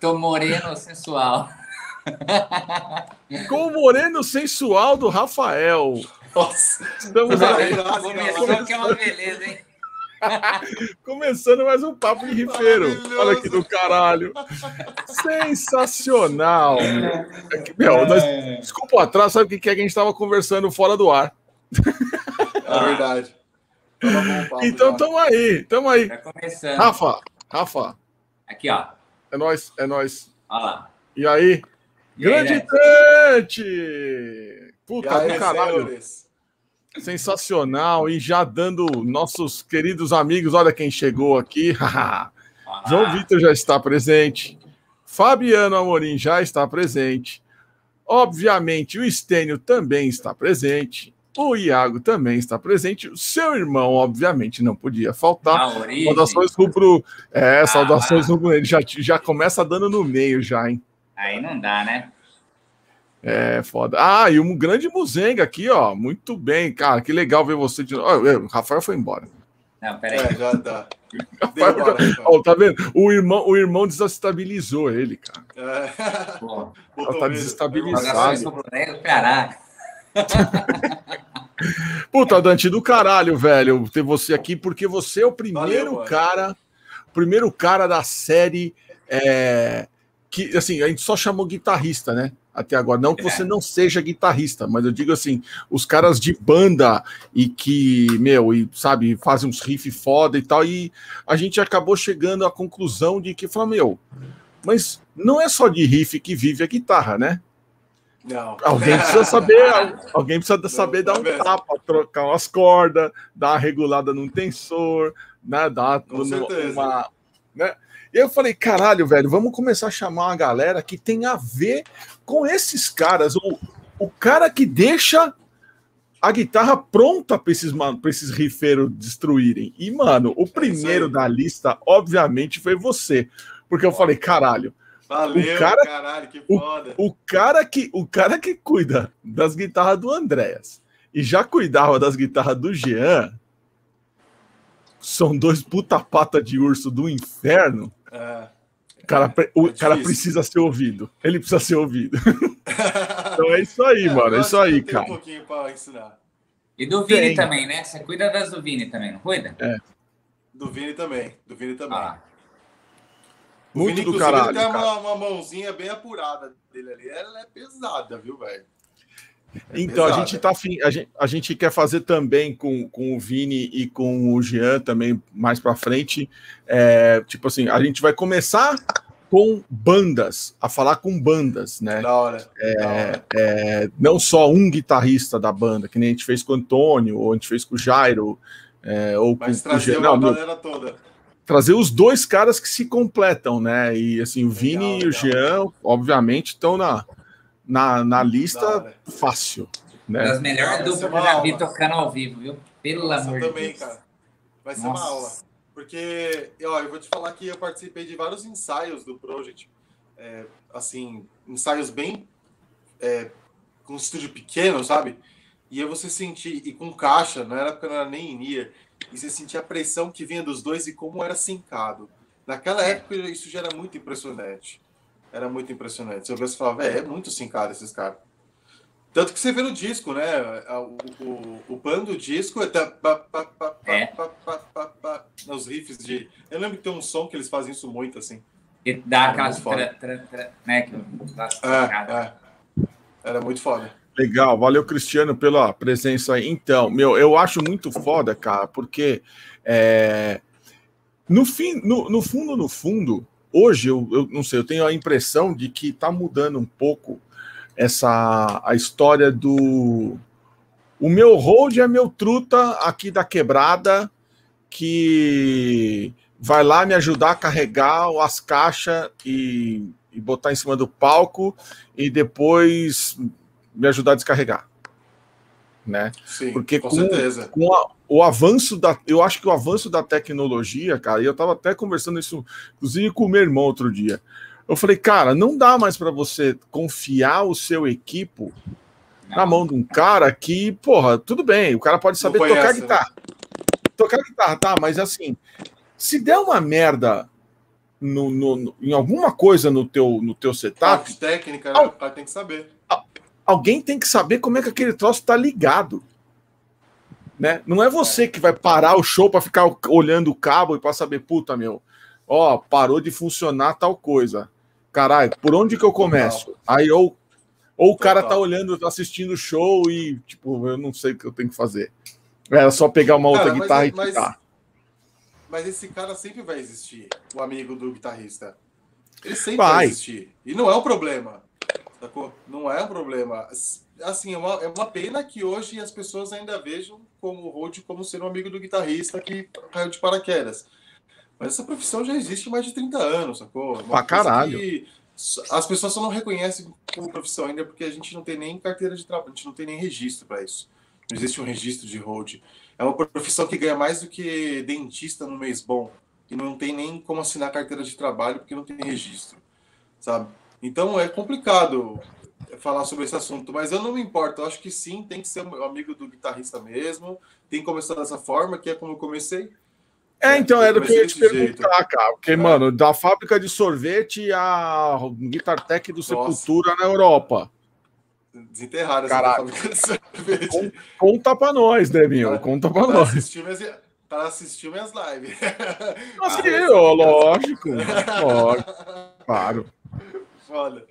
Tô moreno sensual. Com o moreno sensual do Rafael. Nossa. Estamos aí. Começou que é uma beleza, hein? Começando mais um papo de rifeiro. Olha que do caralho. Sensacional. É que, meu, nós, desculpa o atraso, sabe o que é que a gente estava conversando fora do ar? É verdade. Então tamo aí, tamo aí. Tá começando. Rafa, Rafa, Aqui, ó. É nóis, é nóis. Olha lá. E aí? E aí, Grande né? Tante! E Puta aí, do caralho. senhores? Sensacional. E já dando nossos queridos amigos, olha quem chegou aqui. Olha João. Vitor já está presente. Fabiano Amorim já está presente. Obviamente, o Estênio também está presente. O Iago também está presente. O seu irmão, obviamente, não podia faltar. Saudações rubro. É, Ah, saudações lá. rubro. Ele já, já começa dando no meio, já, hein? Aí não dá, né? É foda. Ah, e um grande muzenga aqui, ó. Muito bem, cara. Que legal ver você de novo. Rafael foi embora. Não, peraí. É, já tá. Rafael, ó, tá vendo? O irmão, o irmão desestabilizou ele, cara. É. Pô, Botou tá medo. desestabilizado. caraca. Puta, Dante, do caralho, velho, ter você aqui, porque você é o primeiro Valeu, cara, o primeiro cara da série é, que, assim, a gente só chamou guitarrista, né? Até agora. Não que você não seja guitarrista, mas eu digo assim, os caras de banda e que, meu, e sabe, fazem uns riffs foda e tal, e a gente acabou chegando à conclusão de que, fala, meu, mas não é só de riff que vive a guitarra, né? Não. Alguém precisa saber, alguém precisa saber dar um mesmo. tapa, trocar umas cordas, dar uma regulada num tensor, né? Dar no- uma. Né? E eu falei, caralho, velho, vamos começar a chamar uma galera que tem a ver com esses caras. O, o cara que deixa a guitarra pronta para esses, pra esses rifeiros destruírem. E, mano, o primeiro aí. da lista, obviamente, foi você. Porque eu falei, caralho, Valeu, O cara- caralho, que foda. o cara que o cara que cuida das guitarras do Andréas e já cuidava das guitarras do Jean são dois puta pata de urso do inferno. É. O cara, pre- o É cara precisa ser ouvido. Ele precisa ser ouvido. Então é isso aí, É, mano. É isso aí, cara. um pouquinho pra ensinar. E do Vini Tem. também, né? Você cuida das do Vini também, não cuida? Do Vini também. Do Vini também. Ah, o Muito Vini, do caralho. tem cara. uma, uma mãozinha bem apurada dele ali. Ela é pesada, viu, velho? É Então a gente tá a gente, a gente quer fazer também com, com o Vini e com o Jean também mais para frente. É, tipo assim, a gente vai começar com bandas, a falar com bandas, né? Da hora. da hora. É, não só um guitarrista da banda, que nem a gente fez com o Antônio, ou a gente fez com o Jairo, é, ou com, Mas com o Jean. Não, meu, toda. Trazer os dois caras que se completam, né? E assim, o Vini e o legal. Jean, obviamente, estão na, na, na lista hora. fácil, né? das melhores ser duplas que eu já vi tocando ao vivo, viu? Pelo Nossa, amor eu de também, Deus. cara. Vai ser Nossa. uma aula. Porque, ó, eu vou te falar que eu participei de vários ensaios do Project. é, assim, ensaios bem. é, com estúdio pequeno, sabe? E aí você sentir, e com caixa, na época não era nem in e você sentia a pressão que vinha dos dois e como era sincado. Naquela É. época isso já era muito impressionante. Era muito impressionante. Você ouvia e falava, "Véi, é muito sincado esses caras. Tanto que você vê no disco, né? O, o, o pan do disco é, É. nos riffs de. Eu lembro que tem um som que eles fazem isso muito assim. E dá aquelas. Tra, tra, tra, né? Que É, é. Era muito foda. Legal, valeu, Cristiano, pela presença aí. Então, meu, eu acho muito foda, cara, porque é, no, fim, no, no fundo, no fundo, hoje eu, eu não sei, eu tenho a impressão de que tá mudando um pouco essa a história do o meu hold é meu truta aqui da quebrada que vai lá me ajudar a carregar as caixas e, e botar em cima do palco e depois me ajudar a descarregar, né? Sim, Porque com com- certeza. Com a- o avanço da, eu acho que o avanço da tecnologia, cara, e eu tava até conversando isso, inclusive com o meu irmão outro dia. Eu falei, cara, não dá mais para você confiar o seu equipo na mão de um cara que, porra, tudo bem, o cara pode Não saber tocar né? guitarra. Tocar guitarra, tá, mas assim, se der uma merda no, no- no- em alguma coisa no teu, no teu setup, Parte técnica, né? O cara tem que saber. Alguém tem que saber como é que aquele troço tá ligado. Né? Não é você que vai parar o show para ficar olhando o cabo e para saber, puta, meu, ó, parou de funcionar tal coisa. Caralho, por onde que eu começo? Aí ou, ou o cara tá olhando, tá assistindo o show e, tipo, eu não sei o que eu tenho que fazer. Era só pegar uma outra Cara, mas- guitarra e mas- quitar. Mas esse cara sempre vai existir, o amigo do guitarrista. Ele sempre Vai. vai, existir. E não é um problema. Sacou? Não é um problema. Assim, é uma, é uma pena que hoje as pessoas ainda vejam como o Rode como ser um amigo do guitarrista que caiu de paraquedas. Mas essa profissão já existe há mais de 30 anos, sacou? É uma Pra caralho. As pessoas só não reconhecem como profissão ainda porque a gente não tem nem carteira de trabalho, a gente não tem nem registro para isso. Não existe um registro de Rode. É uma profissão que ganha mais do que dentista no mês bom. E não tem nem como assinar carteira de trabalho porque não tem registro. Sabe? Então é complicado falar sobre esse assunto, mas eu não me importo. Eu acho que sim, tem que ser amigo do guitarrista mesmo. Tem que começar dessa forma, que é como eu comecei. É, então, era o que eu ia te perguntar, cara. Porque, É. mano, da fábrica de sorvete à Guitar Tech do Sepultura na Europa. Desenterrar essa Caralho. fábrica de sorvete. Conta pra nós, né, meu? Tá. Conta pra Para nós. assistir minhas, para assistir minhas lives. Assim, Ah, ó, lógico. Lógico, claro. Foda.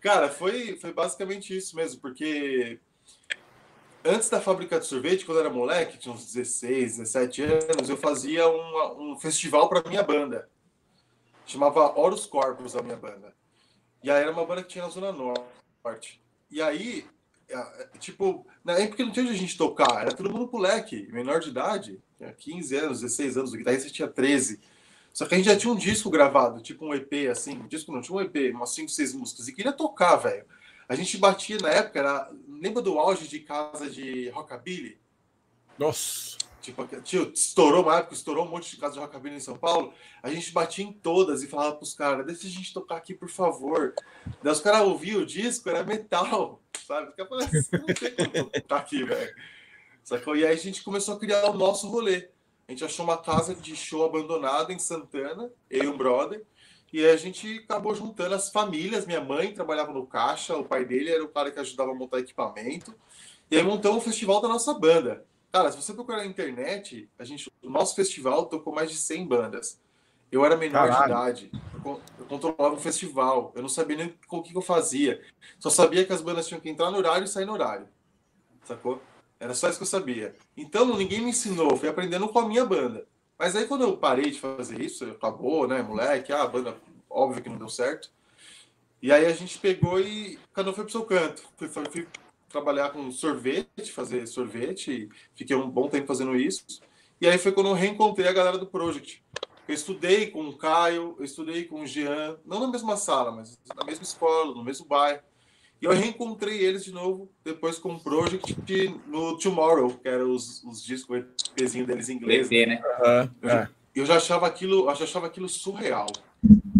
Cara, foi, foi basicamente isso mesmo, porque antes da fábrica de sorvete, quando eu era moleque, tinha uns 16, 17 anos, eu fazia um, um festival para minha banda. Chamava Horus Corpus, a minha banda. E aí era uma banda que tinha na Zona Norte. E aí, tipo, na época não tinha onde a gente tocar, era todo mundo moleque, menor de idade, tinha 15 anos, 16 anos, o guitarrista tinha 13. Só que a gente já tinha um disco gravado, tipo um EP, assim, um disco não, tinha um EP, umas 5, 6 músicas, e queria tocar, velho. A gente batia na época, era, lembra do auge de casa de rockabilly? Nossa. Tipo, tio, estourou uma época, estourou um monte de casa de rockabilly em São Paulo. A gente batia em todas e falava pros caras, deixa a gente tocar aqui, por favor. Daí os caras ouviam o disco, era metal, sabe? Fica falando assim, não tem como tocar aqui, velho. Sacou? E aí a gente começou a criar o nosso rolê. A gente achou uma casa de show abandonada em Santana, eu e um brother. E aí a gente acabou juntando as famílias. Minha mãe trabalhava no caixa, o pai dele era o cara que ajudava a montar equipamento. E aí montamos o festival da nossa banda. Cara, se você procurar na internet, a gente, o nosso festival tocou mais de 100 bandas. Eu era menor Caralho. de idade, eu, eu controlava um festival, eu não sabia nem com o que que eu fazia. Só sabia que as bandas tinham que entrar no horário e sair no horário. Sacou? Era só isso que eu sabia. Então ninguém me ensinou, fui aprendendo com a minha banda. Mas aí quando eu parei de fazer isso, acabou, né, moleque? Ah, a banda, óbvio que não deu certo. E aí a gente pegou e cada um foi pro seu canto. Fui, fui- trabalhar com sorvete, fazer sorvete, fiquei um bom tempo fazendo isso. E aí foi quando eu reencontrei a galera do Project. Eu estudei com o Caio, eu estudei com o Jean, não na mesma sala, mas na mesma escola, no mesmo bairro. E eu reencontrei eles de novo, depois com o Project no Tomorrow, que era os, os discos, o EPzinho deles em inglês. EP, né? É, é. Eu já achava aquilo, eu já achava aquilo surreal.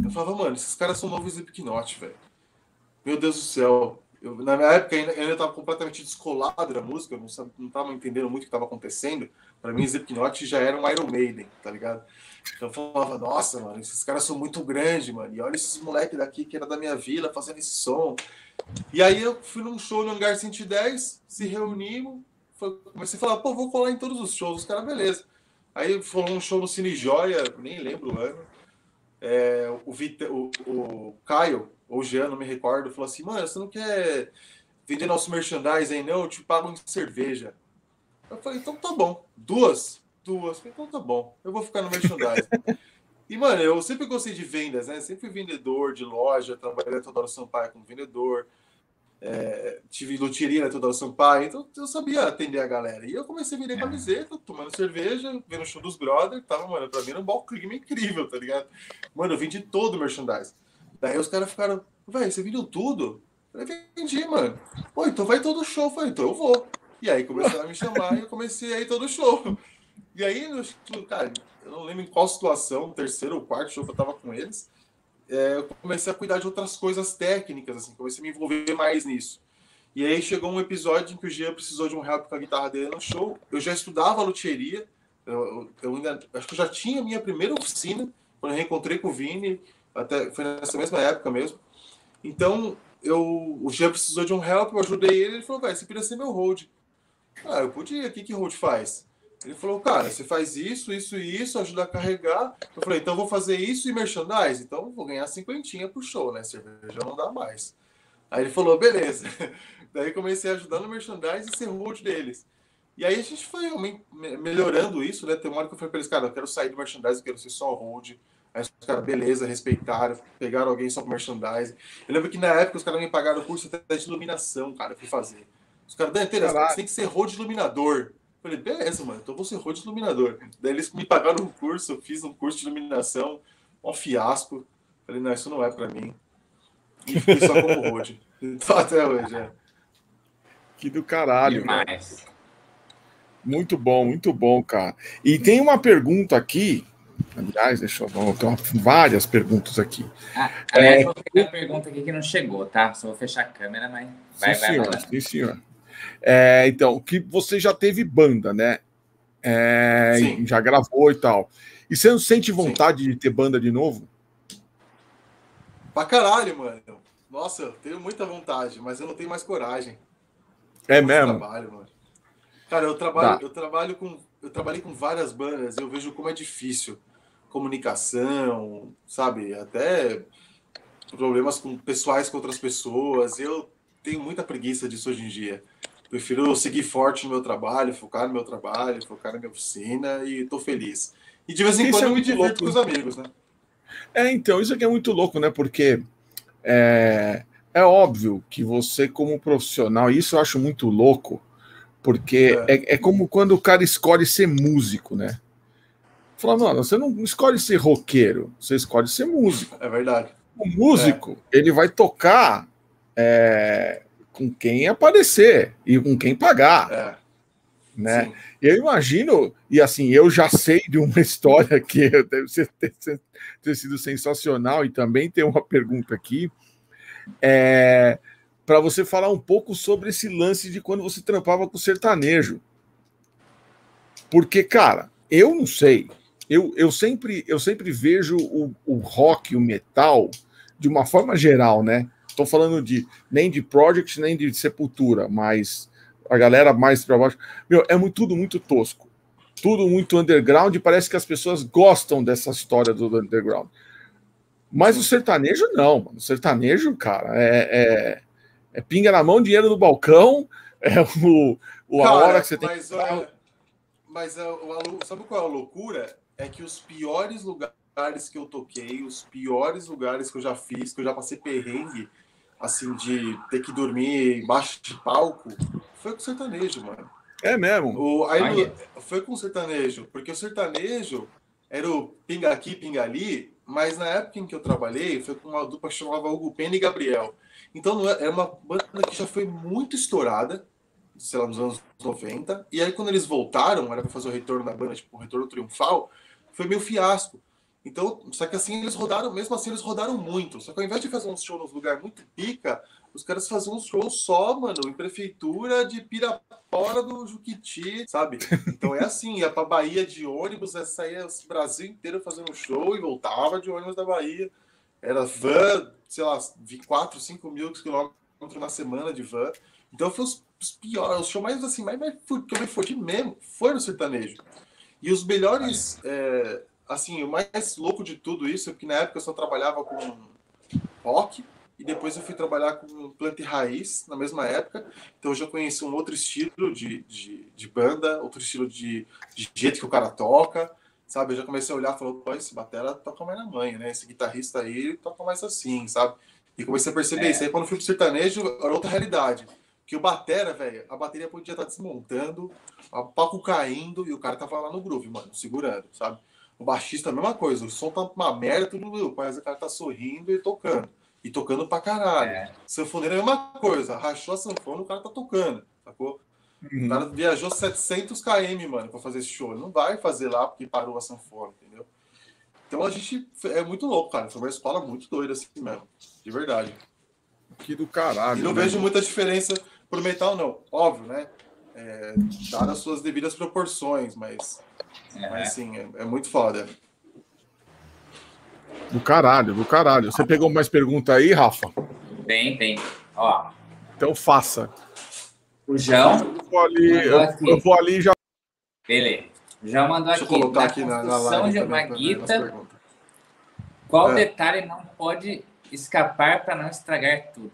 Eu falava, mano, esses caras são novos Slipknot, velho. Meu Deus do céu. Eu, na minha época ainda, eu estava completamente descolado da música, eu não, sabia, não tava entendendo muito o que estava acontecendo. Para mim, Slipknot já era um Iron Maiden, tá ligado? Então eu falava, nossa, mano, esses caras são muito grandes, mano. E olha esses moleques daqui que era da minha vila fazendo esse som. E aí eu fui num show no Hangar 110, se reunimos, comecei a falar, pô, vou colar em todos os shows. Os caras, beleza. Aí foi um show no Cine Joia, nem lembro o ano. É, o, Vita, o, o Caio, ou Jean, não me recordo, falou assim: Mano, você não quer vender nosso merchandise aí, não? Eu te pago em cerveja. Eu falei: Então tá bom. Duas? Duas. Então tá bom. Eu vou ficar no merchandise. e, mano, eu sempre gostei de vendas, né? Sempre vendedor de loja, trabalhei na Teodoro Sampaio como vendedor. É, tive loteria na Teodoro Sampaio, então eu sabia atender a galera. E eu comecei a vender camiseta, tomando cerveja, vendo o show dos brothers. Tava, mano, pra mim era um bom clima incrível, tá ligado? Mano, eu vendi todo o merchandise. Daí os caras ficaram, velho, você vendeu tudo? Eu falei, vendi, mano. Pô, então vai todo show. Eu falei, então eu vou. E aí começaram a me chamar e eu comecei a ir todo show. E aí, no- cara, eu não lembro em qual situação, terceiro ou quarto show que eu tava com eles, é, eu comecei a cuidar de outras coisas técnicas, assim, comecei a me envolver mais nisso. E aí chegou um episódio em que o Jean precisou de um help com a guitarra dele no show. Eu já estudava luthieria, eu, eu- ainda, acho que eu já tinha minha primeira oficina quando eu reencontrei com o Vini, até foi nessa mesma época mesmo. Então, eu, o Jean precisou de um help, eu ajudei ele, ele falou, velho, você podia ser meu hold. Ah, eu podia, o que que hold faz? Ele falou, cara, você faz isso, isso e isso, ajuda a carregar. Eu falei, então vou fazer isso e merchandise, então vou ganhar cinquentinha pro show, né? Cerveja não dá mais. Aí ele falou, beleza. Daí comecei a ajudar no merchandise e ser hold deles. E aí a gente foi melhorando isso, né? Tem uma hora que eu falei para eles, cara, eu quero sair do merchandise, eu quero ser só hold. Aí os caras, beleza, respeitaram, pegaram alguém só com merchandise. Eu lembro que na época os caras me pagaram o curso até de iluminação, cara, eu fui fazer. Os caras, você tem que ser hold iluminador. Eu falei, beleza, mano, então eu vou ser hold iluminador. Daí eles me pagaram um curso, eu fiz um curso de iluminação, um fiasco. Falei, não, isso não é para mim. E fiquei só como hold. Então até hoje, é. Que do caralho. Demais. Muito bom, muito bom, cara. E tem uma pergunta aqui. Aliás, deixa eu ver, várias perguntas aqui. Ah, aliás, é... vou pegar a pergunta aqui que não chegou, tá? Só vou fechar a câmera, mas vai, sim, vai, senhor, vai. Sim, senhor. É, então, que você já teve banda, né? É, já gravou e tal. E você não sente vontade sim. de ter banda de novo? Pra caralho, mano. Nossa, eu tenho muita vontade, mas eu não tenho mais coragem. É mesmo? Trabalho, mano. Cara, eu trabalho, tá. eu trabalho com, eu trabalhei com várias bandas. Eu vejo como é difícil comunicação, sabe? Até problemas com pessoais com outras pessoas. Eu tenho muita preguiça disso hoje em dia. Prefiro seguir forte no meu trabalho, focar no meu trabalho, focar na minha oficina e tô feliz. E de vez em quando é eu me divirto louco. com os amigos, né? É, então, isso aqui é muito louco, né? Porque é, é óbvio que você, como profissional, isso eu acho muito louco, porque é. é, é como quando o cara escolhe ser músico, né? Fala, mano, você não escolhe ser roqueiro, você escolhe ser músico. É verdade. O músico, é. ele vai tocar é, com quem aparecer e com quem pagar. É. Né? Eu imagino, e assim, eu já sei de uma história que deve ser, ter, ter sido sensacional, e também tem uma pergunta aqui. É, para você falar um pouco sobre esse lance de quando você trampava com sertanejo. Porque, cara, eu não sei. Eu, eu, sempre, eu sempre vejo o, o rock, o metal, de uma forma geral, né? Estou falando de nem de Project, nem de Sepultura, mas a galera mais para baixo. Meu, é muito, tudo muito tosco. Tudo muito underground e parece que as pessoas gostam dessa história do underground. Mas o sertanejo não, mano. O sertanejo, cara, é, é, é pinga na mão, dinheiro no balcão, é o, o Cara, a hora que você tem mas, que. mas a, a, sabe qual é a loucura? É que os piores lugares que eu toquei, os piores lugares que eu já fiz, que eu já passei perrengue, assim, de ter que dormir embaixo de palco, foi com sertanejo, mano. É mesmo? O, aí foi com sertanejo, porque o sertanejo era o pinga aqui, pinga ali, mas na época em que eu trabalhei, foi com uma dupla que chamava Hugo Pena e Gabriel. Então é, é uma banda que já foi muito estourada, sei lá, nos anos 90. E aí quando eles voltaram, era para fazer o retorno da banda, tipo, o retorno triunfal, foi meio fiasco. Então, só que assim eles rodaram, mesmo assim eles rodaram muito. Só que ao invés de fazer um show nos lugares muito pica, os caras faziam um show só, mano, em prefeitura de Pirapora do Juquiti, sabe? Então é assim, ia pra Bahia de ônibus, ia sair o Brasil inteiro fazendo um show e voltava de ônibus da Bahia. Era van, sei lá, 4, 5 mil quilômetros na semana de van. Então foi os, os piores, os shows mais assim, mais, mais que eu me fodi mesmo, foi no sertanejo. E os melhores, é, assim, o mais louco de tudo isso é que na época eu só trabalhava com rock, e depois eu fui trabalhar com planta e raiz na mesma época. Então eu já conheci um outro estilo de, de, de banda, outro estilo de, de jeito que o cara toca sabe? Eu já comecei a olhar e falou, pô, esse batera toca mais na manhã, né? Esse guitarrista aí toca mais assim, sabe? E comecei a perceber é. isso. Aí quando fui pro sertanejo, era outra realidade. Que o batera, velho, a bateria podia estar desmontando, o palco caindo e o cara tava lá no groove, mano, segurando, sabe? O baixista, a mesma coisa, o som tá uma merda, tudo, mas o cara tá sorrindo e tocando. E tocando pra caralho. É. Sanfoneiro é a mesma coisa, rachou a sanfona, o cara tá tocando, sacou? Uhum. O cara viajou 700 km, mano, para fazer esse show. Ele não vai fazer lá porque parou a sanfona, entendeu? Então a gente é muito louco, cara. Foi uma escola muito doida assim mesmo. De verdade. Que do caralho. E não né? vejo muita diferença pro metal, não. Óbvio, né? É, dar as suas devidas proporções, mas, é. mas sim, é, é muito foda. Do caralho, do caralho. Você pegou mais pergunta aí, Rafa? Tem, tem. Ó. Então faça. O João. Eu vou ali, eu, eu vou ali já. Beleza. João mandou Deixa eu aqui. colocar Na aqui na, na live de uma também guita, qual É. detalhe não pode escapar para não estragar tudo?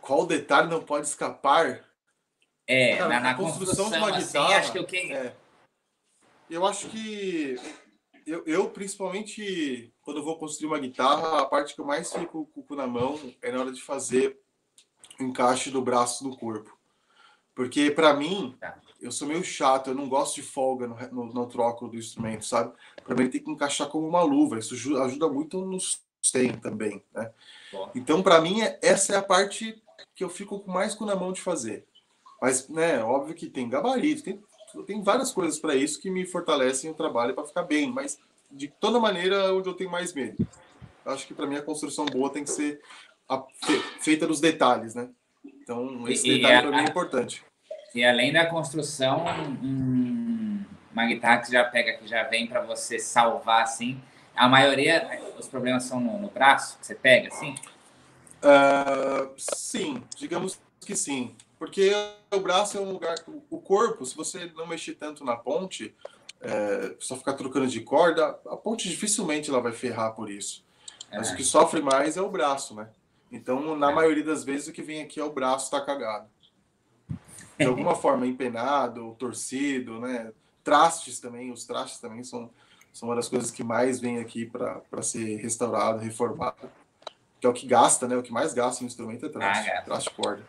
Qual detalhe não pode escapar? É, Cara, na, na construção construção, de uma assim, guitarra, acho que o que. É. Eu acho que eu, eu, principalmente quando eu vou construir uma guitarra, a parte que eu mais fico com o cu na mão é na hora de fazer o encaixe do braço no corpo. Porque para mim, Tá. eu sou meio chato, eu não gosto de folga no, no, no troco do instrumento, sabe? Para mim tem que encaixar como uma luva. Isso aju- ajuda muito no sustain também, né? Bom. Então, para mim, é- essa é a parte que eu fico com mais cu na mão de fazer. Mas, né, óbvio que tem gabarito, tem, tem várias coisas para isso que me fortalecem o trabalho para ficar bem, mas de toda maneira é onde eu tenho mais medo. Acho que para mim a construção boa tem que ser a- fe- feita nos detalhes, né? Então, esse E- detalhe a- para mim é importante. E além da construção, um- uma guitarra que já pega, que já vem para você salvar, assim. A maioria, os problemas são no, no braço, que você pega, assim. Ah, sim, digamos que sim. Porque o braço é um lugar. O corpo, se você não mexer tanto na ponte, é, só ficar trocando de corda, a ponte dificilmente ela vai ferrar por isso. Mas É. o que sofre mais é o braço, né? Então, na É. maioria das vezes, o que vem aqui é o braço tá cagado. De alguma forma, empenado, ou torcido, né? Trastes também, os trastes também são, são uma das coisas que mais vem aqui para ser restaurado, reformado. Que é o que gasta, né? O que mais gasta no instrumento é traste, Ah, traste corda.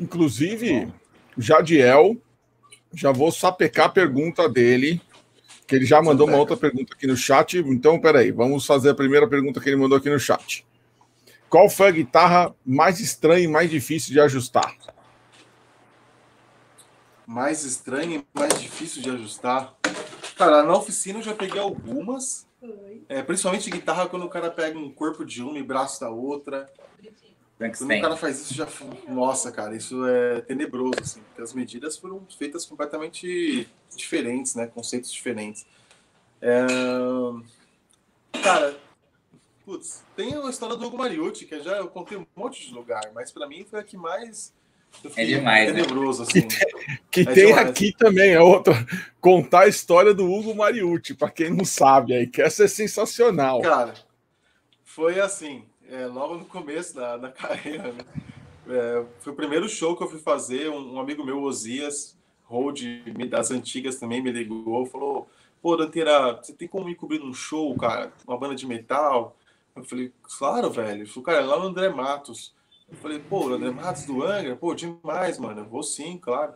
Inclusive, Jadiel, já vou sapecar a pergunta dele, que ele já mandou uma outra pergunta aqui no chat. Então, peraí, vamos fazer a primeira pergunta que ele mandou aqui no chat. Qual foi a guitarra mais estranha e mais difícil de ajustar? Mais estranho e mais difícil de ajustar. Cara, na oficina eu já peguei algumas. É, principalmente guitarra, quando o cara pega um corpo de uma e braço da outra. Quando o cara faz isso, já. Nossa, cara, isso é tenebroso, assim, porque as medidas foram feitas completamente diferentes, né? Conceitos diferentes. É, Cara, putz, tem a história do Hugo Mariucci, que já eu contei um monte de lugar, mas pra mim foi a que mais. fiquei demais, né? tenebroso, assim. Que É tem demais. aqui também, é outra. Contar a história do Hugo Mariucci, para quem não sabe aí, que essa é sensacional. Cara, foi assim, é, logo no começo da, da carreira, né? É, foi o primeiro show que eu fui fazer. Um, um amigo meu, Osias, Hold, me- das antigas também, me ligou, falou: Pô, Danteira, você tem como ir cobrir num show, cara? Uma banda de metal? Eu falei: Claro, velho. Ele falou: Cara, é lá no André Matos. Eu falei: Pô, André Matos do Angra? Pô, demais, mano. Eu vou sim, claro.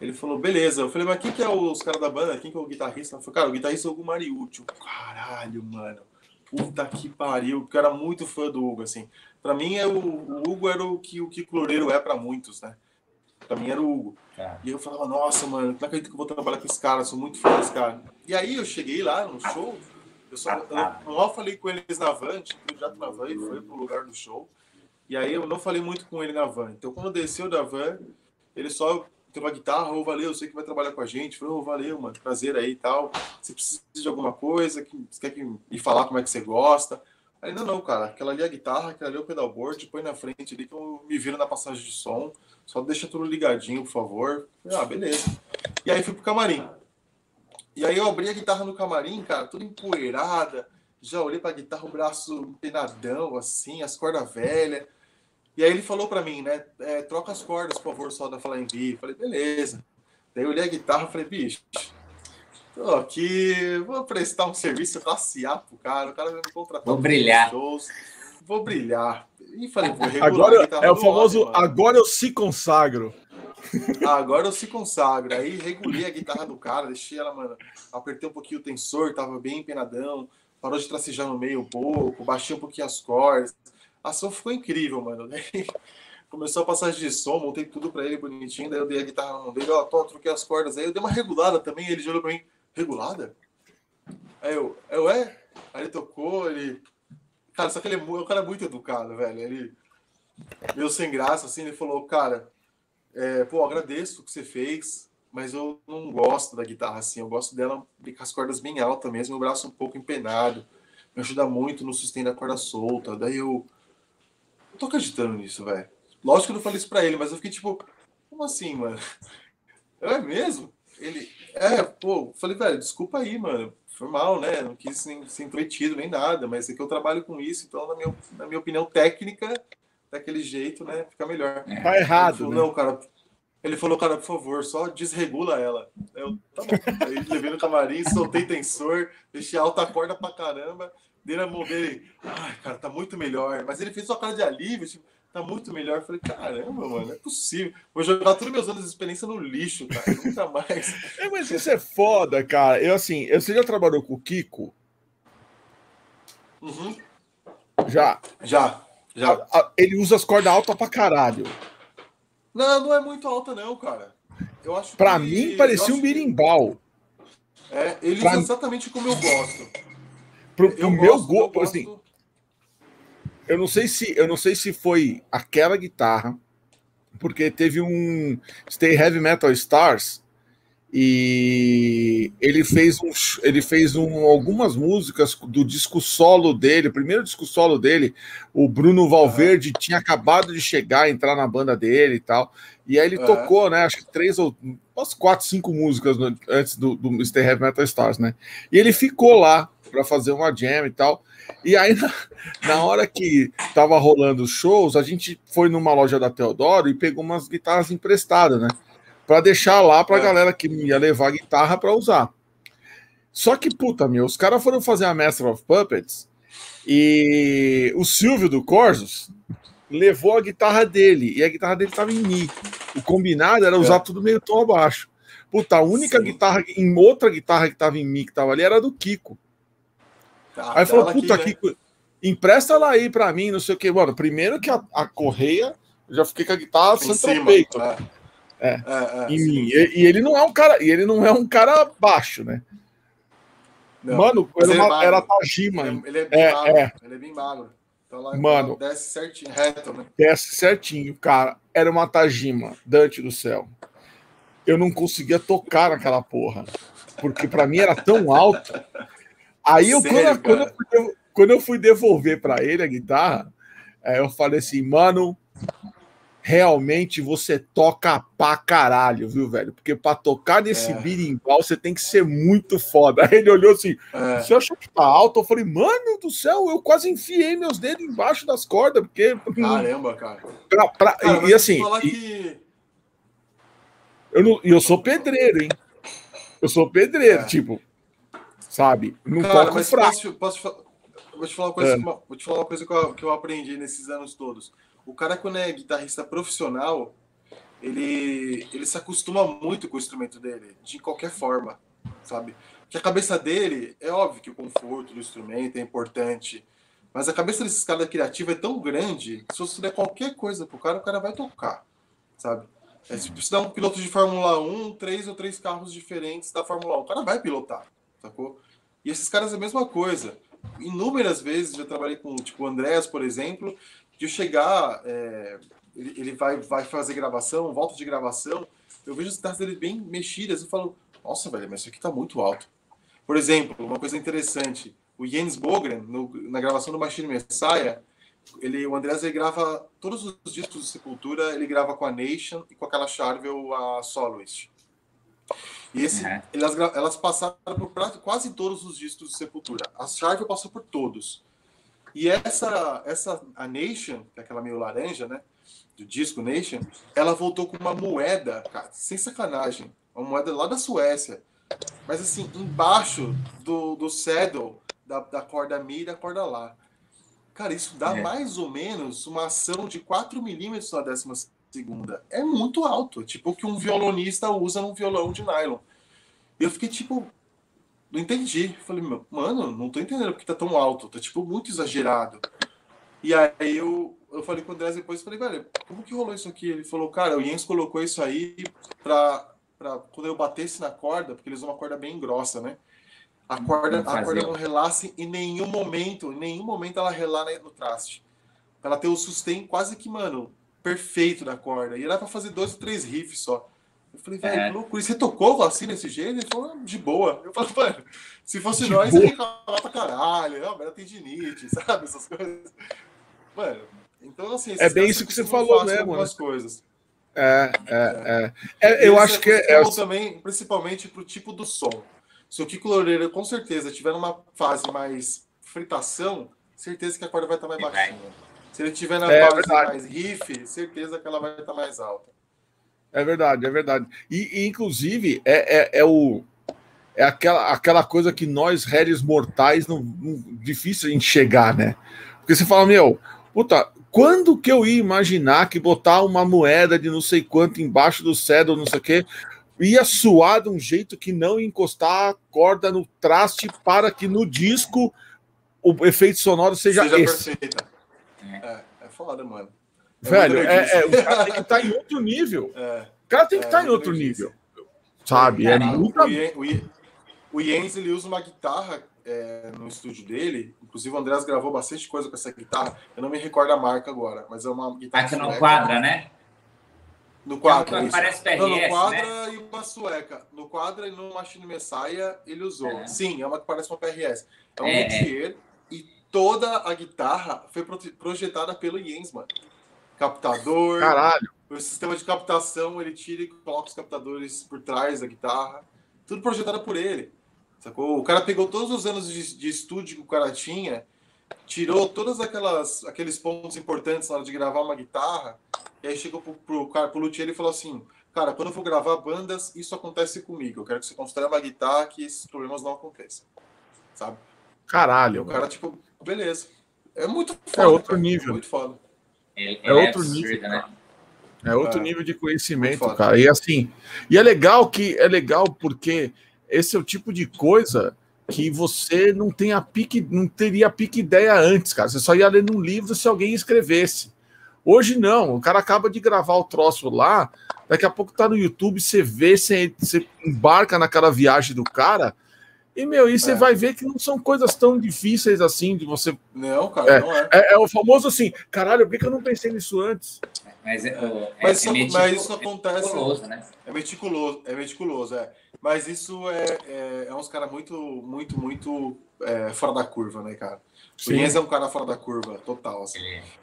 Ele falou: Beleza. Eu falei: Mas quem que é os caras da banda? Quem que é o guitarrista? Ele falou: Cara, o guitarrista é o. Eu, Caralho, mano. Puta que pariu, porque eu era muito fã do Hugo, assim. Pra mim, é o, o Hugo era o que o Kiko Loureiro é pra muitos, né? Pra mim era o Hugo. Tá. E eu falava, nossa, mano, não acredito que eu vou trabalhar com esse cara, sou muito fã desse cara. E aí eu cheguei lá no show, eu só eu, mal falei com eles na van, tipo, Jato na van e foi pro lugar do show. E aí eu não falei muito com ele na van. Então quando desceu da van, ele só tem uma guitarra, ô valeu, eu sei que vai trabalhar com a gente. Falei, ô valeu, mano, prazer aí e tal. Você precisa de alguma coisa, que, você quer que, me falar como é que você gosta? Aí, não, não, cara, aquela ali é a guitarra, aquela ali é o pedalboard, põe na frente ali que eu me viro na passagem de som. Só deixa tudo ligadinho, por favor. Ah, beleza. E aí fui pro camarim. E aí eu abri a guitarra no camarim, cara, toda empoeirada. Já olhei pra guitarra, o braço empenadão, assim, as cordas velhas. E aí ele falou pra mim, né? é, troca as cordas, por favor, só da Falar em Vi. Falei, beleza. Daí eu olhei a guitarra e falei, bicho, tô aqui, vou prestar um serviço passear pro cara. O cara vai me contratar. Vou brilhar. shows. Vou brilhar. E falei, vou regular a Agora guitarra é o famoso homem, agora eu se consagro. Ah, agora eu se consagro. Aí regulei a guitarra do cara, deixei ela, mano. Apertei um pouquinho o tensor, tava bem empenadão. Parou de tracejar no meio um pouco, baixei um pouquinho as cordas. A som ficou incrível, mano. Daí começou a passagem de som, montei tudo pra ele bonitinho. Daí eu dei a guitarra na mão dele, ó, tô, troquei as cordas. Aí eu dei uma regulada também, ele olhou pra mim, regulada? Aí eu, eu é? Aí ele tocou, ele. Cara, só que ele é é um cara muito educado, velho. Ele meio sem graça, assim, ele falou, cara, é, pô, agradeço o que você fez. mas eu não gosto da guitarra assim. Eu gosto dela com as cordas bem altas mesmo, o braço um pouco empenado. Me ajuda muito no sustento da corda solta. Daí eu. Eu tô acreditando nisso, velho. Lógico que eu não falei isso pra ele, mas eu fiquei tipo, como assim, mano? É mesmo? Ele. É, pô, falei, velho, desculpa aí, mano. Foi mal, né? Não quis nem, ser intrometido nem nada, mas é que eu trabalho com isso, então, na minha, na minha opinião técnica, daquele jeito, né? Fica melhor. Tá errado. Falou, né? Não, cara, ele falou, cara, por favor, só desregula ela. Eu, tá bom. Aí levei no camarim, soltei tensor, deixei alta corda pra caramba. Dei na mão dele. Ai, cara, tá muito melhor. Mas ele fez uma cara de alívio, tipo, tá muito melhor. Eu falei, caramba, mano, é possível. Vou jogar todos meus anos de experiência no lixo, cara. Nunca mais. É, mas isso é foda, cara. Eu assim, eu, você já trabalhou com o Kiko? Uhum. Já. Já, já. A- a- Ele usa as cordas altas pra caralho. Não, não é muito alta, não, cara. Eu acho Pra que- mim, eu parecia acho um que- birimbau. É, ele Pra usa exatamente como eu gosto. Pro, pro Eu meu gosto, eu gosto, gosto- assim, eu não sei se eu não sei se foi aquela guitarra, porque teve um Stay Heavy Metal Stars e ele fez um ele fez um, algumas músicas do disco solo dele, o primeiro disco solo dele, o Bruno Valverde tinha acabado de chegar, entrar na banda dele e tal. E aí ele tocou, né, acho que três ou umas quatro, cinco músicas antes do, do Stay Heavy Metal Stars, né? E ele ficou lá para fazer uma jam e tal. E aí, na, na hora que tava rolando os shows, a gente foi numa loja da Teodoro e pegou umas guitarras emprestadas, né? Para deixar lá pra É. galera que ia levar a guitarra para usar. Só que, puta, meu, os caras foram fazer a Master of Puppets e o Silvio do Corsos levou a guitarra dele e a guitarra dele tava em Mi. O combinado era usar tudo meio tom abaixo. Puta, a única Sim. guitarra, em outra guitarra que tava em Mi que tava ali era do Kiko. Tá, Aí falou, ela aqui, puta, né? Kiko, empresta ela aí pra mim, não sei o que. Mano, primeiro que a, a correia, eu já fiquei com a guitarra Em centro cima. peito É. É. É, é, em mim. E, e ele não é um cara, e ele não é um cara baixo, né? Não, Mano, era, é uma, era Tajima, Ele é, ele é bem É, magro. é. Ele é bem magro. Então lá Mano. desce certinho, reto, né? desce certinho, cara. Era uma Tajima, Dante do céu. Eu não conseguia tocar naquela porra, porque pra mim era tão alto. Aí eu, Sério, quando, quando eu fui, quando eu fui devolver pra ele a guitarra, eu falei assim, mano, realmente você toca pra caralho, viu, velho? Porque pra tocar nesse É. birimbau você tem que ser muito foda. Aí ele olhou assim, É. você achou que tá alto? Eu falei, mano do céu, eu quase enfiei meus dedos embaixo das cordas, porque. Caramba, cara. pra- pra- Cara, e, e assim, e- que... eu, não, eu sou pedreiro, hein? Eu sou pedreiro, É. tipo, sabe? Não Cara, toco fraco. posso, posso vou te falar uma coisa, É. uma- vou te falar uma coisa que eu, que eu aprendi nesses anos todos. O cara, quando é guitarrista profissional, ele, ele se acostuma muito com o instrumento dele, de qualquer forma, sabe? Que a cabeça dele, é óbvio que o conforto do instrumento é importante, mas a cabeça desses caras criativa é tão grande se você der qualquer coisa pro cara, o cara vai tocar, sabe? É, se você dá um piloto de Fórmula 1, três ou três carros diferentes da Fórmula 1, o cara vai pilotar, sacou? E esses caras é a mesma coisa. Inúmeras vezes já trabalhei com, tipo, o Andrés, por exemplo, de chegar, é, ele, ele vai, vai fazer gravação, volta de gravação, eu vejo as guitarras dele bem mexidas, eu falo, nossa, velho, mas isso aqui tá muito alto. Por exemplo, uma coisa interessante, o Jens Bogren, no- na gravação do Machine Messiah, ele, o Andrés ele grava todos os discos de Sepultura, ele grava com a Nation e com aquela Charvel, a Soloist. E esse, Uhum. elas, elas passaram por quase todos os discos de Sepultura. A Charvel passou por todos. E essa, essa a Nation, que é aquela meio laranja, né? Do disco Nation, ela voltou com uma moeda, cara, sem sacanagem. Uma moeda lá da Suécia. Mas assim, embaixo do, do saddle, da, da corda Mi e da corda Lá. Cara, isso dá É. mais ou menos uma ação de 4 milímetros na décima segunda. É muito alto. Tipo o que um violonista usa num violão de nylon. Eu fiquei tipo. Não entendi. Falei, meu, mano, não tô entendendo porque tá tão alto. Tá tipo muito exagerado. E aí eu, eu falei com o Andrés depois, falei, velho, como que rolou isso aqui? Ele falou, cara, o Jens colocou isso aí pra, pra quando eu batesse na corda, porque eles usam uma corda bem grossa, né? A corda, Não a corda não relasse em nenhum momento, em nenhum momento ela relar né, no traste. Ela ter o sustain quase que, mano, perfeito da corda. E era pra fazer dois ou três riffs só. Eu falei, velho, é. loucura. E você tocou assim desse jeito? Ele falou, de boa. Eu falei, mano, se fosse de nós, boa. ia reclamar pra caralho. Não, mas tendinite, sabe? Essas coisas. Mano, então assim. É bem isso que você falou mesmo. Né? coisas. É, é, é. é eu acho que é. é também, principalmente pro tipo do som. Se o Kiko Loureiro com certeza tiver numa fase mais fritação, certeza que a corda vai estar mais baixinha. Se ele tiver na é, fase mais riff, certeza que ela vai estar mais alta. É verdade, é verdade. E, e inclusive, é, é, é, o. É aquela, aquela coisa que nós, réis mortais, não, não, difícil a gente chegar, né? Porque você fala, meu, puta, quando que eu ia imaginar que botar uma moeda de não sei quanto embaixo do cedro, não sei o quê, ia suar de um jeito que não ia encostar a corda no traste para que no disco o efeito sonoro seja, seja esse. Perfeita. É, é foda, mano. É Velho, é, é, o cara tem que estar tá em outro nível. É, o cara tem que estar tá em outro nível. Sabe? É. O Jens, ele usa uma guitarra é, no estúdio dele. Inclusive, o Andrés gravou bastante coisa com essa guitarra. Eu não me recordo a marca agora, mas é uma guitarra. Aqui no quadra, né? No quadra. É parece PRS, não, no quadra né? e uma sueca. No quadra e no Machine Messiah ele usou. É. Sim, é uma que parece uma PRS. É um é, luthier e toda a guitarra foi projetada pelo Jens, mano. Captador. Caralho. O sistema de captação, ele tira e coloca os captadores por trás da guitarra. Tudo projetado por ele. Sacou? O cara pegou todos os anos de, de estúdio que o cara tinha, tirou todos aquelas, aqueles pontos importantes na hora de gravar uma guitarra, e aí chegou pro, pro cara, pro luthier e falou assim: Cara, quando eu for gravar bandas, isso acontece comigo. Eu quero que você constrói uma guitarra que esses problemas não aconteçam. Sabe? Caralho. E o cara, tipo, beleza. É muito é foda. É outro cara. nível. Muito foda. É, é outro absurdo, nível. Né? É outro é. nível de conhecimento, cara. E assim, e é legal que é legal porque esse é o tipo de coisa que você não tem a pique, não teria a pique ideia antes, cara. Você só ia ler num livro se alguém escrevesse. Hoje não, o cara acaba de gravar o troço lá, daqui a pouco tá no YouTube, você vê, você, você embarca naquela viagem do cara, e, meu, e você é. vai ver que não são coisas tão difíceis assim de você. Não, cara, é, não é. é. é. o famoso assim, caralho, por que eu não pensei nisso antes? Mas, é, é mas, isso, mas isso acontece. Meticuloso, né? É meticuloso, é meticuloso, é. Mas isso é, é, é uns caras muito, muito, muito fora da curva, né, cara? O Jens é um cara fora da curva, total. Assim.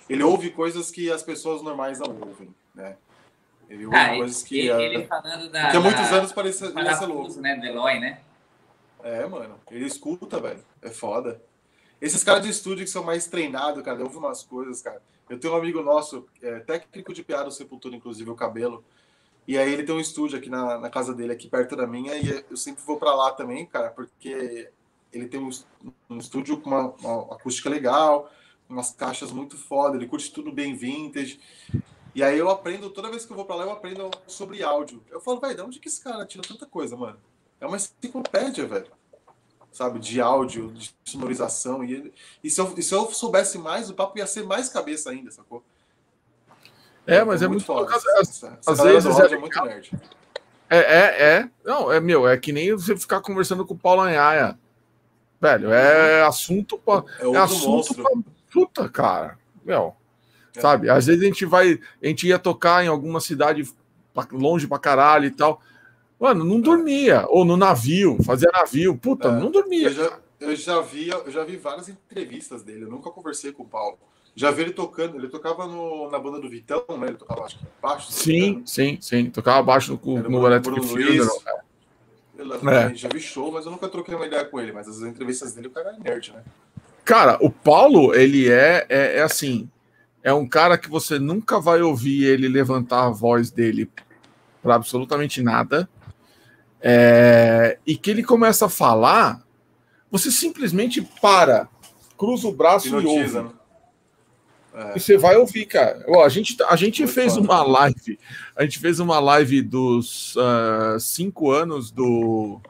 Ele ouve coisas que as pessoas normais não ouvem, né? Ele ouve ah, coisas que. Ele, ele falando da. Que há muitos anos parecia ser louco. né? Deloy, né? É, mano. Ele escuta, velho. É foda. Esses caras de estúdio que são mais treinados, cara, ouvem umas coisas, cara. Eu tenho um amigo nosso, é, técnico de piada do Sepultura, inclusive, o Cabelo. E aí ele tem um estúdio aqui na, na casa dele, aqui perto da minha, e eu sempre vou para lá também, cara, porque ele tem um, estúdio com uma, uma, acústica legal, umas caixas muito foda, ele curte tudo bem vintage. E aí eu aprendo, toda vez que eu vou para lá, eu aprendo sobre áudio. Eu falo, vai, de onde que esse cara tira tanta coisa, mano? É uma enciclopédia, velho. Sabe, de áudio, de sonorização. E, e, se eu, e se eu soubesse mais, o papo ia ser mais cabeça ainda, sacou? É, mas é, é muito, foda. Às, às vezes é, é muito nerd. É, é, é. Não, é meu, é que nem você ficar conversando com o Paulo Anhaia. Velho, é uhum. assunto pra. É, é assunto pra. Puta, cara. Meu. É. Sabe? Às vezes a gente vai. A gente ia tocar em alguma cidade longe pra caralho e tal. Mano, não dormia. Ou no navio, fazia navio. Puta, é, não dormia. Eu já, eu já, vi, eu já vi várias entrevistas dele. Eu nunca conversei com o Paulo. Já vi ele tocando. Ele tocava no, na banda do Vitão, né? Ele tocava acho que baixo. Sim, sim, sim. Tocava baixo no, no, Electric Fielder. É. Já vi show, mas eu nunca troquei uma ideia com ele. Mas as entrevistas dele, o cara é nerd, né? Cara, o Paulo, ele é, é, é assim. É um cara que você nunca vai ouvir ele levantar a voz dele para absolutamente nada. É, e que ele começa a falar, você simplesmente para, cruza o braço e, e ouve. Né? É. E você vai ouvir, cara. Ó, a gente, a gente fez uma live. A gente fez uma live dos uh, cinco anos do.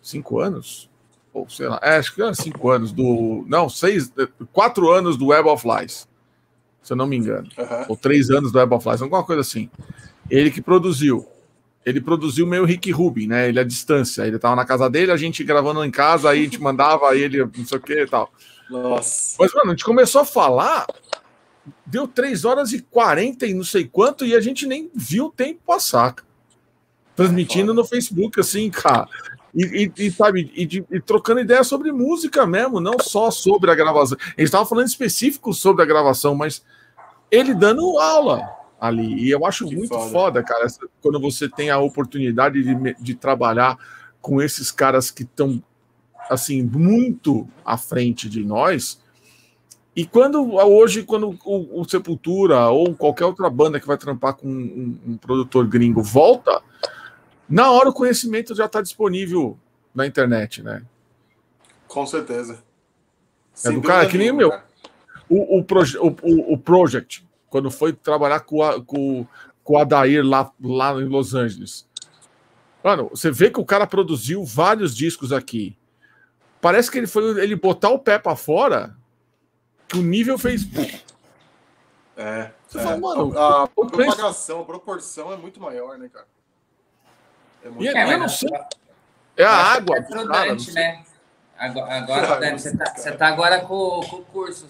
Cinco anos? Ou sei lá. É, acho que era cinco anos do. Não, seis. Quatro anos do Web of Lies. Se eu não me engano. Uhum. Ou três anos do Web of Lies, alguma coisa assim. Ele que produziu ele produziu meio Rick Rubin, né? Ele à distância. Ele tava na casa dele, a gente gravando em casa, aí a gente mandava ele, não sei o que e tal. Nossa. Mas, mano, a gente começou a falar, deu 3 horas e 40 e não sei quanto, e a gente nem viu o tempo passar. transmitindo no Facebook, assim, cara. E, e, e sabe, e, e, trocando ideia sobre música mesmo, não só sobre a gravação. Ele estava falando específico sobre a gravação, mas ele dando aula ali. E eu acho que muito foda, foda cara, quando você tem a oportunidade de, de trabalhar com esses caras que estão assim muito à frente de nós. E quando hoje, quando o, o, Sepultura ou qualquer outra banda que vai trampar com um, um produtor gringo volta, na hora o conhecimento já está disponível na internet, né? Com certeza. É do cara que nem o meu. O, o, proje o, o, o, Project, quando foi trabalhar com, a, com, com o Adair lá, lá em Los Angeles. Mano, você vê que o cara produziu vários discos aqui. Parece que ele foi ele botar o pé para fora, que o nível fez. É. Você é. Fala, mano, a, a propagação, a proporção é muito maior, né, cara? É muito e, maior. É a água. É prudente, né? Agora, agora Dani, você, tá, você tá agora com, com o curso.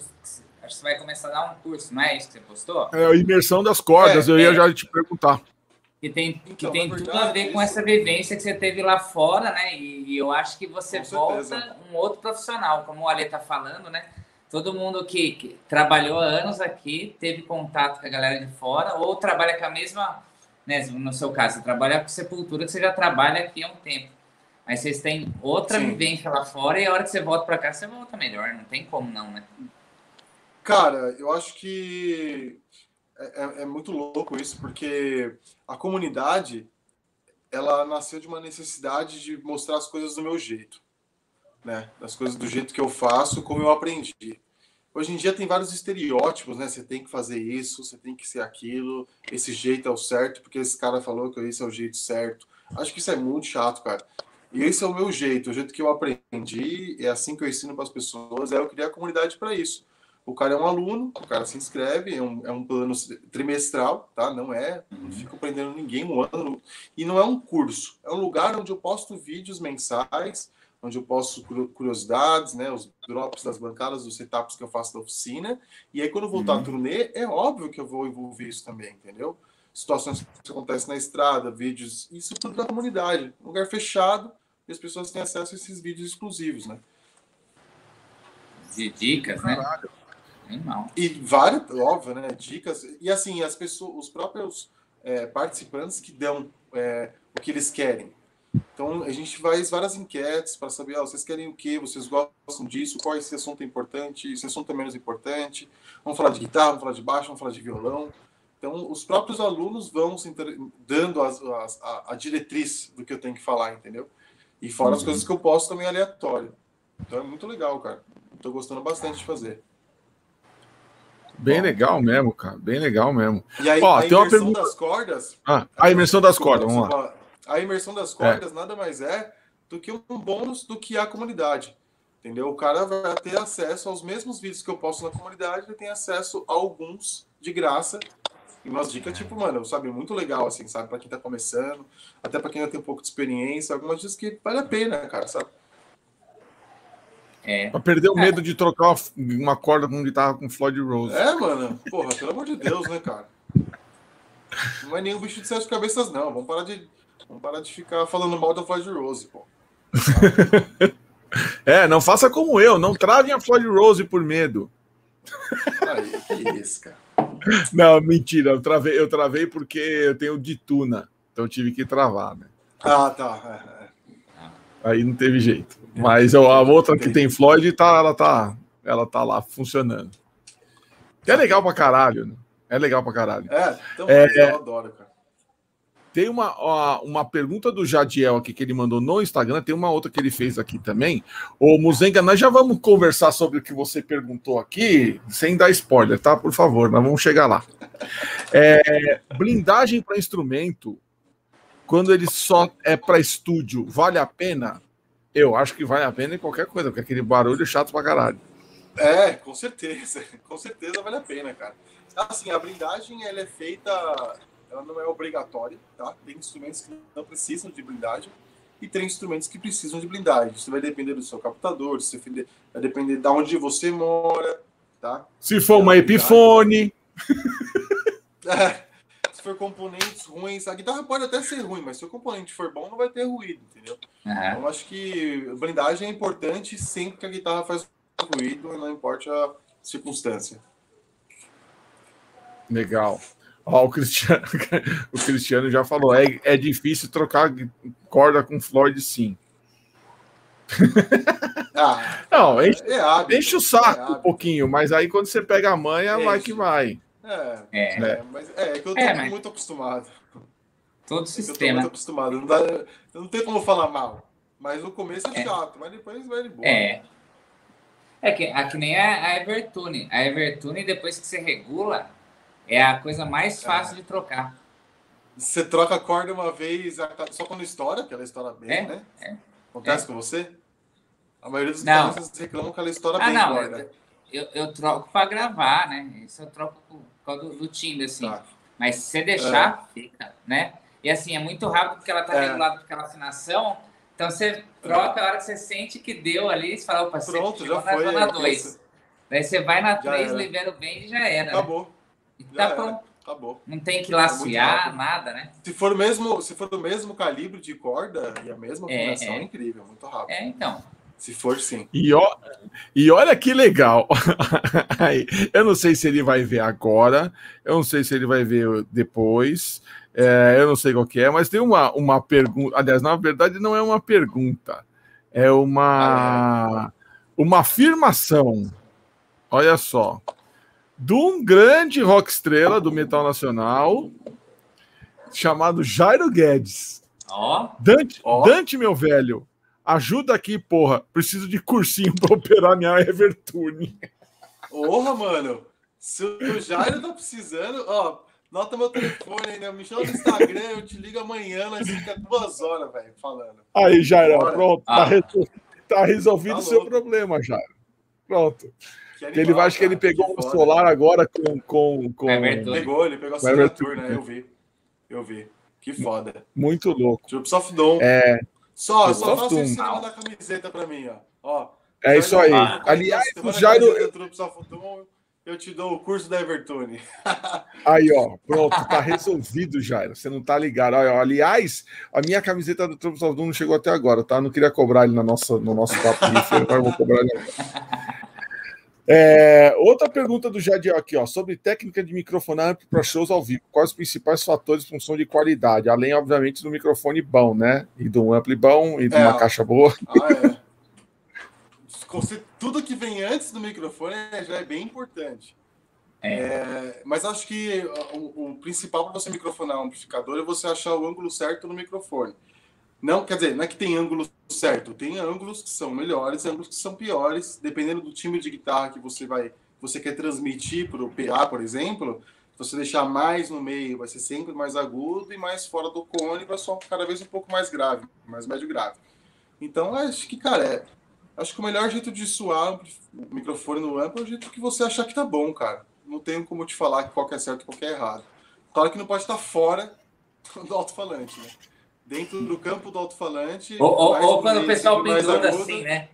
Que você vai começar a dar um curso, não é isso que você postou? É a imersão das cordas, é, eu ia é. já te perguntar que tem, que então, tem verdade, tudo a ver com essa vivência que você teve lá fora, né? E, e eu acho que você com volta certeza. um outro profissional, como o Ale tá falando, né? Todo mundo que, que, trabalhou há anos aqui, teve contato com a galera de fora, ou trabalha com a mesma, né? No seu caso, você trabalha com sepultura, que você já trabalha aqui há um tempo. Mas vocês têm outra Sim. vivência lá fora e a hora que você volta para cá, você volta melhor, não tem como não, né? Cara, eu acho que é, é, é muito louco isso, porque a comunidade ela nasceu de uma necessidade de mostrar as coisas do meu jeito, né? Das coisas do jeito que eu faço, como eu aprendi. Hoje em dia tem vários estereótipos, né? Você tem que fazer isso, você tem que ser aquilo, esse jeito é o certo, porque esse cara falou que esse é o jeito certo. Acho que isso é muito chato, cara. E esse é o meu jeito, o jeito que eu aprendi, é assim que eu ensino para as pessoas, é eu criar a comunidade para isso. O cara é um aluno, o cara se inscreve, é um, é um plano trimestral, tá? Não é, não uhum. fico prendendo ninguém um ano. E não é um curso, é um lugar onde eu posto vídeos mensais, onde eu posto curiosidades, né? Os drops das bancadas, os setups que eu faço da oficina. E aí, quando eu voltar uhum. a turnê, é óbvio que eu vou envolver isso também, entendeu? Situações que acontecem na estrada, vídeos, isso tudo da comunidade. Um lugar fechado e as pessoas têm acesso a esses vídeos exclusivos, né? De dicas, né? Caralho. Animal. E várias, óbvio, né? Dicas. E assim, as pessoas, os próprios é, participantes que dão é, o que eles querem. Então a gente faz várias enquetes para saber, ah, vocês querem o que, vocês gostam disso, qual esse assunto é importante, esse assunto é menos importante. Vamos falar de guitarra, vamos falar de baixo, vamos falar de violão. Então os próprios alunos vão se dando as, as, a, a, diretriz do que eu tenho que falar, entendeu? E fora uhum. as coisas que eu posto também aleatório. Então é muito legal, cara. Estou gostando bastante de fazer. Bem legal mesmo, cara. Bem legal mesmo. E aí, Ó, a tem imersão uma pergunta... das cordas. Ah, a imersão das cordas, vamos lá. A imersão das cordas é. nada mais é do que um bônus do que a comunidade. Entendeu? O cara vai ter acesso aos mesmos vídeos que eu posto na comunidade, ele tem acesso a alguns de graça. E umas dicas, tipo, mano, sabe, muito legal, assim, sabe? Pra quem tá começando, até pra quem ainda tem um pouco de experiência, algumas dicas que vale a pena, cara, sabe? É. Pra perder o medo é. de trocar uma corda com guitarra com Floyd Rose. É, mano. Porra, pelo amor de Deus, né, cara? Não é nenhum bicho de sete cabeças, não. Vamos parar de, vamos parar de ficar falando mal da Floyd Rose, pô. é, não faça como eu. Não travem a Floyd Rose por medo. Aí, que isso, cara. Não, mentira. Eu travei, eu travei porque eu tenho dituna. Então eu tive que travar, né? Ah, tá. É, é. Aí não teve jeito. Mas a outra que tem Floyd, tá, ela, tá, ela tá lá funcionando. é legal pra caralho, né? É legal pra caralho. É, então, é, eu adoro, cara. Tem uma, uma pergunta do Jadiel aqui que ele mandou no Instagram, tem uma outra que ele fez aqui também. Ô, Muzenga, nós já vamos conversar sobre o que você perguntou aqui, sem dar spoiler, tá? Por favor, nós vamos chegar lá. É, blindagem para instrumento, quando ele só é para estúdio, vale a pena? Eu acho que vale a pena em qualquer coisa, porque aquele barulho é chato pra caralho. É, com certeza. Com certeza vale a pena, cara. Assim, a blindagem ela é feita, ela não é obrigatória, tá? Tem instrumentos que não precisam de blindagem e tem instrumentos que precisam de blindagem. Isso vai depender do seu captador, vai depender de onde você mora, tá? Se for uma Epiphone. É, se for componentes ruins, a guitarra pode até ser ruim, mas se o componente for bom, não vai ter ruído, entendeu? Uhum. Então, acho que blindagem é importante sempre que a guitarra faz ruído, não importa a circunstância. Legal. Ó, o, Cristiano, o Cristiano já falou: é, é difícil trocar corda com Floyd, sim. Ah, não, enche, é hábito, enche o saco é um pouquinho, mas aí quando você pega a manha, enche. vai que vai. É, é. é, mas é, é que eu tô é, mas... muito acostumado. Todo sistema. Eu tô muito acostumado. Não, dá, não tem como falar mal. Mas no começo é, é. chato, mas depois vai de boa. É. É que, é que nem a, a Evertune. A Evertune, depois que você regula, é a coisa mais é. fácil de trocar. Você troca a corda uma vez só quando estoura, que ela estoura bem, é, né? É, Acontece é. com você? A maioria dos guitarristas reclamam que ela estoura ah, bem não, corda. Eu, eu troco para gravar, né? Isso eu troco por do, do timbre, assim. Tá. Mas se você deixar, é. fica, né? E assim, é muito rápido porque ela tá é. regulada com aquela afinação. Então você troca a hora que você sente que deu ali, você fala, opa, Pronto, você já foi, na 2. Daí você vai na 3, libera o bem e já era. Né? Acabou. Né? E tá já pronto. Era. Acabou. Não tem que é nada, né? Se for, mesmo, se for o mesmo calibre de corda e a mesma é, afinação, é, é incrível, muito rápido. É, então. Se for, sim. E, ó, e olha que legal. eu não sei se ele vai ver agora, eu não sei se ele vai ver depois, é, eu não sei qual que é, mas tem uma, uma pergunta. Aliás, na verdade, não é uma pergunta, é uma, ah, é. uma afirmação. Olha só. De um grande rock estrela do metal nacional chamado Jairo Guedes. Oh. Dante, oh. Dante, meu velho Ajuda aqui, porra. Preciso de cursinho para operar minha Evertune. Porra, mano. Se o Jairo tá precisando, ó, nota meu telefone aí, né? Me chama no Instagram, eu te ligo amanhã, nós fica duas horas, velho, falando. Aí, Jairo, pronto. Tá ah. Tá, resol... tá, resolvido o seu problema, Jairo. Pronto. Animal, ele vai, acho que ele pegou o solar agora com. com, com... É, pegou, ele pegou a assinatura, né? Eu vi. Eu vi. Que foda. Muito louco. Troops of Dawn. É. Só, só faça isso na camiseta para mim, ó. ó é isso aí. Aliás, o Jairo. Eu te dou o curso da Evertune. Aí, ó, pronto, tá resolvido, Jairo. Você não tá ligado. Ó, aliás, a minha camiseta do of Doom não chegou até agora, tá? Não queria cobrar ele na nossa, no nosso papo de mas eu vou cobrar ele agora. É, outra pergunta do Jadiel aqui, ó, sobre técnica de microfonar para shows ao vivo. Quais os principais fatores de função de qualidade? Além, obviamente, do microfone bom, né? E do ampli bom e de é, uma caixa boa. Ah, é. Tudo que vem antes do microfone já é bem importante. É. É, mas acho que o, o principal para você microfonar um amplificador é você achar o ângulo certo no microfone. Não, quer dizer, não é que tem ângulo certo, tem ângulos que são melhores, ângulos que são piores, dependendo do timbre de guitarra que você vai, você quer transmitir para o PA, por exemplo, você deixar mais no meio, vai ser sempre mais agudo e mais fora do cone, vai soar cada vez um pouco mais grave, mais médio grave. Então, acho que, cara, é, acho que o melhor jeito de suar o microfone no amplo é o jeito que você achar que tá bom, cara. Não tenho como te falar qual que é certo e qual que é errado. Claro que não pode estar fora do alto-falante, né? Dentro do campo do alto-falante. Ou, ou, ou quando o pessoal pendura assim, né?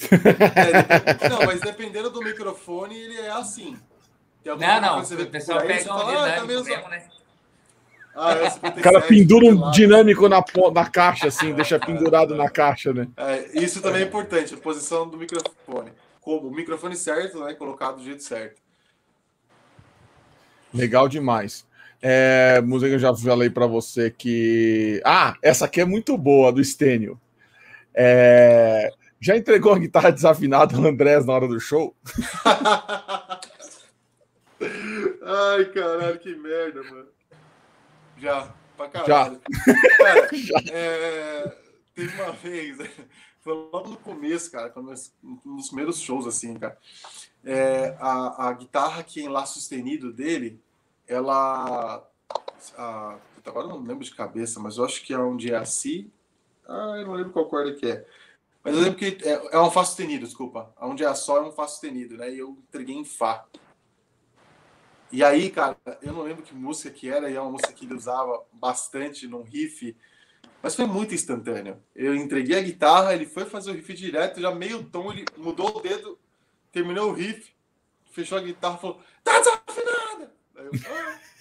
É, não, mas dependendo do microfone, ele é assim. Não, não, o pessoal pega um fala, ah, tá mesmo, né? Ah, é o cara pendura um dinâmico na, na caixa, assim, deixa pendurado na caixa, né? É, isso também é importante, a posição do microfone. Como o microfone certo, né? Colocado do jeito certo. Legal demais. É, música que eu já falei para você que. Ah, essa aqui é muito boa, do Stênio. É, já entregou a guitarra desafinada ao Andrés na hora do show? Ai, caralho, que merda, mano. Já, pra caralho. Já. Cara, já. É, teve uma vez, foi logo no começo, cara, um dos primeiros shows, assim, cara. É, a, a guitarra que em Lá sustenido dele ela. A, agora não lembro de cabeça, mas eu acho que é um dia assim. Ah, eu não lembro qual corda que é. Mas eu lembro que é, é um Fá sustenido, desculpa. A um dia só é um Fá sustenido, né? E eu entreguei em Fá. E aí, cara, eu não lembro que música que era, e é uma música que ele usava bastante num riff, mas foi muito instantâneo. Eu entreguei a guitarra, ele foi fazer o riff direto, já meio tom, ele mudou o dedo, terminou o riff, fechou a guitarra falou: Tá desafinada! Aí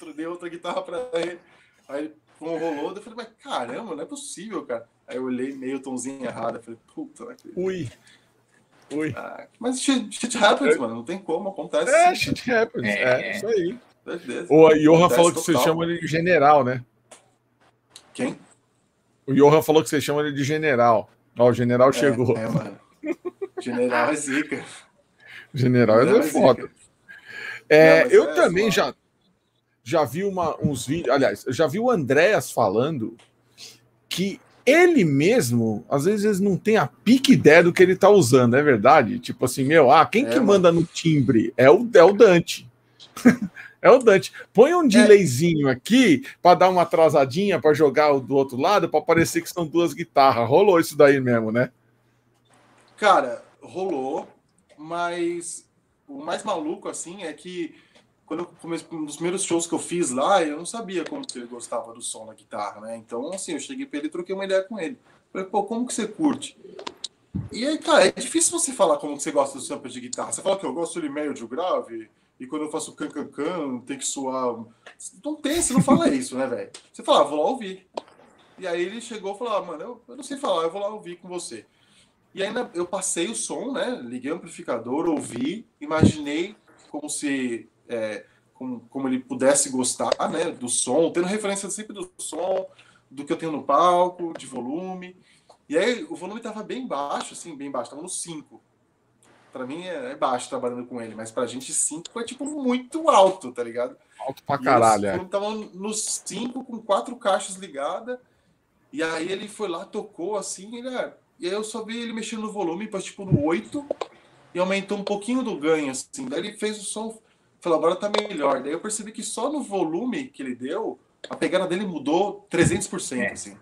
eu, ah, dei outra guitarra para ele. Aí como rolou, eu falei, mas caramba, não é possível, cara. Aí eu olhei meio tomzinho errado, eu falei, puta, né? Ui. Ui. Ah, mas shit, shit happens, é. mano, não tem como, acontece. É, sim, shit happens, é, é, isso aí. O Johan falou que você chama ele de general, né? Quem? O Johan falou que você chama ele de general. Ó, o general é, chegou. É, mano. General é zica. General, general é, é foda. É, Não, eu é também já, já vi uma, uns vídeos. Aliás, eu já vi o Andréas falando que ele mesmo, às vezes, não tem a pique ideia do que ele tá usando, é verdade? Tipo assim, meu, ah, quem é, que mano. manda no timbre? É o, é o Dante. É o Dante. Põe um é. delayzinho é. aqui para dar uma atrasadinha para jogar o do outro lado, para parecer que são duas guitarras. Rolou isso daí mesmo, né? Cara, rolou, mas o mais maluco assim é que quando eu comecei dos primeiros shows que eu fiz lá, eu não sabia como que ele gostava do som da guitarra, né? Então, assim, eu cheguei para ele e troquei uma ideia com ele. Falei, pô, como que você curte? E aí, cara, é difícil você falar como que você gosta do sample de guitarra. Você fala que eu gosto de meio de grave, e quando eu faço can can can, tem que soar. Não tem, você não fala isso, né, velho? Você fala, ah, vou lá ouvir. E aí ele chegou e falou: ah, mano, eu, eu, não sei falar, eu vou lá ouvir com você. E ainda eu passei o som, né? Liguei o amplificador, ouvi, imaginei como se. É, como, como ele pudesse gostar né, do som, tendo referência sempre do som, do que eu tenho no palco, de volume. E aí o volume estava bem baixo, assim, bem baixo, estava no 5. Pra mim é, é baixo trabalhando com ele, mas pra gente 5 é tipo muito alto, tá ligado? Alto pra caralho, é. Tava no 5 com quatro caixas ligadas. E aí ele foi lá, tocou assim, ele, é, e aí eu só vi ele mexendo no volume para tipo no 8 e aumentou um pouquinho do ganho, assim. Daí ele fez o som, falou, agora tá melhor. Daí eu percebi que só no volume que ele deu, a pegada dele mudou 300%, é. assim.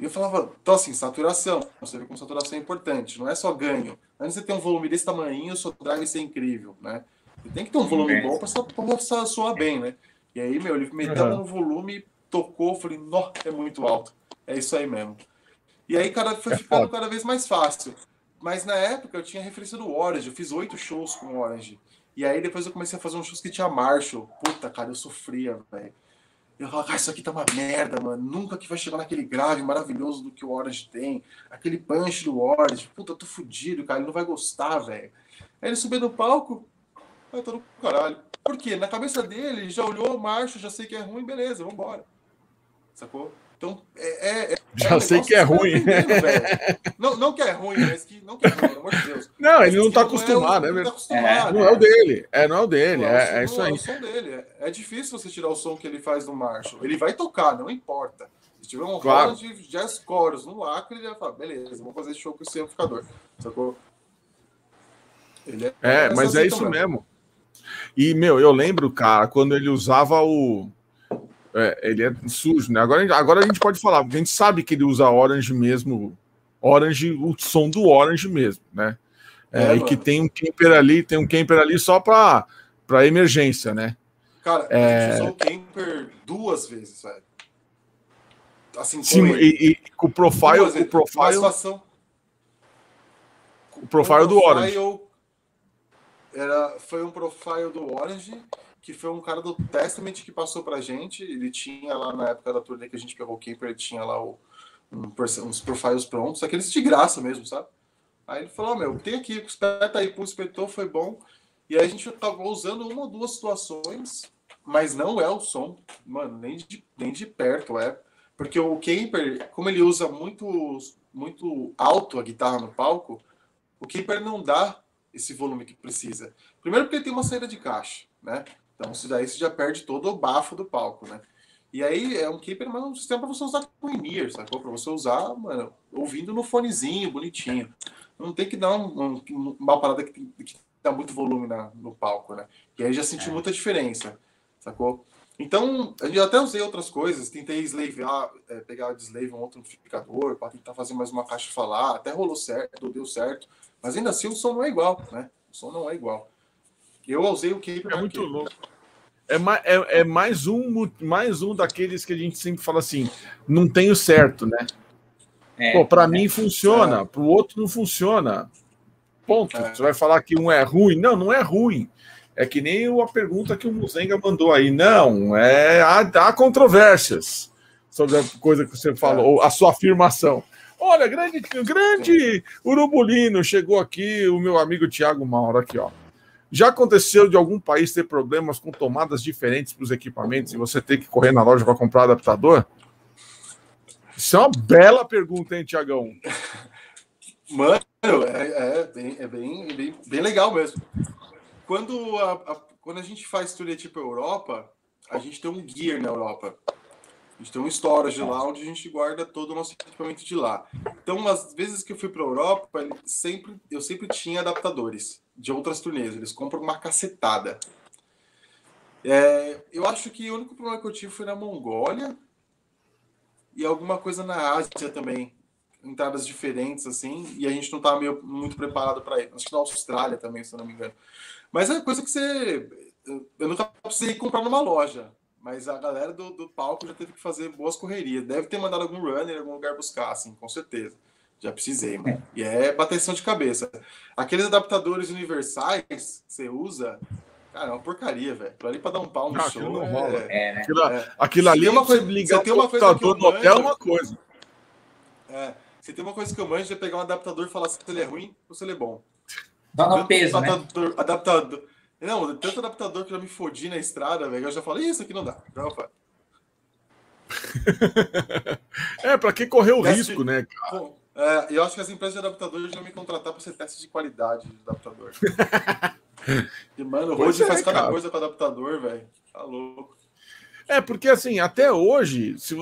E eu falava, então assim, saturação. Você vê como saturação é importante, não é só ganho. Antes de você ter um volume desse tamanho, o seu drive ser incrível, né? Você tem que ter um volume bom para soar bem, né? E aí, meu, ele meteu uhum. no volume, tocou, falei, nó, é muito alto. É isso aí mesmo. E aí, cara, foi é ficando cada vez mais fácil. Mas na época eu tinha referência do Orange, eu fiz oito shows com o Orange. E aí depois eu comecei a fazer uns shows que tinha Marshall. Puta, cara, eu sofria, velho. Eu falava, ah, isso aqui tá uma merda, mano. Nunca que vai chegar naquele grave maravilhoso do que o Orange tem. Aquele punch do Orange. Puta, eu tô fudido, cara. Ele não vai gostar, velho. Aí ele subiu no palco. Aí tô no caralho. Por quê? Na cabeça dele, já olhou o marcho, já sei que é ruim, beleza, vambora. Sacou? Então, é, é, é Já é sei que é ruim. Não, não que é ruim, mas que não que é ruim, pelo amor de Deus. Não, ele não está acostumado, é, né? Tá acostumado, não é o dele. É, não é o dele. É, é, isso aí. É o som dele. É, difícil você tirar o som que ele faz do Marshall. Ele vai tocar, não importa. Se tiver um claro. de jazz chorus no Acre, ele vai falar, beleza, vamos fazer show com esse amplificador. Sacou? Ele é, é mas é isso mesmo. E, meu, eu lembro, cara, quando ele usava o é, ele é sujo, né? Agora, agora a gente pode falar, porque a gente sabe que ele usa Orange mesmo, Orange, o som do Orange mesmo, né? É, é, e que tem um camper ali, tem um camper ali só para para emergência, né? Cara, é... a gente usou o camper duas vezes, velho. Assim, Sim, e, e, com o profile, o profile, situação... o profile do Orange. Era, foi um profile do Orange que foi um cara do Testament que passou pra gente. Ele tinha lá na época da turnê que a gente pegou o Camper, ele tinha lá o, um, uns profiles prontos, aqueles de graça mesmo, sabe? Aí ele falou: oh, Meu, tem aqui, espeta aí, pô, espetou, foi bom. E aí a gente tava usando uma ou duas situações, mas não é o som, mano, nem de, nem de perto é. Porque o Camper, como ele usa muito, muito alto a guitarra no palco, o Camper não dá esse volume que precisa. Primeiro porque ele tem uma saída de caixa, né? Então, isso daí você já perde todo o bafo do palco, né? E aí é um keeper, mas é um sistema para você usar com in-ear, sacou? Para você usar, mano, ouvindo no fonezinho, bonitinho. Não tem que dar um, um, uma parada que, que dá muito volume na, no palco, né? E aí já senti é. muita diferença, sacou? Então, eu até usei outras coisas, tentei slavear, é, pegar de slave um outro amplificador para tentar fazer mais uma caixa falar, até rolou certo, deu certo, mas ainda assim o som não é igual, né? O som não é igual. Eu usei o keeper. É muito louco. É, é, é, mais, um, mais um daqueles que a gente sempre fala assim: não tem o certo, né? É, Pô, para é, mim funciona, é. para o outro não funciona. Ponto. É. Você vai falar que um é ruim? Não, não é ruim. É que nem a pergunta que o Muzenga mandou aí. Não, é há, há controvérsias sobre a coisa que você falou, a sua afirmação. Olha, grande, grande Urubulino, chegou aqui o meu amigo Tiago Mauro, aqui, ó. Já aconteceu de algum país ter problemas com tomadas diferentes para os equipamentos e você ter que correr na loja para comprar adaptador? Isso é uma bela pergunta, hein, Tiagão? Mano, é, é, bem, é bem, bem, bem legal mesmo. Quando a, a, quando a gente faz turnê tipo Europa, a gente tem um gear na Europa. A gente tem um storage lá onde a gente guarda todo o nosso equipamento de lá. Então, as vezes que eu fui para a Europa, sempre, eu sempre tinha adaptadores de outras turnês. Eles compram uma cacetada. É, eu acho que o único problema que eu tive foi na Mongólia e alguma coisa na Ásia também. Entradas diferentes, assim, e a gente não estava meio, muito preparado para isso. Acho que na Austrália também, se eu não me engano. Mas é coisa que você. Eu nunca precisei comprar numa loja. Mas a galera do, do palco já teve que fazer boas correrias. Deve ter mandado algum runner em algum lugar buscar, assim, com certeza. Já precisei, mano. É. E é bateção de cabeça. Aqueles adaptadores universais que você usa, cara, é uma porcaria, velho. Pra ali pra dar um pau no não, show. Aquilo não rola. É, é, né? aquilo, é. aquilo ali é uma coisa. Ligar você tem uma coisa que no hotel é uma coisa. É. Você tem uma coisa que eu manjo é pegar um adaptador e falar se ele é ruim ou se ele é bom. Dá no peso, adaptador, né? Adaptador. Não, tanto adaptador que já me fodi na estrada, velho. Eu já falei, isso aqui não dá. Já é, pra que correr o risco, né, cara? É, eu acho que as empresas de adaptadores vão me contratar para ser teste de qualidade de adaptador. e, mano, hoje é, faz cada cara. coisa com adaptador, velho. Tá louco. É, porque assim, até hoje, se,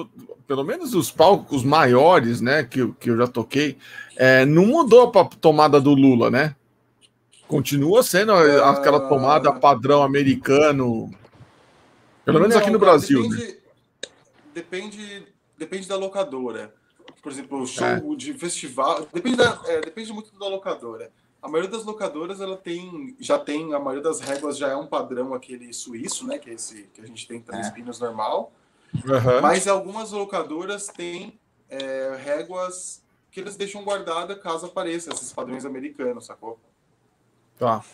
pelo menos os palcos maiores, né, que, que eu já toquei, é, não mudou para tomada do Lula, né? Continua sendo aquela tomada padrão americano. Pelo menos não, aqui no Brasil. Depende, né? depende, depende da locadora por exemplo, show é. de festival, depende, da, é, depende muito da locadora. A maioria das locadoras ela tem, já tem, a maioria das réguas já é um padrão aquele suíço, né? Que é esse que a gente tem três é. pinos normal. Uhum. Mas algumas locadoras têm é, réguas que eles deixam guardada caso apareça esses padrões americanos, sacou? Tá.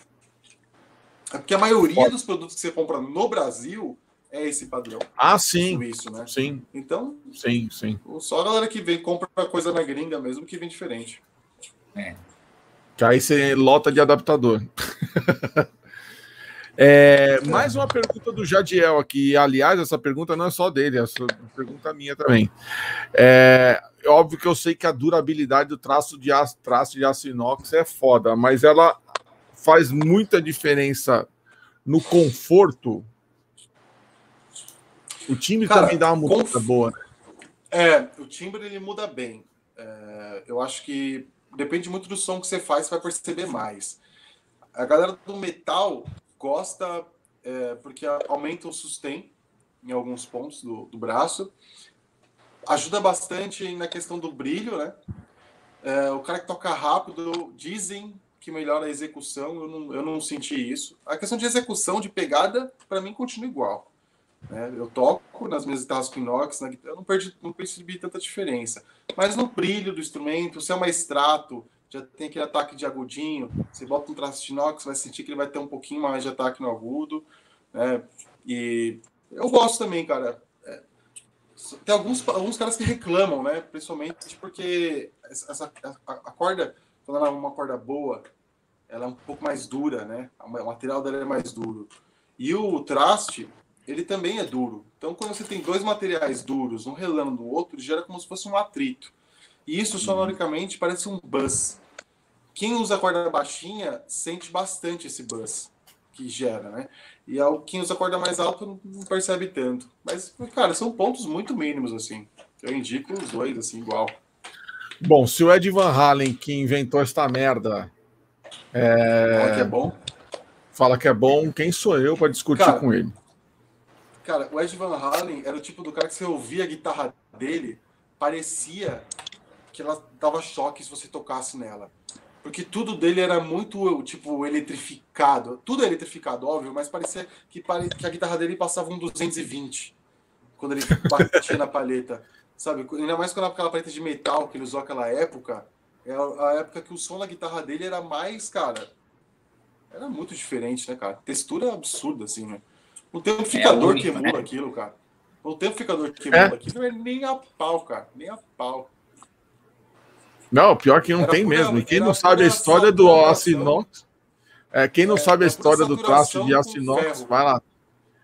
É porque a maioria dos produtos que você compra no Brasil é esse padrão. Ah, sim. Isso, né? Sim. Então. Sim, sim. Só a galera que vem compra coisa na gringa mesmo que vem diferente. É. Que aí você lota de adaptador. é, mais uma pergunta do Jadiel aqui. Aliás, essa pergunta não é só dele, é pergunta minha também. É, é óbvio que eu sei que a durabilidade do traço de aço, traço de aço inox é foda, mas ela faz muita diferença no conforto o timbre Cara, também dá uma mudança conf... boa, né? É, o timbre ele muda bem. É, eu acho que depende muito do som que você faz, você vai perceber mais. A galera do metal gosta é, porque aumenta o sustain em alguns pontos do, do, braço. Ajuda bastante na questão do brilho, né? É, o cara que toca rápido dizem que melhora a execução. Eu não, eu não senti isso. A questão de execução, de pegada, para mim continua igual. Né? Eu toco nas minhas guitarras com inox, na guitarra, eu não, perdi, não percebi tanta diferença. Mas no brilho do instrumento, se é uma extrato, já tem aquele ataque de agudinho, você bota um traço de inox, vai sentir que ele vai ter um pouquinho mais de ataque no agudo. Né? E eu gosto também, cara. É, tem alguns, alguns caras que reclamam, né? Principalmente porque essa, a, a corda, quando ela é uma corda boa, ela é um pouco mais dura, né? O material dela é mais duro. E o traste, ele também é duro. Então, quando você tem dois materiais duros, um relando no outro, gera como se fosse um atrito. E isso, sonoricamente, parece um buzz. Quem usa corda baixinha sente bastante esse buzz que gera, né? E quem usa corda mais alta não percebe tanto. Mas, cara, são pontos muito mínimos, assim. Eu indico os dois, assim, igual. Bom, se o Ed Van Halen, que inventou esta merda... É... Fala que é bom. Fala que é bom, quem sou eu para discutir cara, com ele? Cara, o Ed Van Halen era o tipo do cara que você ouvia a guitarra dele, parecia que ela dava choque se você tocasse nela. Porque tudo dele era muito, tipo, eletrificado. Tudo é eletrificado, óbvio, mas parecia que, pare... que a guitarra dele passava um 220 quando ele batia na palheta. Sabe? Ainda mais quando aquela palheta de metal que ele usou naquela época. É a época que o som da guitarra dele era mais, cara. era muito diferente, né, cara? Textura absurda, assim, né? O amplificador é único, que muda né? aquilo, cara. O amplificador que muda é. aquilo é nem a pau, cara. Nem a pau. Não, pior que não era tem mesmo. E quem não sabe a história do aço inox, é, quem não é, sabe a história do traço de aço inox, vai lá.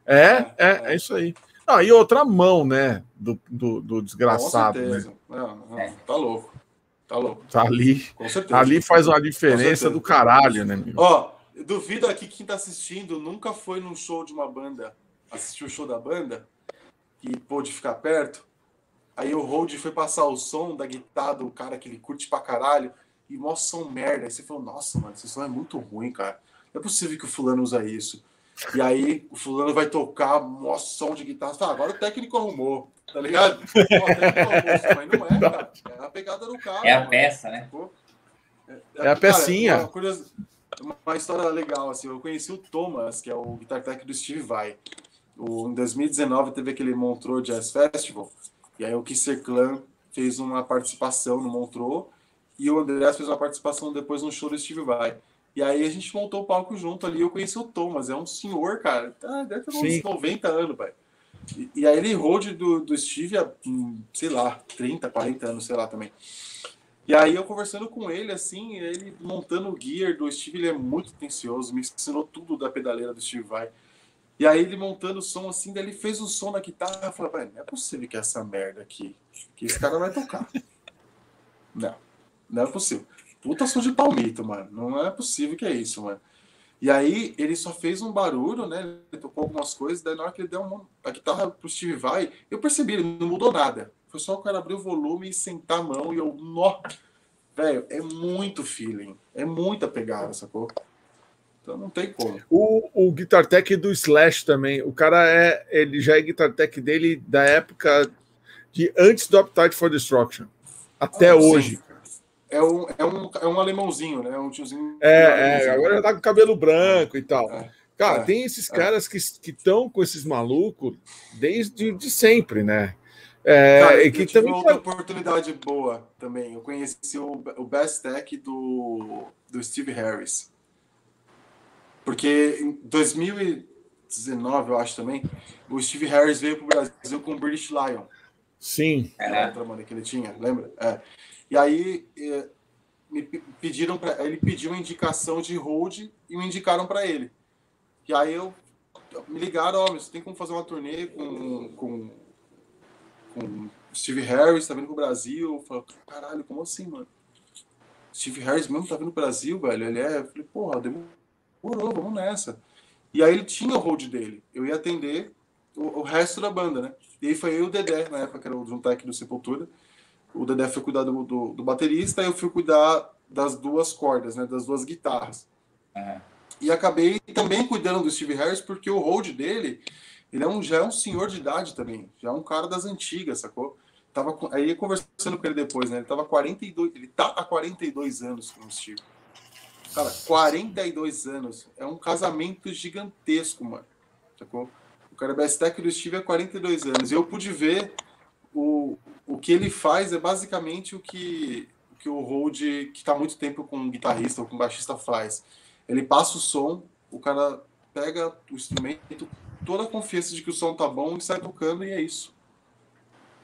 É, é, é, é, isso aí. Ah, e outra mão, né? Do, do, do desgraçado, né? Não, não, é. tá louco. Tá louco. Tá ali. Ali faz uma diferença do caralho, né, meu? Ó, duvido aqui quem tá assistindo nunca foi num show de uma banda, assistiu o show da banda e pôde ficar perto. Aí o Hold foi passar o som da guitarra do cara que ele curte pra caralho e mostra som merda. Aí você falou, nossa, mano, esse som é muito ruim, cara. Não é possível que o fulano usa isso. E aí o fulano vai tocar, mostra som de guitarra. Fala, agora o técnico arrumou, tá ligado? arrumou, mas não é, cara. É a pegada do cara. É a peça, né? É, é, a pecinha. Cara, uma, uma, história legal, assim, eu conheci o Thomas, que é o guitar tech do Steve Vai. O, em 2019 teve aquele Montreux Jazz Festival, e aí o Kisser Clan fez uma participação no Montreux, e o Andrés fez uma participação depois no show do Steve Vai. E aí a gente montou o palco junto ali. Eu conheci o Thomas, é um senhor, cara. Tá, deve ter uns Sim. 90 anos, pai. E, aí ele road do, do Steve há, hum, sei lá, 30, 40 anos, sei lá também. E aí eu conversando com ele, assim, ele montando o gear do Steve, ele é muito atencioso, me ensinou tudo da pedaleira do Steve Vai. E aí ele montando o som assim, daí ele fez o som na guitarra, eu falei, não é possível que essa merda aqui, que esse cara vai tocar. não, não é possível. Puta som de palmito, mano. Não é possível que é isso, mano. E aí ele só fez um barulho, né? Ele tocou algumas coisas, daí na hora que ele deu uma, a guitarra pro Steve Vai, eu percebi, ele não mudou nada. Foi só o cara abrir o volume e sentar a mão e eu, nó, velho, é muito feeling, é muita pegada, sacou? Então não tem como. O, o Guitar Tech do Slash também, o cara é, ele já é Guitar Tech dele da época de antes do Appetite for Destruction, até ah, hoje. Sim é um, é um, é um alemãozinho, né? Um tiozinho. É, é agora já tá com cabelo branco e tal. É, Cara, é, tem esses é. caras que estão com esses malucos desde de sempre, né? É, Cara, que também outra oportunidade boa também. Eu conheci o, o Best Tech do, do Steve Harris. Porque em 2019, eu acho também, o Steve Harris veio para o Brasil com o British Lion. Sim. Era outra banda que ele tinha, lembra? É. E aí é, me pediram para ele pediu uma indicação de hold e me indicaram para ele. E aí eu me ligaram, ó, você tem como fazer uma turnê com, com, com Steve Harris, tá vindo pro Brasil. Eu falei, caralho, como assim, mano? Steve Harris mesmo tá vindo pro Brasil, velho. Ele é. Eu falei, porra, demorou, vamos nessa. E aí ele tinha o hold dele. Eu ia atender o, o resto da banda, né? E aí foi eu e o Dedé, na época, que era o Juntec do Sepultura o Dedé foi cuidar do, do, do baterista e eu fui cuidar das duas cordas, né, das duas guitarras. É. E acabei também cuidando do Steve Harris porque o hold dele, ele é um, já é um senhor de idade também, já é um cara das antigas, sacou? Tava aí conversando com ele depois, né? Ele tava 42, ele tá há 42 anos com o Steve. Cara, 42 anos é um casamento gigantesco, mano. Sacou? O cara é best tech do Steve há 42 anos. E eu pude ver o, o que ele faz é basicamente o que, o, que o Hold, que está muito tempo com um guitarrista ou com um baixista, faz. Ele passa o som, o cara pega o instrumento, toda a confiança de que o som tá bom e sai tocando, e é isso.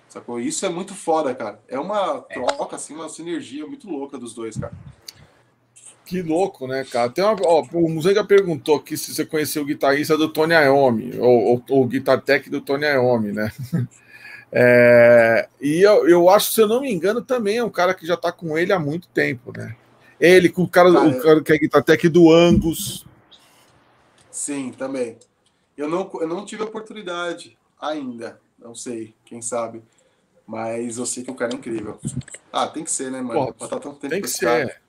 Sacou? Isso é muito foda, cara. É uma troca, assim, uma sinergia muito louca dos dois, cara. Que louco, né, cara? Tem uma, ó, o Muzenga perguntou aqui se você conheceu o guitarrista do Tony Iommi, ou, ou, o guitar tech do Tony Iommi, né? É, e eu, eu acho, se eu não me engano, também é um cara que já está com ele há muito tempo, né? Ele, com o cara, cara o cara que é Guitartec do Angus. Sim, também. Eu não, eu não tive oportunidade ainda, não sei, quem sabe. Mas eu sei que o cara é incrível. Ah, tem que ser, né, mano? Pô, tá tempo tem que ser.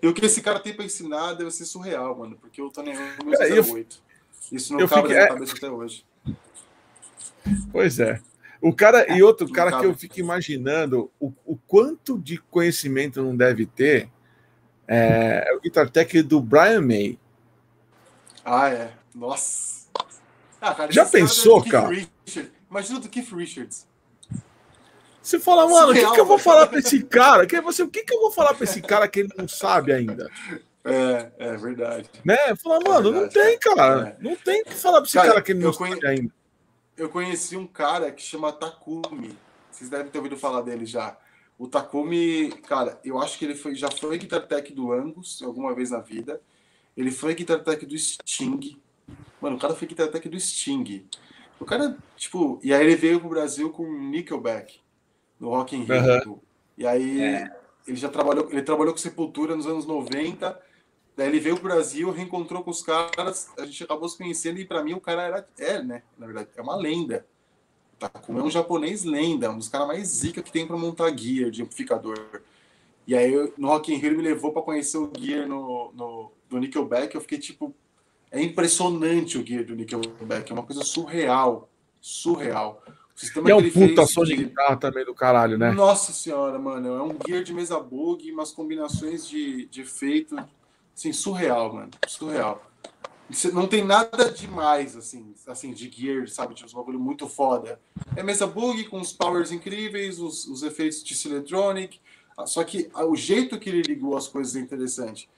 E o que esse cara tem pra ensinar deve ser surreal, mano. Porque o Tony Ramos é 08. Isso não cabe fiquei... na minha cabeça até hoje. Pois é. O cara e outro cara que eu fico imaginando o, o quanto de conhecimento não deve ter é, é o Guitar Tech do Brian May. Ah, é. Nossa. Ah, cara, Já pensou, cara? Imagina do Keith Richards. Você fala, mano, o que, que eu vou falar para esse cara? Que você, o que, que eu vou falar para esse cara que ele não sabe ainda? É, é verdade. Né? Falar, é mano, é não tem, cara. É. Não tem que falar pra esse cara, cara que ele não conhe... ainda. Eu conheci um cara que chama Takumi. Vocês devem ter ouvido falar dele já. O Takumi, cara, eu acho que ele foi, já foi Guitar Tech do Angus alguma vez na vida. Ele foi Guitar Tech do Sting. Mano, o cara foi Guitar Tech do Sting. O cara, tipo, e aí ele veio pro Brasil com Nickelback no Rock in Rio. Uhum. E aí é. ele já trabalhou, ele trabalhou com Sepultura nos anos 90. Daí ele veio pro Brasil, reencontrou com os caras, a gente acabou se conhecendo e para mim o cara era é, né, na verdade, é uma lenda. Takuma é um japonês lenda, um dos caras mais zica que tem para montar gear de amplificador. E aí no Rock in Rio ele me levou para conhecer o gear no, no do Nickelback, eu fiquei tipo é impressionante o gear do Nickelback, é uma coisa surreal, surreal. e é um puta som de guitarra também do caralho, né? Nossa senhora, mano, é um gear de mesa bug, umas combinações de, de efeito, assim, surreal, mano, surreal. Não tem nada demais, assim, assim, de gear, sabe? Tipo, um bagulho muito foda. É mesa bug com os powers incríveis, os, os efeitos de Electronic. Ah, só que o jeito que ele ligou as coisas é interessante.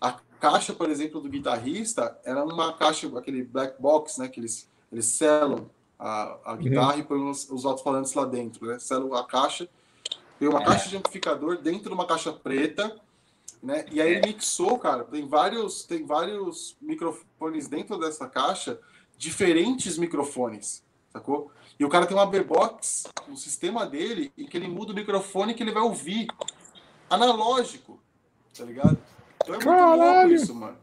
A caixa, por exemplo, do guitarrista era uma caixa, aquele black box, né? Que eles, eles selam a, a uhum. guitarra uhum. e põem os, os alto-falantes lá dentro, né? Selam a caixa. Tem uma é. caixa de amplificador dentro de uma caixa preta né? E aí ele mixou, cara, tem vários, tem vários microfones dentro dessa caixa, diferentes microfones, sacou? E o cara tem uma B-Box no sistema dele em que ele muda o microfone que ele vai ouvir. Analógico, tá ligado? Então é muito Caralho. louco isso, mano.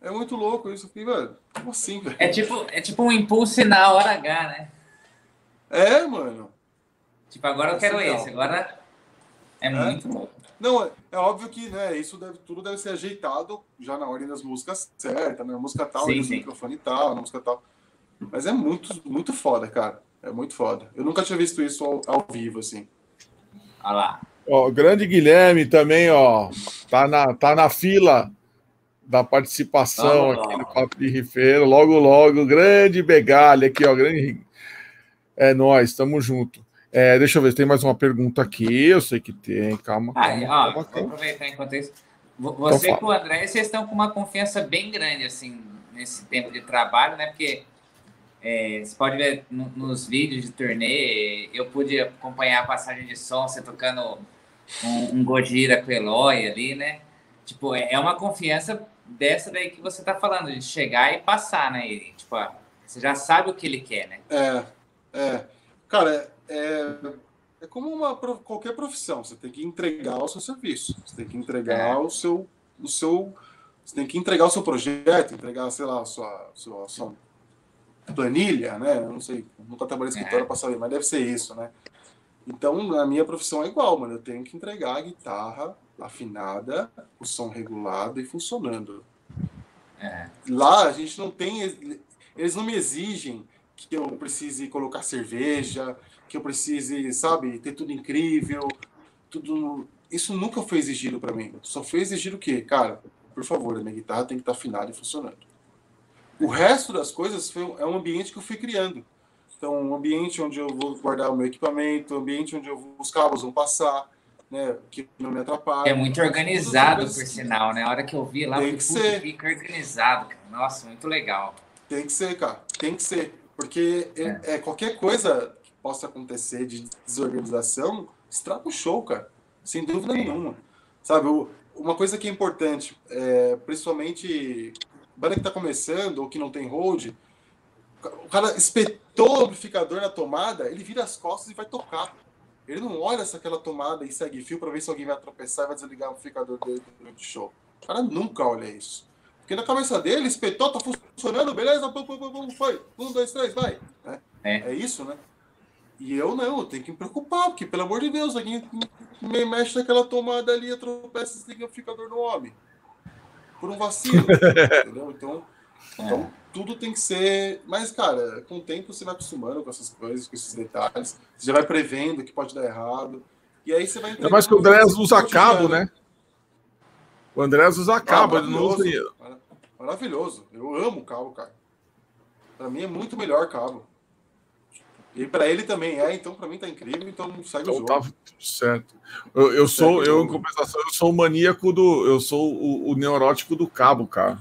É muito louco isso. Fiquei, mano, como assim, velho? É tipo, é tipo um impulso na hora H, né? É, mano. Tipo, agora é eu quero legal. esse. Agora é, é muito louco. Não, é, é óbvio que né, isso deve, tudo deve ser ajeitado já na ordem das músicas certa, né? música tal, sim, sim. microfone tal, na música tal. Mas é muito, muito foda, cara. É muito foda. Eu nunca tinha visto isso ao, ao vivo, assim. Olha lá. Ó, grande Guilherme também, ó. Tá na, tá na fila da participação aqui no Papo de Rifeiro. Logo, logo, grande Begalha aqui, ó. Grande. É nós, tamo junto. É, deixa eu ver se tem mais uma pergunta aqui. Eu sei que tem, calma. Ah, calma, ó, calma, calma. aproveitar enquanto isso. Você então, e o André, vocês estão com uma confiança bem grande, assim, nesse tempo de trabalho, né? Porque é, você pode ver no, nos vídeos de turnê, eu pude acompanhar a passagem de som, você tocando um, um Gojira com Eloy ali, né? Tipo, é, é uma confiança dessa daí que você tá falando, de chegar e passar, né? E, tipo, você já sabe o que ele quer, né? É, é. Cara, é, é como uma, qualquer profissão, você tem que entregar o seu serviço, você tem que entregar é. o, seu, o seu. Você tem que entregar o seu projeto, entregar, sei lá, a sua, sua, sua planilha, né? Eu não sei, nunca trabalhei em escritório é. para saber, mas deve ser isso, né? Então, a minha profissão é igual, mano. Eu tenho que entregar a guitarra afinada, o som regulado e funcionando. É. Lá a gente não tem. Eles não me exigem que eu precise colocar cerveja, que eu precise, sabe, ter tudo incrível, tudo. Isso nunca foi exigido para mim. Só foi exigido o quê? Cara, por favor, a minha guitarra tem que estar tá afinada e funcionando. O resto das coisas foi, é um ambiente que eu fui criando. Então, um ambiente onde eu vou guardar o meu equipamento, um ambiente onde eu, os cabos vão passar, né, que não me atrapalha. É muito organizado, por sinal, né? A hora que eu vi lá, tem que ser. fica organizado. Cara. Nossa, muito legal. Tem que ser, cara. Tem que ser. Porque é. é qualquer coisa possa acontecer de desorganização, estraga o show, cara. Sem dúvida nenhuma. Sabe, uma coisa que é importante, é, principalmente banda que tá começando ou que não tem hold, o cara espetou o amplificador na tomada, ele vira as costas e vai tocar. Ele não olha se aquela tomada e segue fio para ver se alguém vai tropeçar e vai desligar o amplificador dele durante o show. O cara nunca olha isso. Porque na cabeça dele, espetou, tá funcionando, beleza, pum, pum, pum, foi. Um, dois, três, vai. É, é. é isso, né? E eu não, eu tenho que me preocupar, porque, pelo amor de Deus, alguém me mexe naquela tomada ali, tropeça e desliga o amplificador no homem. Por um vacilo. entendeu? Então, é. então, tudo tem que ser. Mas, cara, com o tempo você vai acostumando com essas coisas, com esses detalhes. Você já vai prevendo que pode dar errado. E aí você vai. É mais que o André usa cabo, né? O André usa cabo, ah, ele não usa. Maravilhoso. Eu amo cabo, cara. Pra mim é muito melhor cabo. E para ele também é, então para mim tá incrível, então segue então, o jogo. Tá certo. Eu, eu sou, eu em compensação, eu sou o maníaco do, eu sou o, o neurótico do cabo, cara.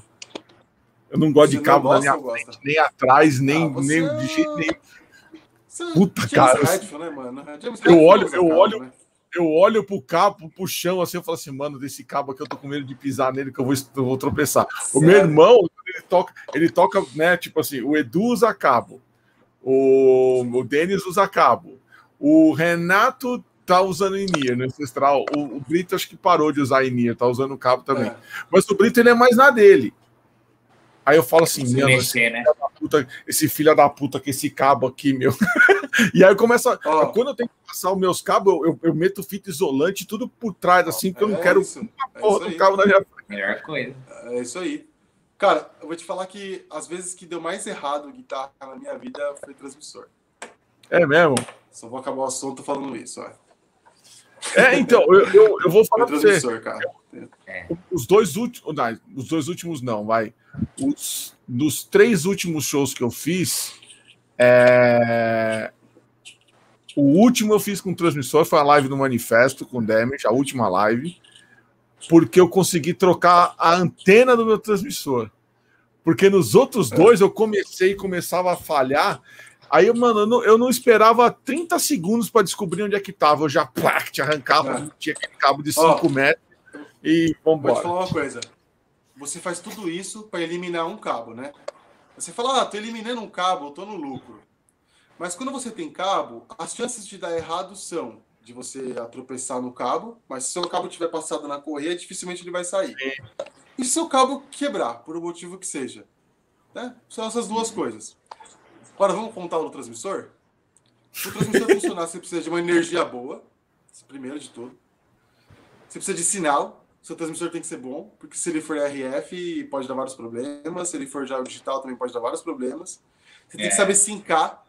Eu não gosto Você de cabo gosta, nem, frente, nem atrás, nem, ah, nem de jeito nenhum. Puta, James cara. Redfield, né, mano? eu olho, eu olho, né? eu olho pro cabo, pro chão, assim, eu falo assim, mano, desse cabo aqui eu tô com medo de pisar nele, que eu vou, eu vou tropeçar. Sério? O meu irmão, ele toca, ele toca, né, tipo assim, o Edu usa cabo, o, o Denis usa cabo, o Renato tá usando Inir no Ancestral, o, o, Brito acho que parou de usar Inir, tá usando cabo também. É. Mas o Brito, ele é mais na dele. Aí eu falo assim, meu, mexer, né? puta, esse filho da puta com esse cabo aqui, meu. e aí começa. Oh. Quando eu tenho que passar os meus cabos, eu, eu, eu meto fita isolante, tudo por trás, assim, porque é eu não é quero isso. uma é porra do cabo na minha frente. Melhor coisa. É isso aí. Cara, eu vou te falar que as vezes que deu mais errado guitarra na minha vida foi transmissor. É mesmo? Só vou acabar o assunto falando isso, ó. É, então, eu, eu, eu vou falar para você. Cara. Os dois últimos. Não, os dois últimos não, vai. Os, dos três últimos shows que eu fiz, é... o último eu fiz com transmissor foi a live do Manifesto com Damage, a última live, porque eu consegui trocar a antena do meu transmissor. Porque nos outros dois eu comecei e começava a falhar. Aí, mano, eu não, eu não esperava 30 segundos para descobrir onde é que tava. Eu já plac, te arrancava, é. tinha aquele cabo de 5 oh, metros e vambora. Vou te falar uma coisa você faz tudo isso para eliminar um cabo, né? Você fala, ah, tô eliminando um cabo, eu tô no lucro. Mas quando você tem cabo, as chances de dar errado são de você tropeçar no cabo, mas se seu cabo tiver passado na correia, dificilmente ele vai sair. E se seu cabo quebrar, por um motivo que seja. Né? São essas duas coisas. Agora, vamos contar o transmissor? O transmissor funcionar, você precisa de uma energia boa, primeiro de tudo. Você precisa de sinal, seu transmissor tem que ser bom, porque se ele for RF pode dar vários problemas, se ele for já digital também pode dar vários problemas. Você tem que é. saber sincar.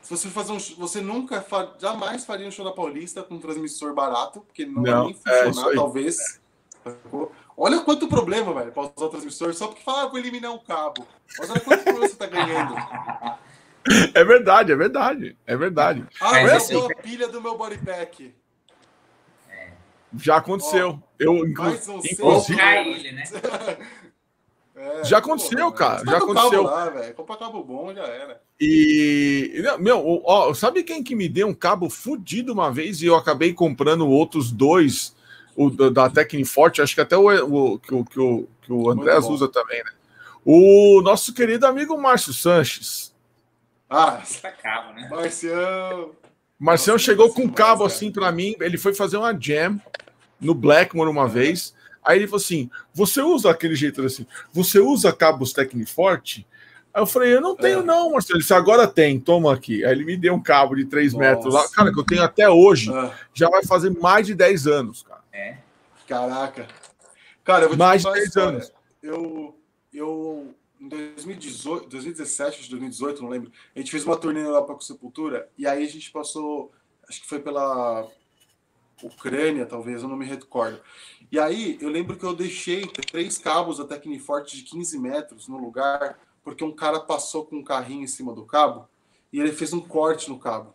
Se você fazer um, você nunca jamais faria um show da Paulista com um transmissor barato, porque não, não vai nem é funcionar, é talvez. Olha quanto problema, velho, para usar o transmissor só porque falar, ah, vou eliminar um cabo. Mas olha quanto problema você tá ganhando. É verdade, é verdade, é verdade. Ah, eu é a pilha do meu bodypack. Já aconteceu. Oh, eu, inclusive. ele, né? É, já aconteceu, pô, cara. Já aconteceu. Lá, Compra cabo bom, já era. E, meu, ó, sabe quem que me deu um cabo fudido uma vez e eu acabei comprando outros dois, o da Tecniforte, acho que até o, o, que, o, que o, que o Andrés usa também, né? O nosso querido amigo Márcio Sanches. Ah, tá cabo, né? Marcião. Marcião chegou com um cabo assim para mim, ele foi fazer uma jam no Blackmore uma vez. Aí ele falou assim: Você usa aquele jeito assim, você usa cabos Tecniforte? Aí eu falei: Eu não tenho, é. não, Marcelo. Ele disse: Agora tem, toma aqui. Aí ele me deu um cabo de 3 metros lá, cara, que eu tenho até hoje. É. Já vai fazer mais de 10 anos, cara. É. Caraca. Cara, eu vou te mais de 10 anos. Eu, eu, em 2018, 2017, 2018, não lembro, a gente fez uma turnê lá para Sepultura e aí a gente passou, acho que foi pela Ucrânia, talvez, eu não me recordo. E aí, eu lembro que eu deixei três cabos da Tecniforte de 15 metros no lugar, porque um cara passou com um carrinho em cima do cabo e ele fez um corte no cabo.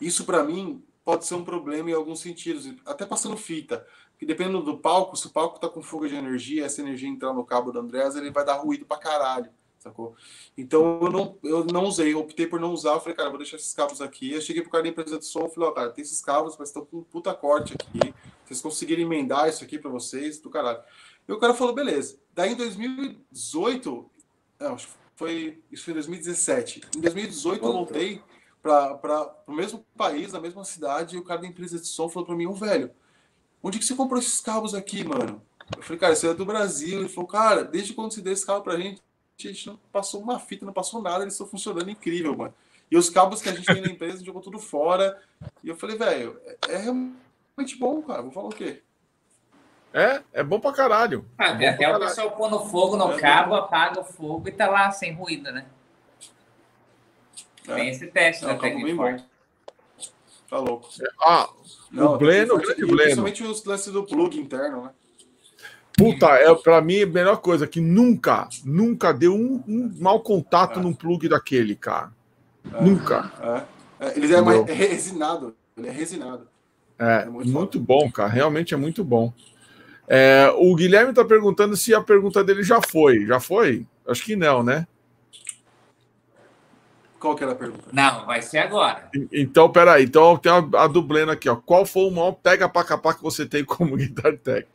Isso, para mim, pode ser um problema em alguns sentidos, até passando fita. Porque dependendo do palco, se o palco tá com fuga de energia, essa energia entrar no cabo do Andrés, ele vai dar ruído pra caralho sacou? Então eu não, eu não usei, eu optei por não usar. Eu falei, cara, vou deixar esses cabos aqui. Eu cheguei pro cara da empresa de som falei, ó, oh, cara, tem esses cabos, mas estão com um puta corte aqui. Vocês conseguirem emendar isso aqui para vocês, do caralho. E o cara falou, beleza. Daí em 2018, não, foi, isso foi em 2017. Em 2018 eu voltei para o mesmo país, na mesma cidade, e o cara da empresa de som falou para mim, ô oh, velho, onde que você comprou esses cabos aqui, mano? Eu falei, cara, isso é do Brasil. Ele falou, cara, desde quando você deu esse cabo pra gente, a gente não passou uma fita, não passou nada, eles estão funcionando incrível, mano. E os cabos que a gente tem na empresa, a gente jogou tudo fora. E eu falei, velho, é, é realmente bom, cara. Vou falar o quê? É, é bom pra caralho. Ah, é até o pessoal pôr no fogo no é cabo, apaga o fogo e tá lá sem ruído, né? É. Tem esse teste da Tecniforte. Tá louco. Ah, não, o Bleno, o grande Bleno. Principalmente os lances do plug interno, né? Puta, é para mim a melhor coisa que nunca, nunca deu um, um mau contato é. num plug daquele, cara. É, Nunca. É. é ele é, mais, é resinado. Ele é resinado. É, é muito, muito bom, cara. Realmente é muito bom. É, o Guilherme está perguntando se a pergunta dele já foi. Já foi? Acho que não, né? Qual que era a pergunta? Não, vai ser agora. Então, peraí. Então, tem a, a dublendo aqui, ó. Qual foi o maior pega para capar que você tem como Guitar Tech?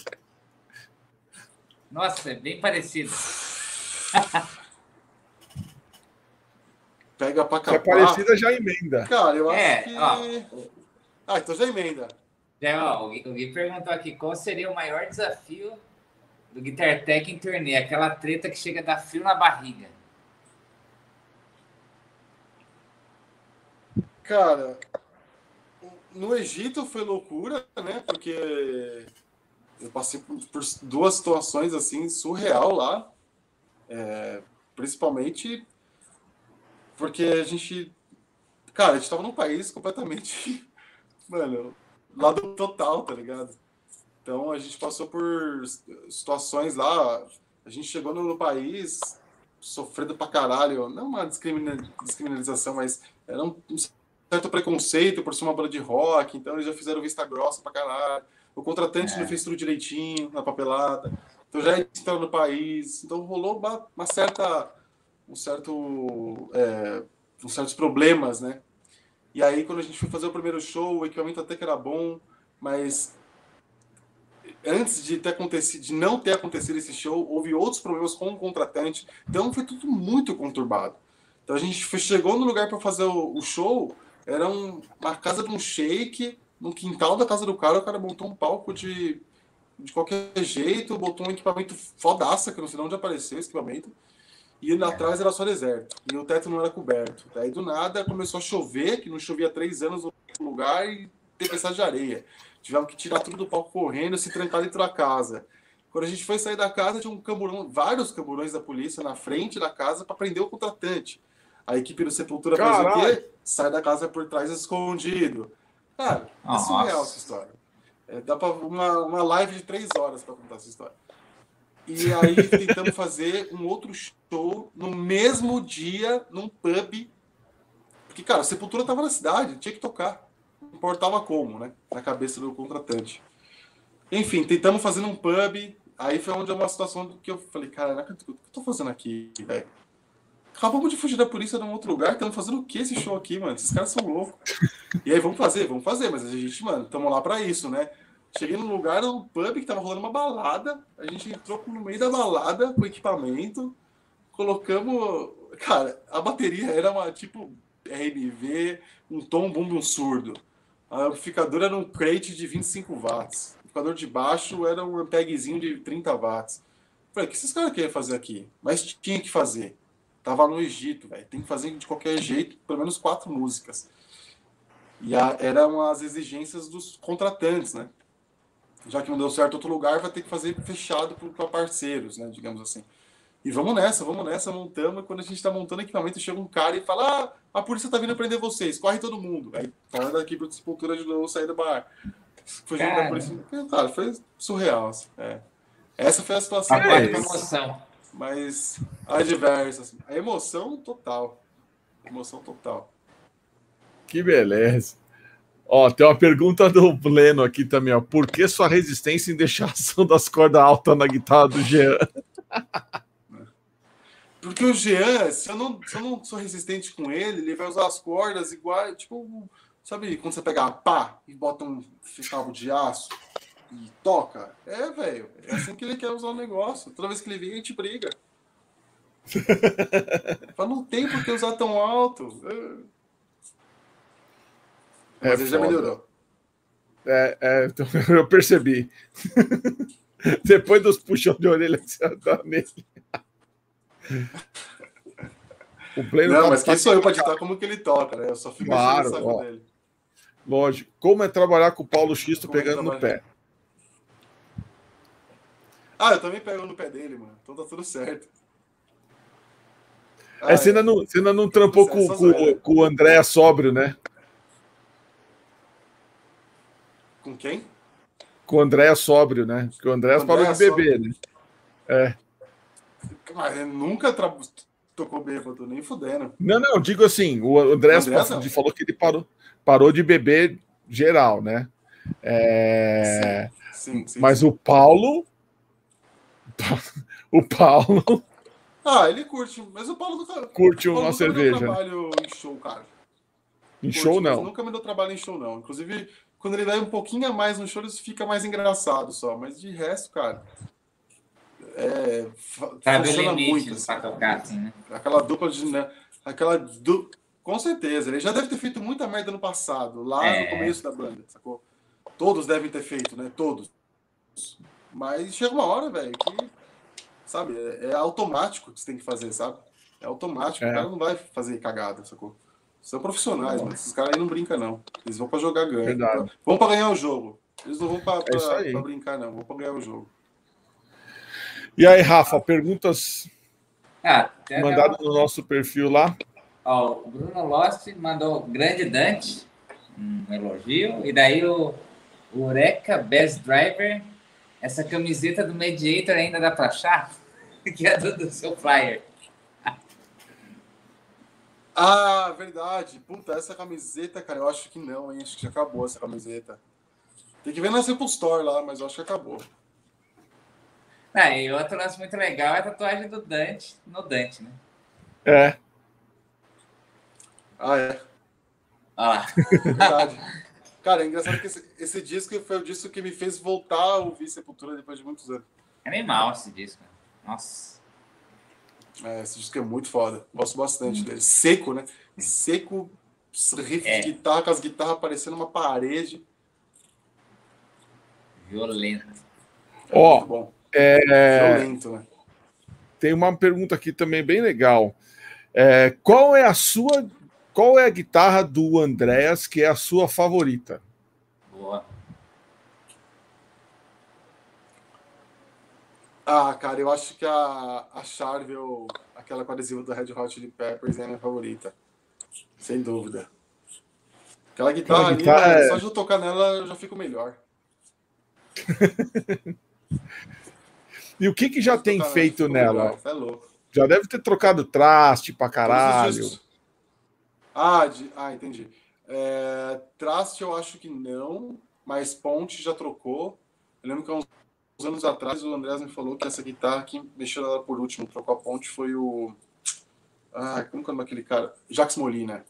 Nossa, é bem parecido. pega para capar. Se é parecida, já emenda. Cara, eu acho é, que... Ó, ah, então já emenda. Já, ó, o, Gui, o Gui perguntou aqui qual seria o maior desafio do Guitar Tech em turnê? Aquela treta que chega a dar frio na barriga. Cara, no Egito foi loucura, né? Porque eu passei por, por duas situações assim surreal lá, é, principalmente porque a gente, cara, a gente estava num país completamente, mano, lado total, tá ligado? Então a gente passou por situações lá, a gente chegou no, no país sofrendo pra caralho, não uma discriminalização, mas era um, um certo preconceito por ser uma banda de rock, então eles já fizeram vista grossa pra caralho. O contratante é. não fez tudo direitinho na papelada. Então já entraram no país. Então rolou uma, uma certa. um certo. É, uns certos problemas, né? E aí, quando a gente foi fazer o primeiro show, o equipamento até que era bom, mas antes de ter acontecido, de não ter acontecido esse show, houve outros problemas com o contratante. Então foi tudo muito conturbado. Então a gente chegou no lugar para fazer o, o show, era um, uma casa de um shake, no quintal da casa do cara, o cara montou um palco de, de qualquer jeito, botou um equipamento fodaça, que não sei de onde apareceu esse equipamento, e atrás era só deserto, e o teto não era coberto. Daí do nada começou a chover, que não chovia há três anos no lugar, e tempestade de areia. Tivemos que tirar tudo do palco correndo, se trancar dentro da casa. Quando a gente foi sair da casa, tinha um camburão, vários camburões da polícia na frente da casa para prender o contratante. A equipe do Sepultura faz o quê? Sai da casa por trás escondido. Cara, é surreal essa história. É, dá para uma, uma live de três horas para contar essa história. E aí tentamos fazer um outro show no mesmo dia, num pub. Porque, cara, a Sepultura tava na cidade, tinha que tocar. Não importava como, né? Na cabeça do contratante. Enfim, tentamos fazer num pub. Aí foi onde é uma situação que eu falei, cara, o que eu tô fazendo aqui, velho? Acabamos de fugir da polícia num outro lugar, estamos fazendo o que esse show aqui, mano? Esses caras são loucos. E aí, vamos fazer, vamos fazer, mas a gente, mano, estamos lá para isso, né? Cheguei no lugar, no pub, que tava rolando uma balada, a gente entrou no meio da balada com equipamento, colocamos. Cara, a bateria era uma tipo RMV, um tom bumbo surdo. A amplificadora era um crate de 25 watts. O amplificador de baixo era um ampegzinho de 30 watts. Falei, o que esses caras querem fazer aqui? Mas tinha que fazer. Tava no Egito, velho. Tem que fazer de qualquer jeito, pelo menos quatro músicas. E a, eram as exigências dos contratantes, né? Já que não deu certo outro lugar, vai ter que fazer fechado para parceiros, né? Digamos assim. E vamos nessa, vamos nessa, montamos. E quando a gente está montando equipamento, chega um cara e fala: Ah, a polícia tá vindo prender vocês, corre todo mundo. Aí fala daqui para Sepultura de novo sair do bar. Fugindo da polícia. Cara, foi surreal. Assim. É. Essa foi a situação. A emoção mas adversas. A emoção total. Emoção total. Que beleza. Ó, tem uma pergunta do Pleno aqui também, ó. Por que sua resistência em deixar a ação das cordas altas na guitarra do Jean? Porque o Jean, se eu, não, se eu não sou resistente com ele, ele vai usar as cordas igual, tipo, sabe quando você pega a pá e bota um cabo de aço? E toca. É, velho. É assim que ele quer usar o negócio. Toda vez que ele vem, a gente briga. Mas não tem por que usar tão alto. É, Mas ele já melhorou. É, é, então, eu percebi. Depois dos puxões de orelha que você dá nele. O pleno não, tá mas quem sou eu para ditar como que ele toca, né? Eu só fico claro, dele. Lógico. Como é trabalhar com o Paulo Xisto como é pegando no pé? Ah, eu também pego no pé dele, mano. Então tá tudo certo. Ah, é, você, ainda não, você ainda não trampou com, com, com, o André sóbrio, né? Com quem? Com o André sóbrio, né? Porque o André parou de beber, né? É. Mas nunca tra... tocou bêbado, nem fudendo. Não, não, digo assim, o André falou que ele parou, parou de beber geral, né? É... Sim, sim, sim, Mas o Paulo. O Paulo. Ah, ele curte, mas o Paulo nunca. Curte uma cerveja. trabalho em show, cara. Em curte, show, não. Nunca me deu trabalho em show, não. Inclusive, quando ele vai um pouquinho a mais no show, ele fica mais engraçado só. Mas de resto, cara. É, Sabe o limite muito, assim. pra tocar, assim, né? Aquela dupla de. Né, aquela du... Com certeza. Ele já deve ter feito muita merda no passado, lá é. no começo da banda, sacou? Todos devem ter feito, né? Todos. Mas chega uma hora, velho, que. Sabe? É, é, automático que você tem que fazer, sabe? É automático. É. O cara não vai fazer cagada, sacou? São profissionais, mas esses caras aí não brincam, não. Eles vão para jogar ganho. Verdade. Vão para ganhar o jogo. Eles não vão para é brincar, não. Vão para ganhar o jogo. E aí, Rafa, perguntas ah, mandadas no nosso perfil lá? Ó, o Bruno Lost mandou grande Dante, um elogio, e daí o, o Ureca Best Driver, essa camiseta do Mediator ainda dá para achar? que é do, do seu flyer. Ah, verdade. Puta, essa camiseta, cara, eu acho que não, hein? Acho que já acabou essa camiseta. Tem que ver na Apple Store lá, mas eu acho que acabou. Ah, e outro lance muito legal é a tatuagem do Dante no Dante, né? É. Ah, é. Ah. Verdade. Cara, é engraçado que esse, esse, disco foi o disco que me fez voltar a ouvir Sepultura depois de muitos anos. É animal esse disco. Nossa. É, esse disco é muito foda. Gosto bastante hum. dele. Seco, né? Seco, riff é. de guitarra, com as guitarras parecendo uma parede. Violento. Ó, oh, é... Violento, né? Tem uma pergunta aqui também bem legal. É, qual é a sua. Qual é a guitarra do Andréas que é a sua favorita? Boa. Ah, cara, eu acho que a, a Charvel, aquela com adesivo do Red Hot Chili Peppers, é a minha favorita. Sem dúvida. Aquela guitarra, ali, guitarra é... só de eu tocar nela eu já fico melhor. e o que que já tem feito nela? É louco. Já deve ter trocado traste pra caralho. Ah, de... ah, entendi. É... Traste eu acho que não, mas ponte já trocou. Eu lembro que há uns anos atrás, o Andrés me falou que essa guitarra que mexeu ela por último, trocou a ponte, foi o. Ah, como que é aquele cara? Jax Molina.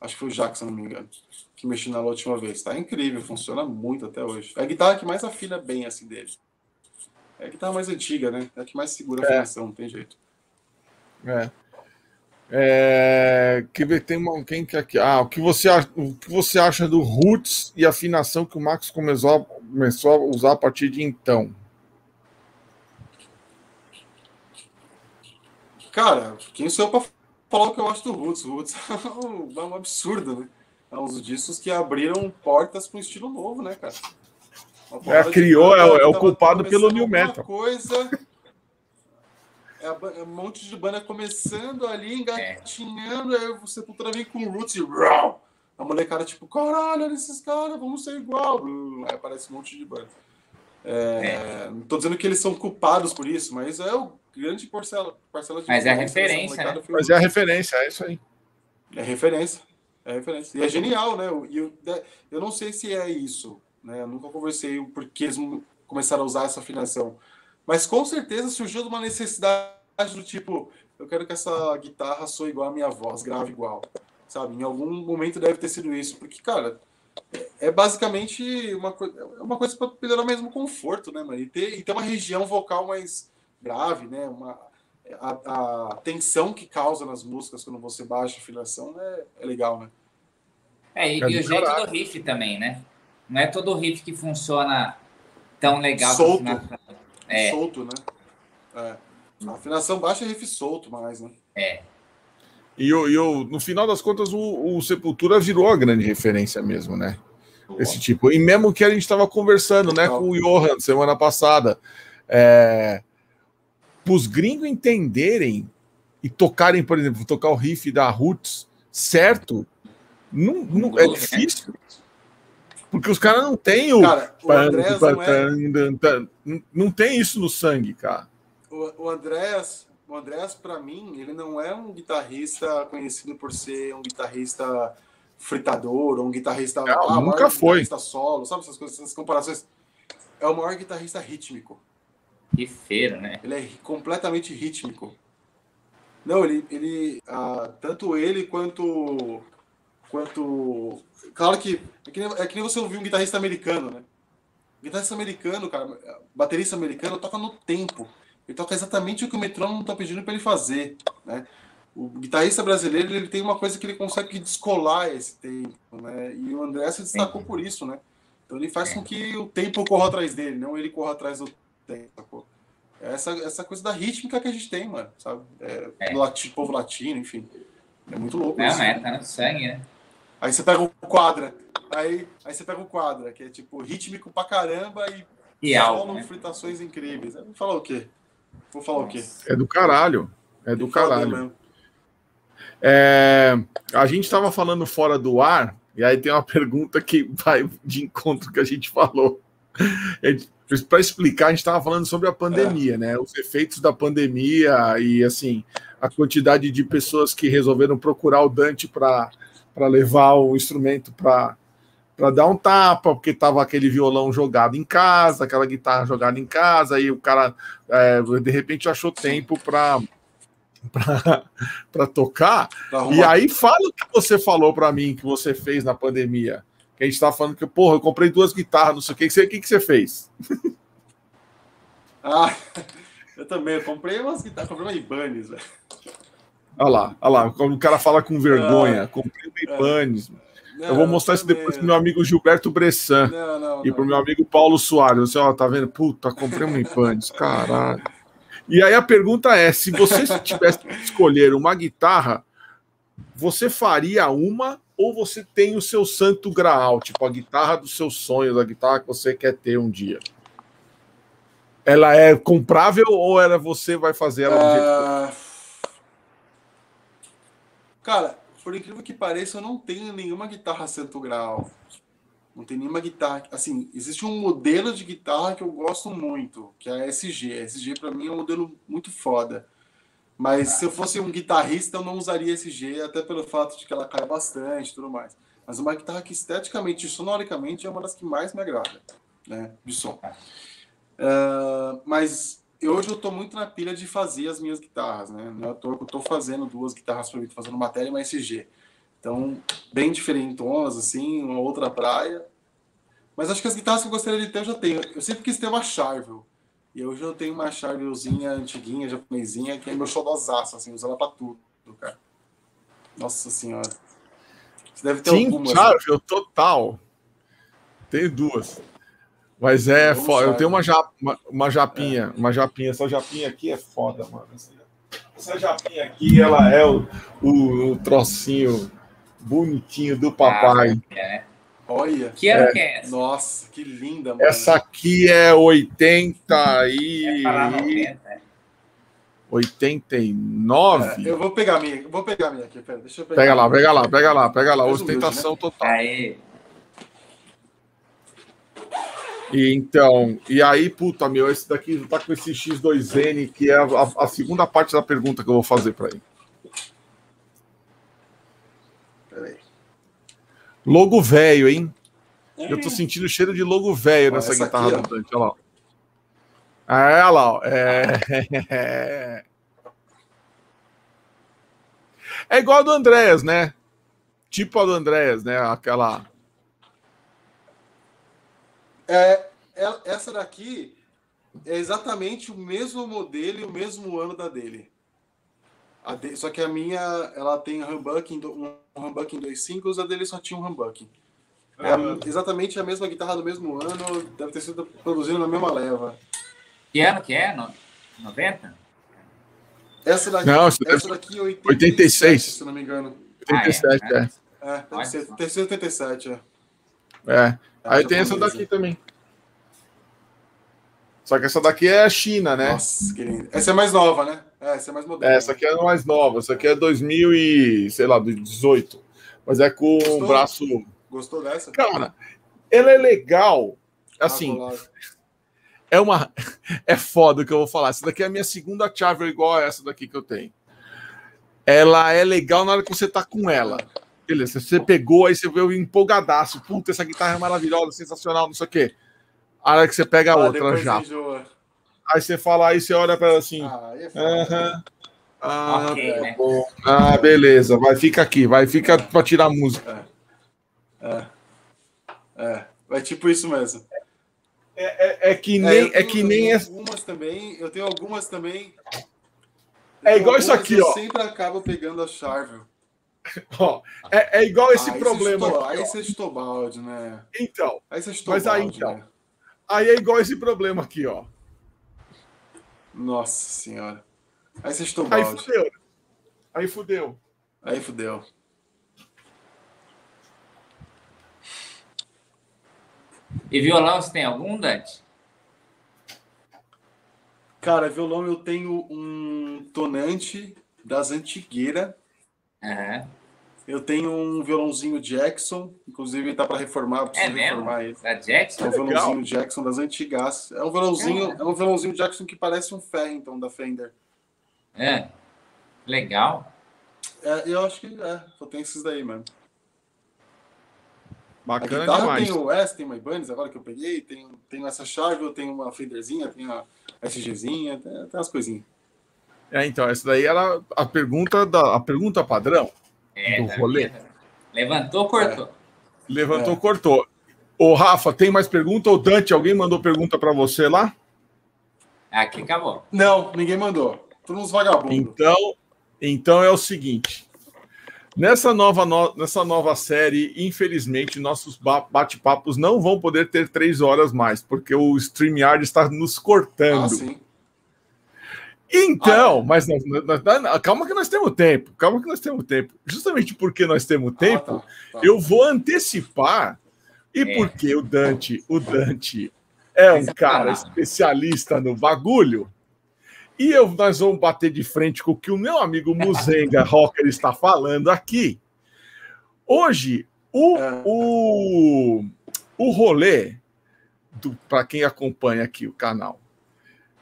Acho que foi o Jax, se não me engano. Que mexeu nela a última vez. Tá incrível, funciona muito até hoje. É a guitarra que mais afina bem assim dele. É a guitarra mais antiga, né? É a que mais segura a é. afinação, não tem jeito. É. É, que tem uma quem que aqui ah o que você o que você acha do roots e afinação que o Max começou começou a usar a partir de então Cara, quem sou eu pra falar o que eu acho do Roots? O Roots é um absurdo, né? É uns discos que abriram portas para um estilo novo, né, cara? É, criou, é, é o culpado pelo New Metal. Coisa, é, é, um monte de banda começando ali, engatinhando, é. aí você puta vem com Roots e a molecada tipo, caralho, olha esses caras, vamos ser igual. Aí aparece um monte de banda. É, é. Não tô dizendo que eles são culpados por isso, mas é o grande parcela, parcela de. Mas é a referência. Né? Mas é a referência, é isso aí. É referência. É referência. E é genial, né? E eu, eu não sei se é isso. Né? Eu nunca conversei porque eles começaram a usar essa afinação. Mas com certeza surgiu de uma necessidade do tipo, eu quero que essa guitarra soe igual a minha voz, grave igual. Sabe? Em algum momento deve ter sido isso. Porque, cara, é basicamente uma, coisa, é uma coisa para melhorar mesmo o conforto, né, mano? E ter, e ter uma região vocal mais grave, né? Uma, a, a tensão que causa nas músicas quando você baixa a afinação é, é legal, né? É, e, é e o jeito do riff também, né? Não é todo riff que funciona tão legal. Solto. É. Solto, né? É. A afinação baixa é riff solto mais, né? É. E eu, eu, no final das contas, o, o, Sepultura virou a grande referência mesmo, né? Esse tipo. E mesmo que a gente estava conversando, né, com o Johan semana passada, é, os gringos entenderem e tocarem, por exemplo, tocar o riff da Roots certo, não, não é difícil. Porque os caras não têm o. Cara, o não, é... não tem isso no sangue, cara. O, o Andrés, o Andrés, para mim, ele não é um guitarrista conhecido por ser um guitarrista fritador, ou um guitarrista. Não, ah, nunca foi. Guitarrista solo, sabe essas coisas, essas comparações? É o maior guitarrista rítmico. Que feira, né? Ele é completamente rítmico. Não, ele, ele ah, tanto ele quanto quanto claro que é que, nem, é que nem você ouvir um guitarrista americano, né? O guitarrista americano, cara, baterista americano toca no tempo. Ele toca exatamente o que o metrônomo está pedindo para ele fazer, né? O guitarrista brasileiro ele tem uma coisa que ele consegue descolar esse tempo, né? E o André se destacou por isso, né? Então ele faz com que o tempo corra atrás dele, não ele corra atrás do tempo. É essa, essa coisa da rítmica que a gente tem, mano, sabe? É, é. Do latino, povo latino, enfim. É muito louco. Não, isso, é, tá no sangue, né? Aí você pega o quadra, aí, aí você pega o quadra, que é tipo rítmico pra caramba e, e solo né? fritações incríveis. Vou falar o quê? Vou falar o quê? É do caralho. É do caralho. É, a gente estava falando fora do ar, e aí tem uma pergunta que vai de encontro que a gente falou. Para explicar, a gente estava falando sobre a pandemia, é. né? Os efeitos da pandemia e assim a quantidade de pessoas que resolveram procurar o Dante para levar o instrumento para para dar um tapa, porque tava aquele violão jogado em casa, aquela guitarra jogada em casa, e o cara é, de repente achou tempo para para tocar. E aí fala o que você falou para mim que você fez na pandemia. Que a gente estava falando que, porra, eu comprei duas guitarras, não sei o que. O que, que você fez? Ah, eu também. Eu comprei umas guitarras, comprei uma Ibanez, velho. Olha lá, olha lá. O cara fala com vergonha, ah, comprei uma Ibanez. É. eu vou mostrar isso depois pro meu amigo Gilberto Bressan não, não, e pro meu amigo Paulo Soares. Você, ó, tá vendo? Puta, comprei uma Ibanez, caralho. E aí a pergunta é: se você tivesse que escolher uma guitarra, você faria uma ou você tem o seu santo graal, tipo a guitarra dos seus sonhos, a guitarra que você quer ter um dia? Ela é comprável ou era você vai fazer ela do jeito que... Cara, por incrível que pareça, eu não tenho nenhuma guitarra santo grau. Não tem nenhuma guitarra. Assim, existe um modelo de guitarra que eu gosto muito, que é a SG. A SG para mim é um modelo muito foda. Mas se eu fosse um guitarrista, eu não usaria SG, até pelo fato de que ela cai bastante e tudo mais. Mas uma guitarra que esteticamente e sonoricamente é uma das que mais me agrada, né? De som. Uh, mas hoje eu estou muito na pilha de fazer as minhas guitarras, né? Toa que eu estou fazendo duas guitarras para mim, fazendo matéria e uma SG. Então, bem diferentonas, assim, uma outra praia. Mas acho que as guitarras que eu gostaria de ter eu já tenho. Eu sempre quis ter uma Charvel. E hoje eu tenho uma Charvelzinha antiguinha, japonesinha, que é meu xodózaço, assim, usa ela pra tudo, cara. Nossa senhora. Você deve ter Sim, algumas. Charvel, né? total. Tenho duas. Mas é foda. Eu tenho uma, jap, uma, uma japinha, é. uma japinha. Essa japinha aqui é foda, mano. Essa japinha aqui, ela é o, o, o trocinho bonitinho do papai. Ah, é. Olha. Que ano é, que é essa? Nossa, que linda, mano. Essa aqui é 80 e. É 90, 89? É, eu vou pegar a minha, vou pegar a minha aqui, pera, deixa eu pegar. Pega lá, pega lá, pega lá, pega lá. Ostentação né? total. Aí. E então, e aí, puta, meu, esse daqui tá com esse X2N, que é a, a, a segunda parte da pergunta que eu vou fazer para ele. Logo velho, hein? É. Eu tô sentindo cheiro de logo velho nessa guitarra aqui, do Dante. Olha lá. Ah, olha lá. Ó. É... é igual a do Andréas, né? Tipo a do Andréas, né? Aquela. É, é, essa daqui é exatamente o mesmo modelo e o mesmo ano da dele. De, só que a minha, ela tem humbucking, um humbucking 2.5, a dele só tinha um humbucking. É exatamente a mesma guitarra do mesmo ano, deve ter sido produzida na mesma leva. Que ano que é? No, 90? Essa daqui, não, essa daqui é 86, 86, se não me engano. 87, ah, é. É, é deve ser, deve ser 87, é. É. Aí tem essa daqui também. Só que essa daqui é a China, né? Nossa, que linda. Essa é mais nova, né? É, essa é mais moderna. É, essa aqui é mais nova. Essa aqui é 2000 e, sei lá, 18. Mas é com o braço... Gostou dessa? Cara, ela é legal. Assim, é uma. É foda o que eu vou falar. Essa daqui é a minha segunda chave igual a essa daqui que eu tenho. Ela é legal na hora que você tá com ela. Beleza, você pegou, aí você veio empolgadaço. Puta, essa guitarra é maravilhosa, sensacional, não sei o quê. A hora que você pega a ah, outra já. Aí você fala, aí você olha para ela assim. Ah, é uh ah, okay, tá né? ah, beleza, vai, fica aqui, vai, fica para tirar a música. É. é. é. Vai tipo isso mesmo. É, é, é que é, nem. É, é que nem. Algumas também, eu tenho algumas também. É igual isso aqui, eu ó. sempre acaba pegando a chave. Ó, é, é igual esse ah, problema. Estou, aí você estou balde, né? Então. Aí você estou mas aí, então. Né? Aí é igual esse problema aqui, ó. Nossa senhora. Aí você estou balde. Aí fudeu. Aí fudeu. Aí fudeu. E violão você tem algum, Dante? Cara, violão eu tenho um tonante das antigueiras. Uhum. Eu tenho um violãozinho Jackson, inclusive tá para reformar, é mesmo? reformar ele. Da Jackson? É um violãozinho Jackson das antigas. É um violãozinho, é um violãozinho Jackson que parece um Farrington da Fender. É. Legal. É, eu acho que é, só tem esses daí, mano. Bacana guitarra demais. tem o S, tem uma Ibanez, agora que eu peguei, tem, tem essa chave, eu tenho uma Fenderzinha, tem a SGzinha, tem, tem umas coisinhas. É, então, essa daí era a pergunta da a pergunta padrão é, do rolê. Minha... Levantou, cortou. É. Levantou, é. cortou. Ô, Rafa, tem mais pergunta? Ou Dante, alguém mandou pergunta para você lá? Aqui acabou. Não, ninguém mandou. Todos uns vagabundos. Então, então é o seguinte. Nessa nova, no, nessa nova série, infelizmente, nossos bate-papos não vão poder ter três horas mais, porque o StreamYard está nos cortando. Ah, sim. Então, ah, é. mas nós, nós, nós, calma que nós temos tempo, calma que nós temos tempo. Justamente porque nós temos tempo, ah, tá, tá. eu vou antecipar. E é. porque o Dante, o Dante é um cara especialista no bagulho, e eu, nós vamos bater de frente com o que o meu amigo Muzenga Rocker está falando aqui. Hoje, o, é. o, o rolê, para quem acompanha aqui o canal,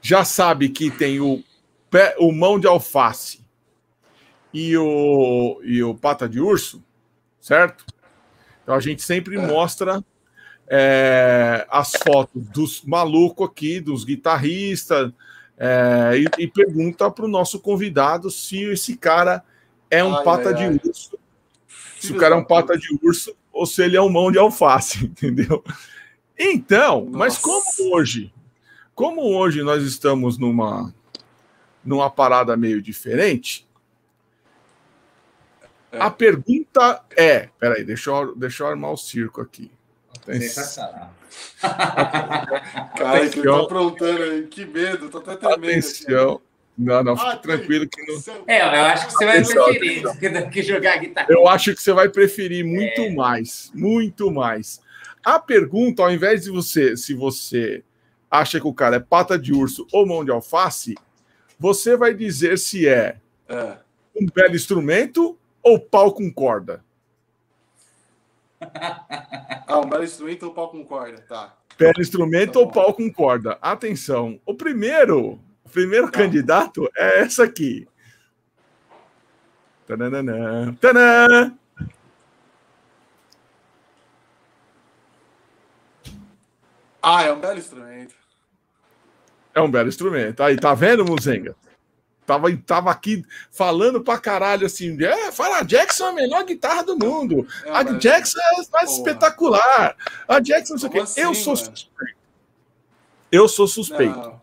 já sabe que tem o pé, o mão de alface e o, e o pata de urso, certo? Então a gente sempre é. mostra é, as fotos dos malucos aqui, dos guitarristas, é, e, e, pergunta para o nosso convidado se esse cara é um ai, pata ai, de ai. urso, se o cara é um pata de urso ou se ele é um mão de alface, entendeu? Então, Nossa. mas como hoje, como hoje nós estamos numa numa parada meio diferente. É. A pergunta é: peraí, deixa eu, deixa eu armar o circo aqui. Sensacional. Cara, que tá aprontando aí, que medo, tô até tremendo. Atenção. Aqui. Não, não, fique ah, tranquilo que não. É, eu acho que você vai preferir que jogar guitarra. Eu acho que você vai preferir muito é. mais, muito mais. A pergunta, ao invés de você, se você acha que o cara é pata de urso ou mão de alface, você vai dizer se é, é. um belo instrumento ou pau com corda. Ah, um belo instrumento ou pau com corda, tá. Belo instrumento tá ou pau com corda. Atenção, o primeiro, o primeiro tá. candidato é essa aqui. Tananana. Tanã. Ah, é um belo instrumento. É um belo instrumento. Aí, tá vendo, Muzenga? Tava, tava aqui falando pra caralho assim. É, fala, a Jackson é a melhor guitarra do mundo. A Jackson é mais porra. espetacular. A Jackson, não sei o quê. Assim, eu sou mano? suspeito. Eu sou suspeito.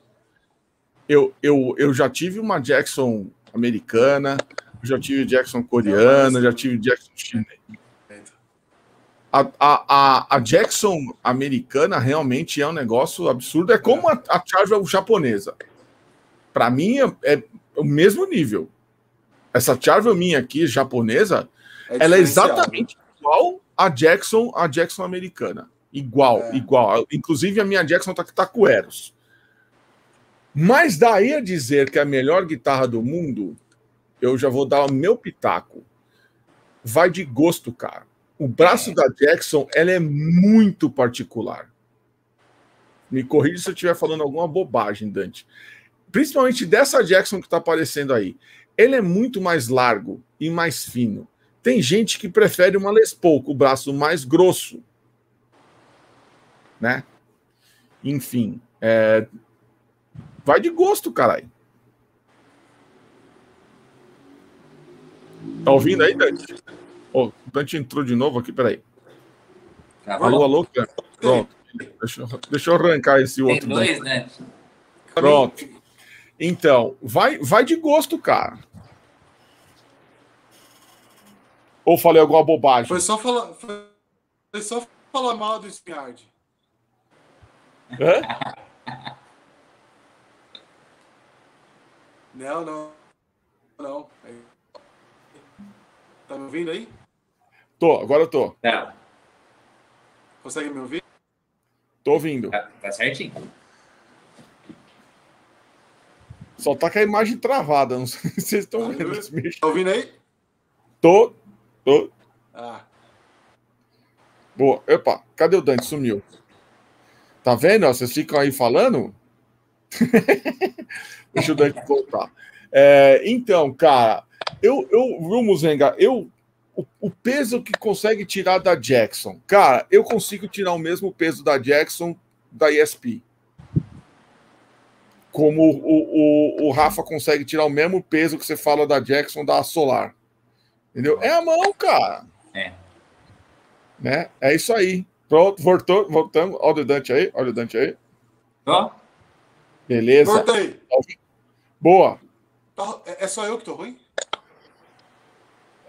Eu, eu, eu já tive uma Jackson americana, já tive Jackson coreana, já tive Jackson chinês a, a, a, Jackson americana realmente é um negócio absurdo. É como a, a Charvel japonesa. Para mim, é, é, o mesmo nível. Essa Charvel minha aqui, japonesa, é ela é exatamente igual a Jackson, a Jackson americana. Igual, é. igual. Inclusive, a minha Jackson tá, tá com Eros. Mas daí a dizer que é a melhor guitarra do mundo, eu já vou dar o meu pitaco. Vai de gosto, cara. O braço da Jackson ela é muito particular. Me corrija se eu estiver falando alguma bobagem, Dante. Principalmente dessa Jackson que está aparecendo aí. Ele é muito mais largo e mais fino. Tem gente que prefere uma Les Paul com o braço mais grosso. Né? Enfim. É... Vai de gosto, caralho. Tá ouvindo aí, Dante? Oh, o Dante entrou de novo aqui, peraí. Tá alô, alô, cara. Pronto. Deixa, eu, deixa eu arrancar esse outro. Tem dois, né? Pronto. Então, vai, vai de gosto, cara. Ou falei alguma bobagem? Foi só falar, foi só falar mal do Spiard. Hã? não, não. Não. Tá me ouvindo aí? Tô, agora eu tô. Tá. Consegue me ouvir? Tô ouvindo. Tá, tá certinho. Só tá com a imagem travada. Não sei se vocês estão tá vendo. Tá ouvindo aí? Tô. Tô. Ah. Boa. Opa, cadê o Dante? Sumiu. Tá vendo? Vocês ficam aí falando? Deixa o Dante voltar. É, então, cara, eu, eu, viu, Muzenga, eu, o, o, peso que consegue tirar da Jackson, cara, eu consigo tirar o mesmo peso da Jackson da ESP. Como o, o, o Rafa consegue tirar o mesmo peso que você fala da Jackson da Solar. Entendeu? É a mão, cara. É. Né? É isso aí. Pronto, voltou, voltamos. Olha o Dante aí, olha o Dante aí. Ó. Beleza. Voltei. Boa. Tá, é, é só eu que tô ruim?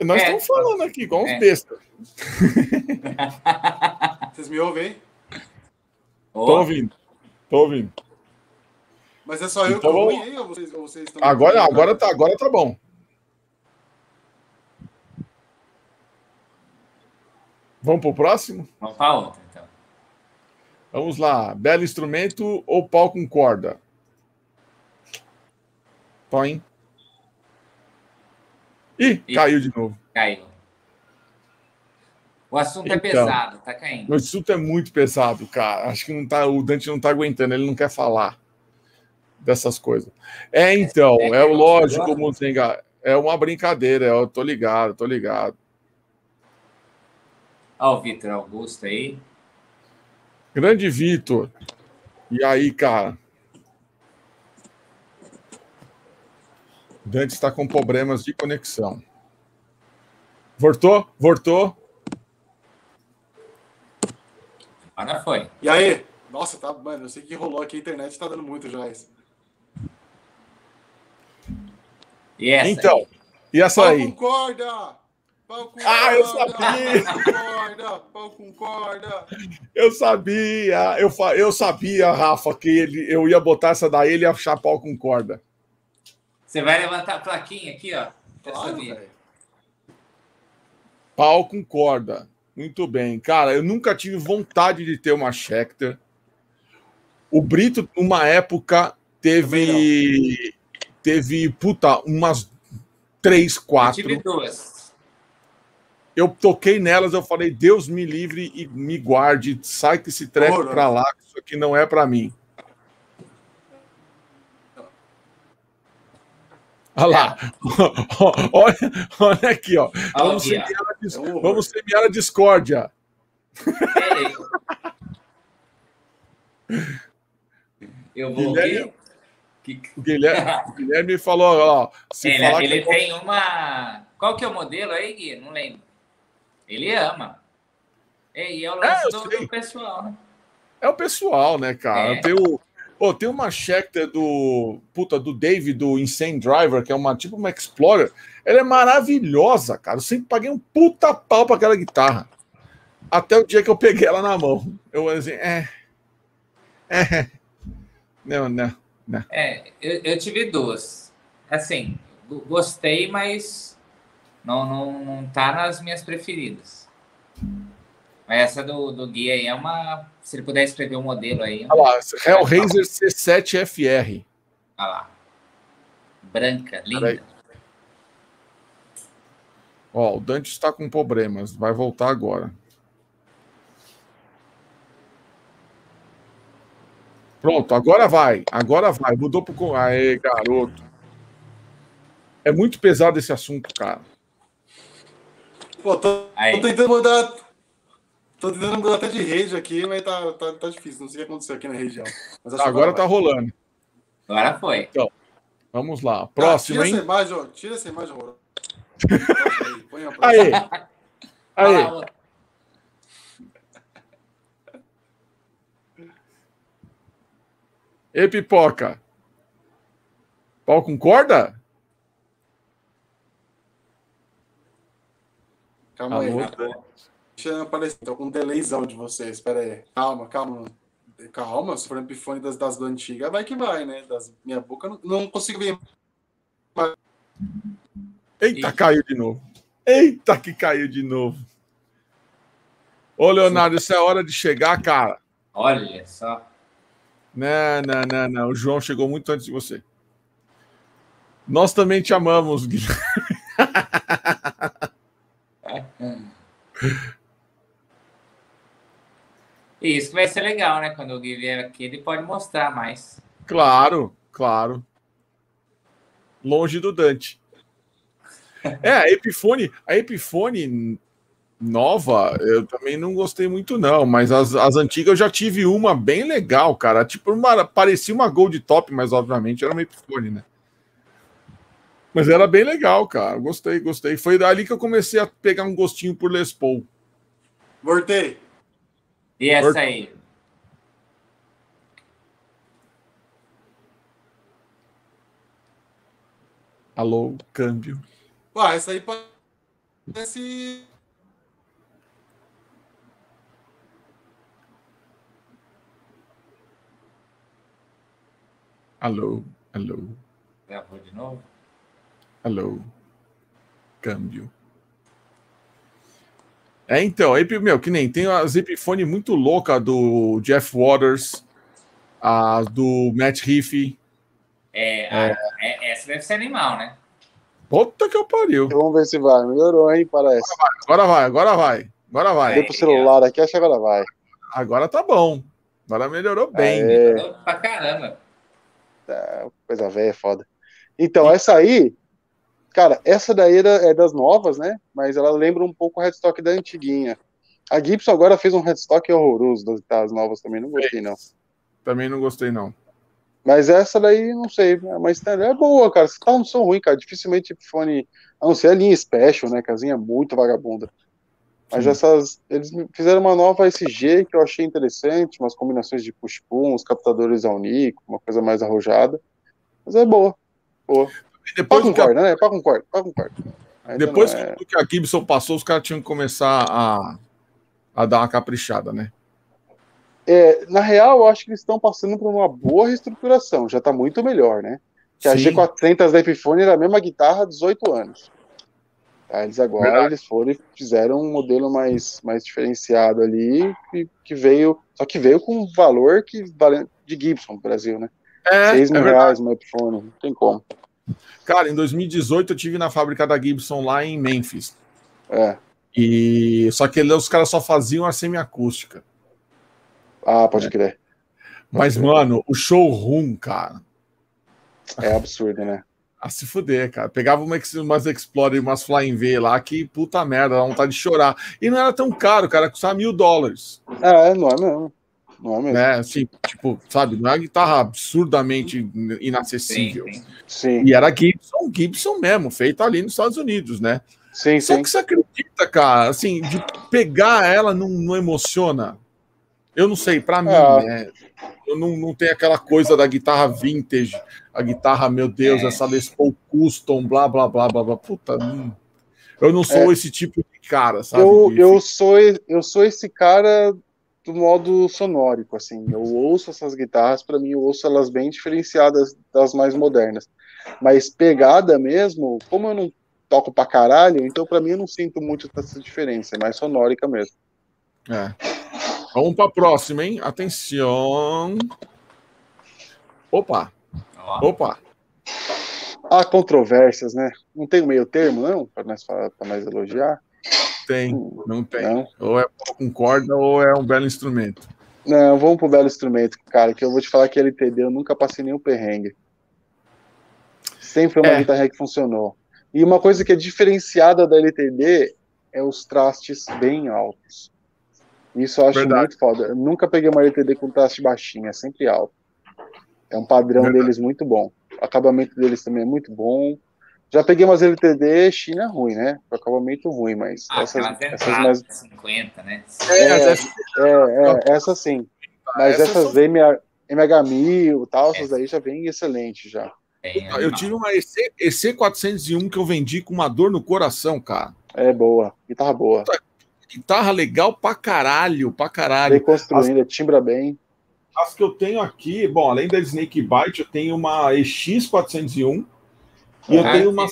Nós é. estamos falando aqui, igual uns é. bestas. Vocês me ouvem? Oh. Tô ouvindo. Tô ouvindo. Mas é só eu então, que aí, ou vocês, ou vocês estão. Agora, agora, tá, agora tá bom. Vamos pro próximo? Vamos para outra, então. Vamos lá. Belo instrumento ou pau com corda? Põe. Ih, e... caiu de novo. Caiu. O assunto é então, é pesado, tá caindo. O assunto é muito pesado, cara. Acho que não tá, o Dante não tá aguentando, ele não quer falar dessas coisas. É, então, é, é, é o lógico, Muzenga. É uma brincadeira, eu tô ligado, tô ligado. Olha o Vitor Augusto aí. Grande Vitor. E aí, cara? Dante está com problemas de conexão. Voltou? Voltou? Agora foi. E aí? Nossa, tá, mano, eu sei que rolou aqui, a internet está dando muito já. E essa então, aí? e essa Pau aí? Concorda! Pau com ah, eu sabia! Pau com corda! Pau com corda! Eu sabia! Eu, eu sabia, Rafa, que ele, eu ia botar essa daí, ele ia achar pau com corda. Você vai levantar a plaquinha aqui, ó. Claro, Pau com corda. Muito bem. Cara, eu nunca tive vontade de ter uma Schecter. O Brito, numa época, teve. Teve, puta, umas três, quatro. Eu tive duas. Eu toquei nelas, eu falei, Deus me livre e me guarde, sai que esse treco para lá, que isso aqui não é para mim. Olha lá. olha, olha aqui, ó. Vamos semear, a, vamos semear a discórdia. Eu vou Guilherme, o Guilherme, Guilherme falou, ó. Se ele, falar ele que... tem uma. Qual que é o modelo aí, Gui? Não lembro. Ele ama. E é o lance é, do, do, pessoal, né? É o pessoal, né, cara? É. Tem o, Oh, tem uma Schecter do puta do Dave do Insane Driver, que é uma tipo uma Explorer. Ela é maravilhosa, cara. Eu sempre paguei um puta pau para aquela guitarra. Até o dia que eu peguei ela na mão. Eu assim, é. É. Não, não, não. É, eu, eu tive duas. Assim, gostei, mas não, não, não tá nas minhas preferidas. Mas essa do, do guia aí é uma. Se ele puder escrever um modelo aí. Olha lá, Hellraiser C7FR. Olha lá. Branca, linda. Ó, o Dante está com problemas. Vai voltar agora. Pronto, agora vai. Agora vai. Mudou pro. Aê, garoto. É muito pesado esse assunto, cara. Pô, tô, tô tentando mudar. Tô tentando mudar até de rede aqui, mas tá, tá, tá difícil. Não sei o que aconteceu aqui na região. agora tá rolando. Agora foi. Então, vamos lá. Próximo, ah, tira hein? Essa imagem, tira essa imagem, Aí. Aí. E pipoca? Pau com corda? Calma aí. Deixa aparecer. Tô com um delayzão de vocês. Espera aí. Calma, calma. Calma, se for epifone das, das antigas, vai que vai, né? Das minha boca, não, não consigo ver. Eita, caiu de novo. Eita, que caiu de novo. Ô, Leonardo, isso é hora de chegar, cara. Olha só. Não, não, não, não. O João chegou muito antes de você. Nós também te amamos, Guilherme. Isso vai ser legal, né? Quando o Gui vier aqui, ele pode mostrar mais. Claro, claro. Longe do Dante. É, a Epiphone, a Epiphone nova, eu também não gostei muito, não. Mas as, as antigas eu já tive uma bem legal, cara. Tipo, uma, parecia uma Gold Top, mas obviamente era uma Epiphone, né? Mas era bem legal, cara. Gostei, gostei. Foi dali que eu comecei a pegar um gostinho por Les Paul. Voltei. E essa aí? Alô, câmbio. Ué, essa aí parece Alô, alô. Gravou de novo? Alô. Câmbio. É, então, meu, que nem tem a Zipfone muito louca do Jeff Waters, a do Matt Riff. É, a, é. é, essa deve ser animal, né? Puta que eu pariu. Vamos ver se vai. Melhorou, hein? Parece. Agora vai, agora vai. Agora vai. Dei pro celular aqui, acho que agora vai. Agora tá bom. Agora melhorou bem. Melhorou pra caramba. É, coisa velha, é foda. Então, essa aí, cara, essa daí é das novas, né? Mas ela lembra um pouco o headstock da antiguinha. A Gibson agora fez um headstock horroroso das, novas também, não gostei não. Também não gostei não. Mas essa daí, não sei, mas é boa, cara. Você tá um som ruim, cara. Dificilmente fone, a não ser a linha Special, né? Casinha é muito vagabunda. Mas Sim. essas. Eles fizeram uma nova SG que eu achei interessante, umas combinações de push-pull, uns captadores ao Nico, uma coisa mais arrojada. Mas é boa. Boa. Depois pá com corda, né? Pá com corda, pá com corda. Depois é... que a Gibson passou, os caras tinham que começar a, a dar uma caprichada, né? É, na real, eu acho que eles estão passando por uma boa reestruturação. Já está muito melhor, né? Que a G400 da Epiphone era a mesma guitarra há 18 anos. Tá, eles agora Verdade. eles foram e fizeram um modelo mais, mais diferenciado ali, que, que veio, só que veio com um valor que vale, de Gibson no Brasil, né? É, 6 mil é reais no iPhone, não tem como. Cara, em 2018 eu tive na fábrica da Gibson lá em Memphis. É. E só que os caras só faziam a semiacústica. Ah, pode é. crer. Mas, mano, o showroom, cara. É absurdo, né? A se fuder, cara. Pegava uma, umas Explorer, umas Flying V lá, que puta merda, dá vontade de chorar. E não era tão caro, cara, custava mil dólares. É, não é mesmo. Não é mesmo. Né? Assim, tipo, sabe, não é uma guitarra absurdamente inacessível. Sim, sim. sim. E era Gibson, Gibson mesmo, feita ali nos Estados Unidos, né? Sim, Só sim. que você acredita, cara, assim, de pegar ela não, não emociona. Eu não sei, para mim, é. né? Eu não, não tenho aquela coisa da guitarra vintage, a guitarra, meu Deus, é. essa Les Paul Custom, blá, blá, blá, blá, blá. Puta, não, eu não sou é. esse tipo de cara, sabe? Eu, eu, sou, eu sou esse cara do modo sonórico, assim. Eu ouço essas guitarras, para mim, eu ouço elas bem diferenciadas das mais modernas. Mas pegada mesmo, como eu não toco pra caralho, então para mim eu não sinto muito essa diferença, é mais sonórica mesmo. É. Vamos para a próxima, hein? Atenção. Opa. Opa. Há controvérsias, né? Não tem meio termo, não? Para nós, nós elogiar? Tem, não tem. Não. Ou é com corda ou é um belo instrumento. Não, vamos pro belo instrumento, cara, que eu vou te falar que LTD eu nunca passei nenhum perrengue. Sempre foi uma é. guitarra que funcionou. E uma coisa que é diferenciada da LTD é os trastes bem altos. Isso eu acho Verdade. muito foda. Eu nunca peguei uma LTD com traste baixinho, é sempre alto. É um padrão Verdade. deles muito bom. O acabamento deles também é muito bom. Já peguei umas LTD China ruim, né? O acabamento ruim, mas ah, essas, essas mais 50, né? É, é, é, é essa sim. Mas essas, essas MH, MH1000 e tal, essas aí já vem excelente já. Eu tive uma EC, EC401 que eu vendi com uma dor no coração, cara. É boa, guitarra boa. Guitarra legal pra caralho, pra caralho. Bem construída, as, timbra bem. As que eu tenho aqui, bom, além da Snake Bite, eu tenho uma EX401 e eu tenho uma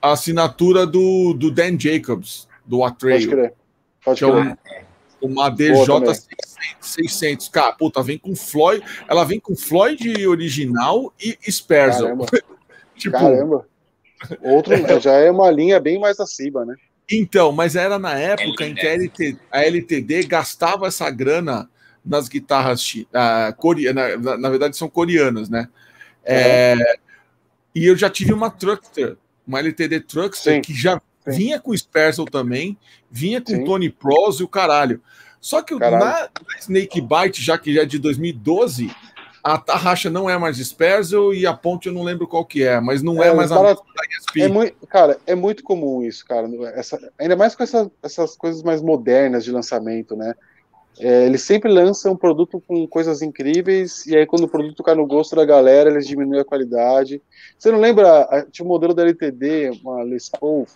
assinatura do, do Dan Jacobs, do Atreio. Pode crer. Pode é crer. É uma DJ 600. Cara, puta, vem com Floyd. Ela vem com Floyd original e Sperzel. Caramba. tipo, Caramba. Outro, já é uma linha bem mais acima, né? Então, mas era na época é em que a LTD, a LTD, gastava essa grana nas guitarras uh, coreanas, na, na, verdade são coreanas, né? É, e eu já tive uma Truckster, uma LTD Truckster Sim. que já vinha com Sperzel também, vinha com Sim. Tony Pros e o caralho. Só que na, na, Snake Bite, já que já é de 2012, a tarraxa não é mais Sperzel e a ponte eu não lembro qual que é, mas não é, é mais cara, a da. É muito, cara, é muito comum isso, cara. Essa, ainda mais com essa, essas coisas mais modernas de lançamento, né? É, eles sempre lançam um produto com coisas incríveis, e aí quando o produto cai no gosto da galera, eles diminuem a qualidade. Você não lembra? Tinha um modelo da LTD, uma Les Paul,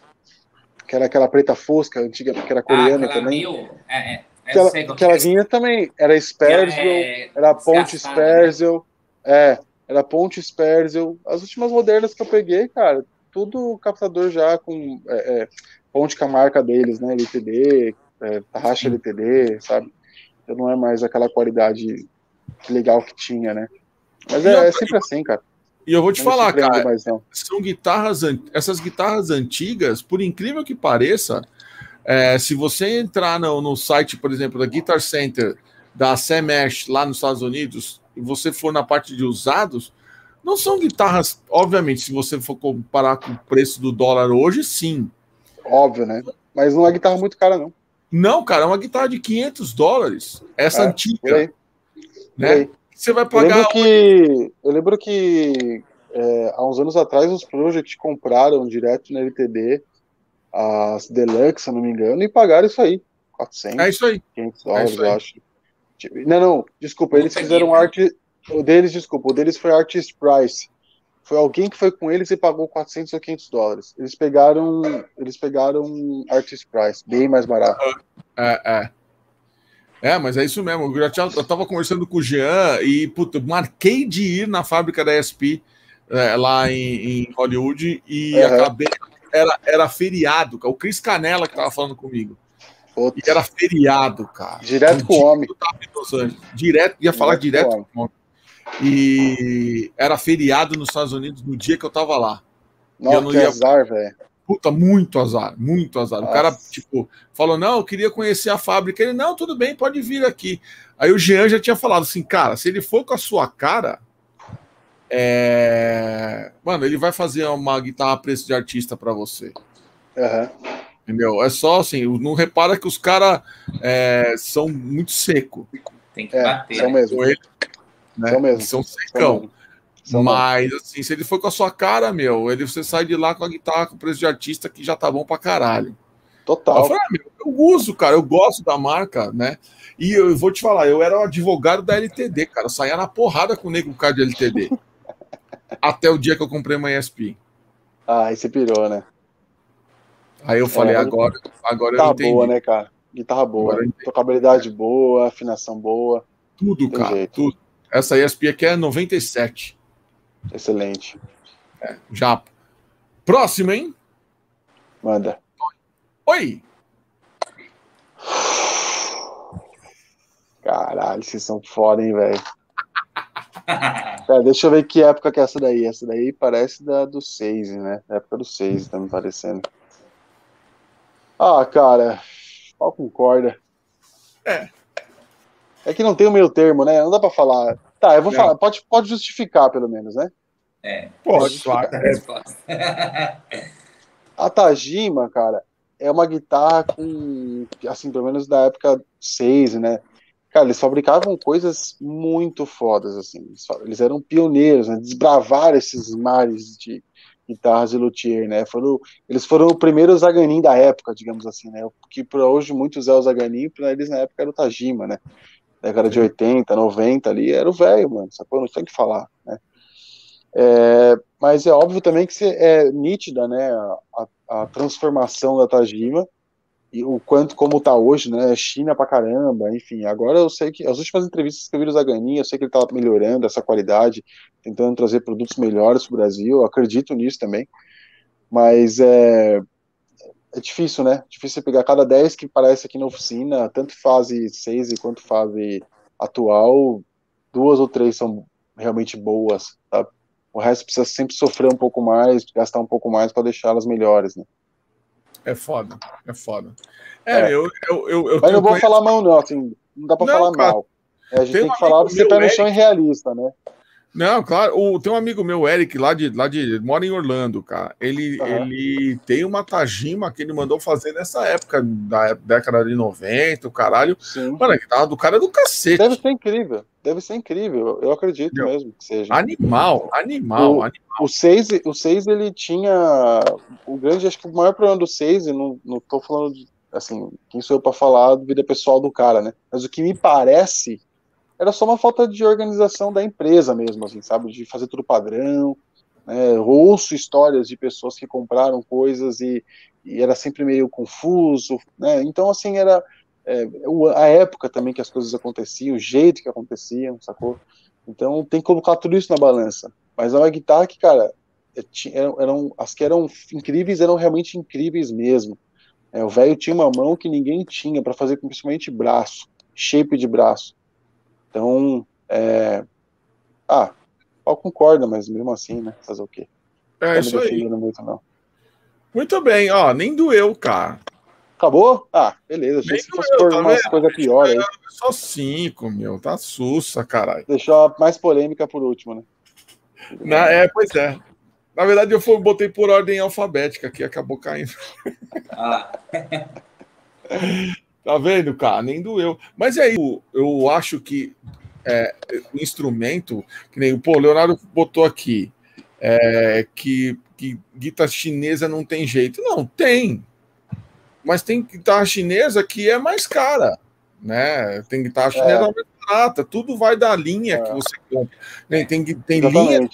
que era aquela preta fosca, antiga, que era coreana ah, também. Mil, é, é. Aquela, aquela vinha também era Sperzel, é, era Ponte né? Sperzel, é, era Ponte Sperzel. As últimas modernas que eu peguei, cara, tudo captador já com é, é, ponte com a marca deles, né? LTD, é, tarraxa LTD, sabe? Então não é mais aquela qualidade legal que tinha, né? Mas é, é sempre assim, cara. E eu vou te não falar, cara, mais, são guitarras, essas guitarras antigas, por incrível que pareça, é, se você entrar no, no, site, por exemplo, da Guitar Center, da Semesh, lá nos Estados Unidos, e você for na parte de usados, não são guitarras, obviamente, se você for comparar com o preço do dólar hoje, sim. Óbvio, né? Mas não é guitarra muito cara, não. Não, cara, é uma guitarra de 500 dólares. Essa é, antiga. Né? Você vai pagar. Eu lembro que, eu lembro que é, há uns anos atrás os Project compraram direto na LTD as Deluxe, se não me engano, e pagaram isso aí. 400. É isso aí. 500 dólares, é eu acho. Não, não, desculpa, eles fizeram arte. O deles, desculpa, o deles foi Artist Price. Foi alguém que foi com eles e pagou 400 ou 500 dólares. Eles pegaram, eles pegaram Artist Price, bem mais barato. É, é. É, mas é isso mesmo. Eu, já, eu tava conversando com o Jean e, puta, marquei de ir na fábrica da ESP é, lá em, em, Hollywood e uhum. acabei era, era feriado, cara. O Cris Canela que tava falando comigo. Putz. E era feriado, cara. Direto com o homem. Direto, ia falar direto, direto com o homem. E era feriado nos Estados Unidos no dia que eu tava lá. Nossa, eu não ia... azar, velho. Puta, muito azar, muito azar. Nossa. O cara, tipo, falou: não, eu queria conhecer a fábrica. Ele, não, tudo bem, pode vir aqui. Aí o Jean já tinha falado assim, cara, se ele for com a sua cara, é... Mano, ele vai fazer uma guitarra a preço de artista para você. Uhum. Entendeu? É só assim, não repara que os caras é, são muito seco. Tem que é, bater. São né? mesmo. Ele, né? São mesmo. São secão. São Mas, assim, se ele for com a sua cara, meu, ele você sai de lá com a guitarra com preço de artista que já tá bom pra caralho. Total. Eu, falei, ah, meu, eu uso, cara, eu gosto da marca, né? E eu vou te falar, eu era o advogado da LTD, cara. Eu saía na porrada com o nego cara de LTD. até o dia que eu comprei uma ESP. Ah, aí você pirou, né? Aí eu falei, é, agora, agora eu entendi. boa, né, cara? Guitarra boa, tocabilidade boa, afinação boa. Tudo, cara, jeito. tudo. Essa ESP aqui é 97. Excelente. É, já. Próximo, hein? Manda. Oi! Caralho, vocês são foda, hein, velho. É, deixa eu ver que época que é essa daí. Essa daí parece da do 6, né? Da época do 6, tá me parecendo. Ah, cara, pau com corda. É. É que não tem o meio termo, né? Não dá para falar. Tá, eu vou não. falar. Pode, pode justificar, pelo menos, né? É. Pode. A Tajima, cara, é uma guitarra com, assim, pelo menos da época 6, né? Cara, eles fabricavam coisas muito fodas, assim. Eles eram pioneiros, né? Desbravaram esses mares de guitarras de luthier, né? Foram, eles foram o primeiro Zaganin da época, digamos assim, né? Que para hoje muitos é o Zaganin, para eles na época era o Tajima, né? Década de 80, 90 ali, era o velho, mano. Sacou? Não tem que falar, né? É, mas é óbvio também que é nítida, né? A, a transformação da Tajima e o quanto como tá hoje, né? China pra caramba, enfim. Agora eu sei que as últimas entrevistas que eu vi do Zaganin, eu sei que ele tá melhorando essa qualidade, tentando trazer produtos melhores pro Brasil. Acredito nisso também. Mas é, é difícil, né? Difícil pegar cada 10 que aparece aqui na oficina, tanto fase 6 quanto fase atual, duas ou três são realmente boas, tá? O resto precisa sempre sofrer um pouco mais, gastar um pouco mais para deixá-las melhores, né? É foda, é foda. É, é. Eu, eu, eu, eu, Mas não vou falar mal, não, assim, não dá não, falar cara, mal. É, a gente tem, tem que falar de ser pé no chão e realista, né? Não, claro. O, tem um amigo meu, Eric, lá de, lá de. mora em Orlando, cara. Ele, uhum. ele tem uma Tajima que ele mandou fazer nessa época, da década de 90, o caralho. Sim. Mano, que tava do cara do cacete. Deve ser incrível. Deve ser incrível. Eu acredito mesmo que seja. Animal, animal, o, animal. O 6, o 6, ele tinha. O grande, acho que o maior problema do 6, e não, não tô falando de. Assim, quem sou eu para falar da vida pessoal do cara, né? Mas o que me parece era só uma falta de organização da empresa mesmo, assim, sabe? De fazer tudo padrão. Né? Ouço histórias de pessoas que compraram coisas e, e era sempre meio confuso, né? Então, assim, era é, a época também que as coisas aconteciam, o jeito que aconteciam, sacou? Então tem que colocar tudo isso na balança. Mas é guitarra que, cara, é, eram, eram as que eram incríveis eram realmente incríveis mesmo. É, o velho tinha uma mão que ninguém tinha para fazer principalmente braço, shape de braço. Então, é... ah, eu concordo, mas mesmo assim, né? Fazer o quê? É isso aí. Muito, não. muito bem, ó, nem doeu, cara. Acabou? Ah, beleza. Achei que fosse por tá umas coisas piores aí. Só cinco, meu. Tá sussa, caralho. Deixou a mais polêmica por último, né? Na, é, pois é. Na verdade, eu fui, botei por ordem alfabética, que acabou caindo. Ah. Tá vendo, cara? Nem doeu. Mas aí, eu, eu acho que é, o instrumento, que nem o Leonardo botou aqui, é, que, que guitarra chinesa não tem jeito. Não, tem. Mas tem guitarra chinesa que é mais cara. Né? Tem guitarra chinesa é. mais barata. Tudo vai da linha é. que você compra. Tem, tem, tem linhas.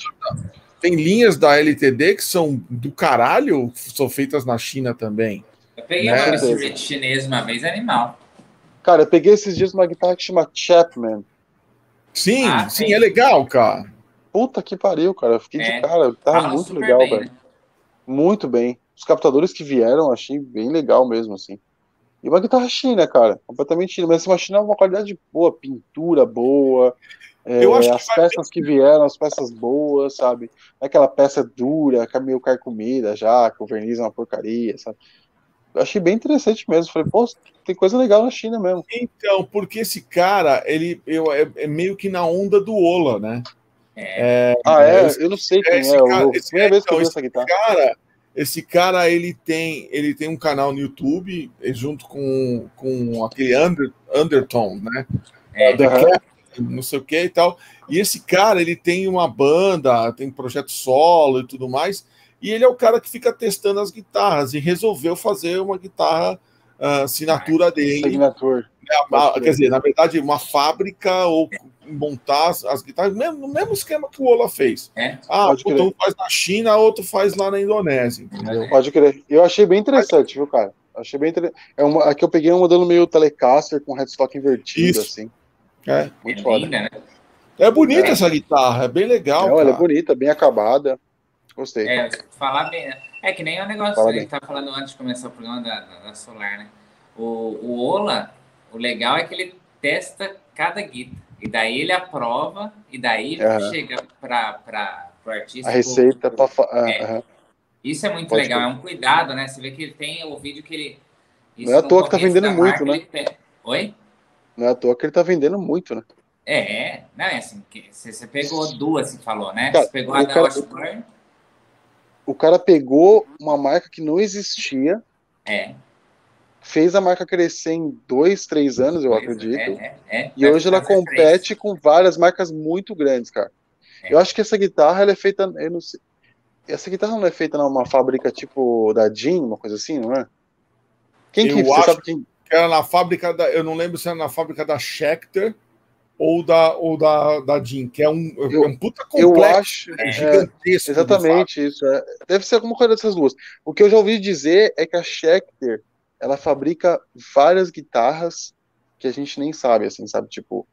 Tem linhas da LTD que são do caralho, são feitas na China também. Eu peguei né? um instrumento chinês uma vez, animal. Cara, eu peguei esses dias uma guitarra que chama Chapman. Sim, ah, sim, é legal, cara. Puta que pariu, cara. Eu fiquei é. de cara. Tá muito legal, bem, velho. Né? Muito bem. Os captadores que vieram, achei bem legal mesmo, assim. E uma guitarra china, cara. Completamente china. Mas assim, uma china é uma qualidade boa, pintura boa. É, as peças que vieram, as peças boas, sabe? É aquela peça dura, que é meio carcomida já, que o verniz é uma porcaria, sabe? Achei bem interessante mesmo. Falei, pô, tem coisa legal na China mesmo. Então, porque esse cara, ele eu, é, é meio que na onda do Ola, né? É. É, ah, é? Esse, eu não sei quem é. Esse cara, esse, primeira vez que eu vi essa guitarra. Cara, esse cara, ele tem, ele tem um canal no YouTube, junto com, com aquele Under, Undertone, né? É, The Cap, não sei o que e tal. E esse cara, ele tem uma banda, tem projeto solo e tudo mais. E ele é o cara que fica testando as guitarras e resolveu fazer uma guitarra uh, assinatura dele. Assinatura. É, quer dizer, na verdade, uma fábrica ou montar as, as guitarras, mesmo, no mesmo esquema que o Ola fez. É, ah, um faz na China, outro faz lá na Indonésia. Entendeu? Pode crer. Eu achei bem interessante, viu, cara? Achei bem interessante. É uma, aqui eu peguei um modelo meio Telecaster com headstock invertido, Isso. assim. É, muito é foda. Linda, né? É bonita é. essa guitarra, é bem legal. Não, ela é bonita, bem acabada. Gostei. É, falar bem. Né? É que nem o negócio Fala que a gente estava falando antes de começar o programa da, da, da, Solar, né? O, o Ola, o legal é que ele testa cada guita. E daí ele aprova, e daí uhum. chega para o artista. A receita para. É. Uhum. Isso é muito Pode legal, é um cuidado, né? Você vê que ele tem o vídeo que ele. Não é à toa que tá vendendo muito, né? Oi? Não é à toa que ele tá vendendo muito, né? É, não é assim, você pegou duas, você falou, né? Cara, você pegou a da Washburn. O cara pegou uma marca que não existia. É. Fez a marca crescer em dois, três anos, eu acredito. É, é, é. E hoje ela compete três. com várias marcas muito grandes, cara. É. Eu acho que essa guitarra ela é feita. Eu não sei, essa guitarra não é feita numa fábrica tipo da Jean, uma coisa assim, não é? Quem que eu você sabe quem? Que era na fábrica da. Eu não lembro se era na fábrica da Schecter ou da, ou da, da Jean, que é um, é eu, um puta complexo, eu acho, é, gigantesco. É, exatamente isso. É. Deve ser alguma coisa dessas duas. O que eu já ouvi dizer é que a Schecter ela fabrica várias guitarras que a gente nem sabe, assim, sabe? Tipo,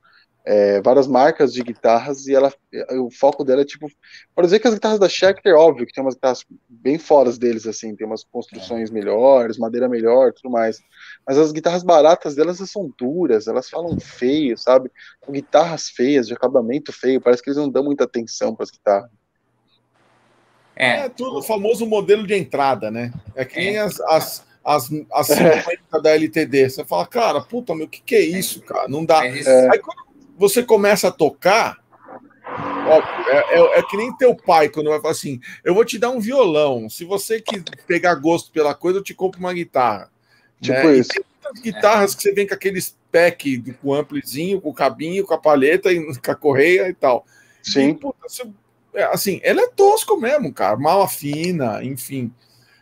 é, várias marcas de guitarras e ela, o foco dela é tipo, por dizer que as guitarras da Schecter, óbvio que tem umas guitarras bem fora deles, assim, tem umas construções é. melhores, madeira melhor, tudo mais. Mas as guitarras baratas delas são duras, elas falam feio, sabe? Com guitarras feias, de acabamento feio, parece que eles não dão muita atenção para as guitarras. É. é tudo o famoso modelo de entrada, né? É que nem é. as, as as, as 50 é. da LTD. Você fala, cara, puta, meu, o que, que é isso, cara? Não dá. É. Aí quando você começa a tocar, é, é, é, que nem teu pai quando vai falar assim: eu vou te dar um violão. Se você que pegar gosto pela coisa, eu te compro uma guitarra. Tipo né? isso. tem muitas guitarras que você vem com aqueles pack com amplizinho, com o cabinho, com a palheta, e, com a correia e tal. Sim. E, puta, você, é, assim, ela é tosco mesmo, cara, mal afina, enfim.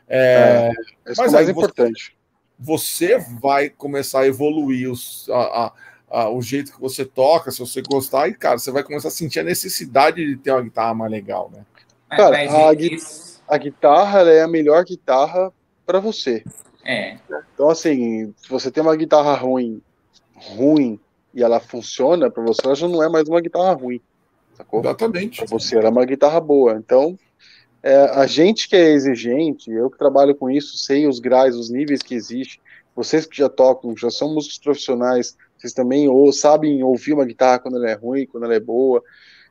É, é, mas é mais importante. Você, você vai começar a evoluir os, a, a ah, o jeito que você toca, se você gostar, e, cara, você vai começar a sentir a necessidade de ter uma guitarra mais legal, né? Cara, a, gui a, guitarra é a melhor guitarra para você. É. Então, assim, se você tem uma guitarra ruim, ruim, e ela funciona para você, ela já não é mais uma guitarra ruim. Sacou? Exatamente. Pra você era uma guitarra boa. Então, é, a gente que é exigente, eu que trabalho com isso, sei os graus, os níveis que existem, vocês que já tocam, já são músicos profissionais, vocês também ou sabem ouvir uma guitarra quando ela é ruim, quando ela é boa.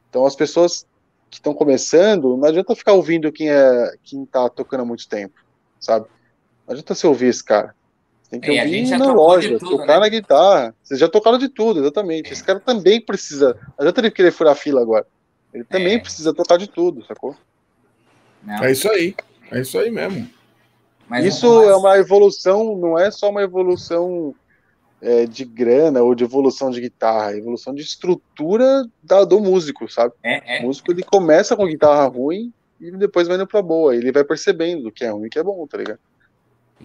Então as pessoas que estão começando, não adianta ficar ouvindo quem é quem tá tocando há muito tempo, sabe? Não adianta você ouvir esse cara. Tem que é, ouvir na loja, tudo, tocar né? na guitarra. Vocês já tocaram de tudo, exatamente. É. Esse cara também precisa. Não adianta ele querer furar fila agora. Ele também é. precisa tocar de tudo, sacou? Não. É isso aí. É isso aí mesmo. Mas isso é uma evolução, não é só uma evolução é, de grana ou de evolução de guitarra, evolução de estrutura da, do músico, sabe? É, é. O músico ele começa com guitarra ruim e depois vai indo pra boa. Ele vai percebendo que é ruim e que é bom, tá ligado?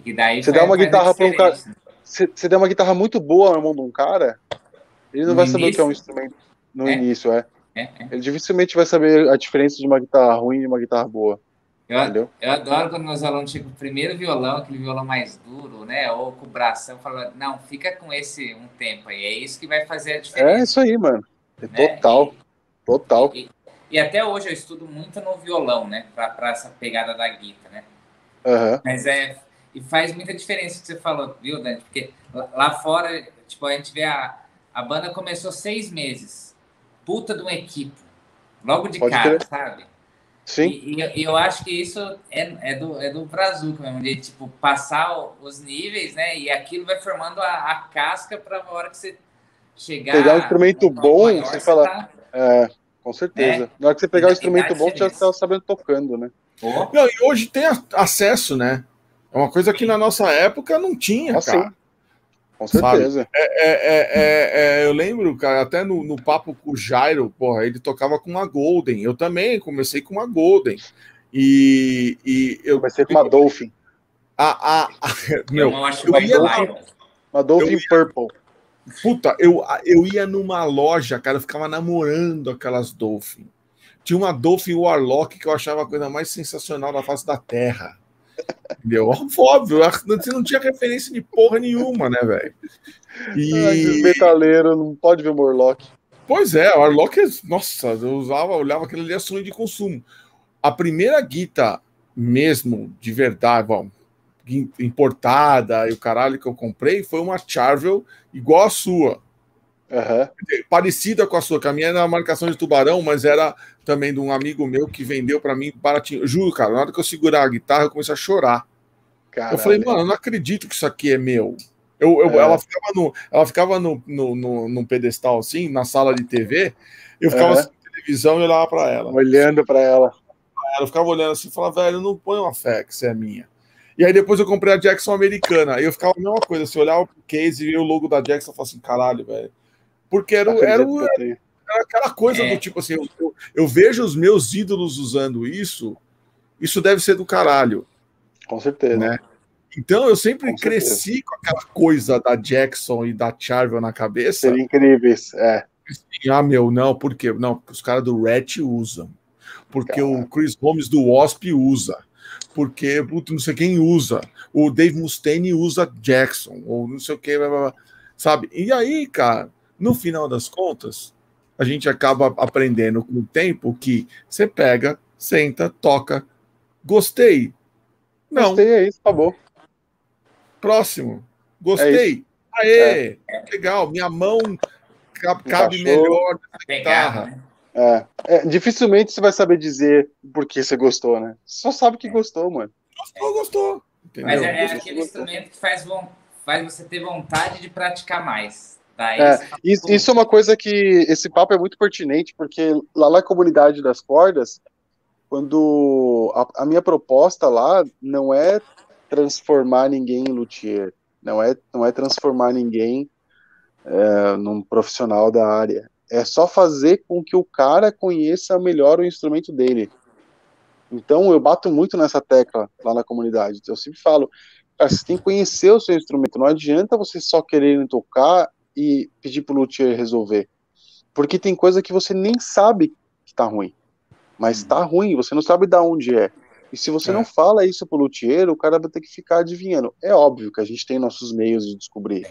E daí você dá uma guitarra para um cara. Você, você dá uma guitarra muito boa na mão de um cara, ele não no vai início? saber o que é um instrumento no é. início, é. é. É, Ele dificilmente vai saber a diferença de uma guitarra ruim e uma guitarra boa. Eu, eu adoro quando meus alunos chegam com o primeiro violão, aquele violão mais duro, né? Ou com o bração, falam, não, fica com esse um tempo aí. É isso que vai fazer a diferença. É isso aí, mano. É né? total. E, total. E, e, até hoje eu estudo muito no violão, né? Para essa pegada da guitarra, né? Uhum. Mas é. E faz muita diferença o que você falou, viu, Dante? Porque lá fora, tipo, a gente vê a, a banda começou seis meses. Puta de uma equipe. Logo de Pode cara, sabe? Sim. E, e, eu acho que isso é, é, do, é do Brazuca mesmo, de tipo, passar os níveis, né? E aquilo vai formando a, a casca para a hora que você chegar. Pegar um instrumento bom, maior, você fala. Tá... É, com certeza. É. Na hora que você pegar o um instrumento bom, você já está sabendo tocando, né? Oh. Não, e hoje tem acesso, né? É uma coisa que na nossa época não tinha, ah, cara. Com certeza. É, é, é, é, eu lembro, cara, até no, no papo com o Jairo, porra, ele tocava com uma Golden. Eu também comecei com uma Golden. E, e eu comecei com uma Dolphin. A, a, a meu, eu, acho eu ia numa, uma Dolphin ia, Purple. Puta, eu, eu ia numa loja, cara, eu ficava namorando aquelas Dolphin. Tinha uma Dolphin Warlock que eu achava a coisa mais sensacional da face da Terra. Entendeu? Óbvio, você não tinha referência de porra nenhuma, né, velho? E. metaleiro, não pode ver o Morlock. Pois é, o Warlock, nossa, eu usava, olhava aquele ali é sonho de consumo. A primeira guita mesmo, de verdade, bom, importada e o caralho que eu comprei foi uma Charvel igual a sua. Uhum. Parecida com a sua, que a minha era marcação de tubarão, mas era também de um amigo meu que vendeu para mim baratinho. Juro, cara, na hora que eu segurar a guitarra, eu comecei a chorar. Caralho. Eu falei, mano, eu não acredito que isso aqui é meu. Eu, eu é. Ela ficava, no, ela ficava no, no, no, num pedestal assim, na sala de TV, eu ficava é. assim, na televisão e olhava para ela. Olhando para ela. Ela ficava olhando assim e falava, velho, não põe uma fé que você é minha. E aí depois eu comprei a Jackson americana. Aí eu ficava a mesma coisa, se olhava pro case e ver o logo da Jackson, eu falava assim, caralho, velho. Porque era, era, era, era aquela coisa é. do tipo assim, eu, eu, eu, vejo os meus ídolos usando isso, isso deve ser do caralho. Com certeza. Né? Então eu sempre com cresci certeza. com aquela coisa da Jackson e da Charvel na cabeça. Seria incríveis, é. Assim, ah, meu, não, por quê? Não, porque os caras do Rat usam. Porque Caramba. o Chris Holmes do Wasp usa. Porque puto, não sei quem usa. O Dave Mustaine usa Jackson, ou não sei o que, sabe? E aí, cara, no final das contas, a gente acaba aprendendo com o tempo que você pega, senta, toca. Gostei. Não. Gostei, é isso, acabou. Próximo. Gostei. É Aê! É. Legal. Minha mão cabe, melhor na guitarra. Né? É. é. dificilmente você vai saber dizer por que você gostou, né? Só sabe que gostou, mano. Gostou, gostou. Entendeu? Mas é, é aquele instrumento que faz, faz você ter vontade de praticar mais. É, isso, isso, é uma coisa que esse papo é muito pertinente, porque lá na comunidade das cordas, quando a, a minha proposta lá não é transformar ninguém em luthier, não é, não é transformar ninguém é, num profissional da área. É só fazer com que o cara conheça melhor o instrumento dele. Então eu bato muito nessa tecla lá na comunidade. Eu sempre falo, cara, você tem que conhecer o seu instrumento. Não adianta você só querer tocar e pedir pro luthier resolver. Porque tem coisa que você nem sabe que tá ruim. Mas tá ruim, você não sabe da onde é. E se você é. não fala isso pro luthier, o cara vai ter que ficar adivinhando. É óbvio que a gente tem nossos meios de descobrir.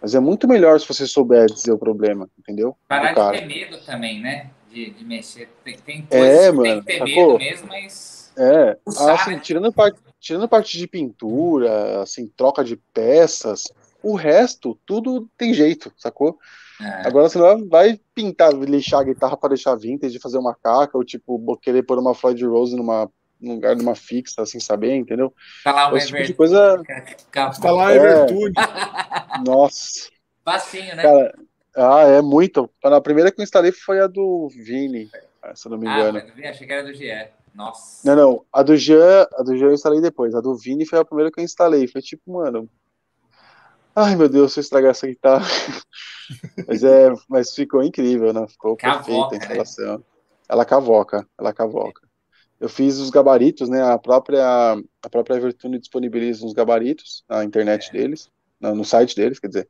Mas é muito melhor se você souber dizer o problema, entendeu? Parar de ter medo também, né? De, de mexer. Tem, tem é, coisas é, que mano, tem que ter sacou? medo mesmo, mas. É, Usar, assim, né? tirando, parte, tirando parte de pintura, assim, troca de peças, o resto, tudo tem jeito, sacou? É. Agora você não vai pintar, lixar a guitarra para deixar vintage, fazer uma caca, ou tipo, querer pôr uma Floyd Rose numa no lugar de uma fixa, sem saber, entendeu? Lá o Esse tipo de coisa. Tá lá Evertude. Nossa. Facinho, né? Cara, ah, é muito. A primeira que eu instalei foi a do Vini, se eu não me ah, engano. Ah, achei que era do GE. Nossa. Não, não. A do Jean, a do Jean eu instalei depois. A do Vini foi a primeira que eu instalei. Foi tipo, mano. Ai, meu Deus, se eu estragar essa guitarra. mas, é, mas ficou incrível, né? Ficou cavoca, perfeita a né? instalação. Ela cavoca, ela cavoca eu fiz os gabaritos, né? A própria, a própria Evertune disponibiliza os gabaritos na internet é. deles, no site deles, quer dizer.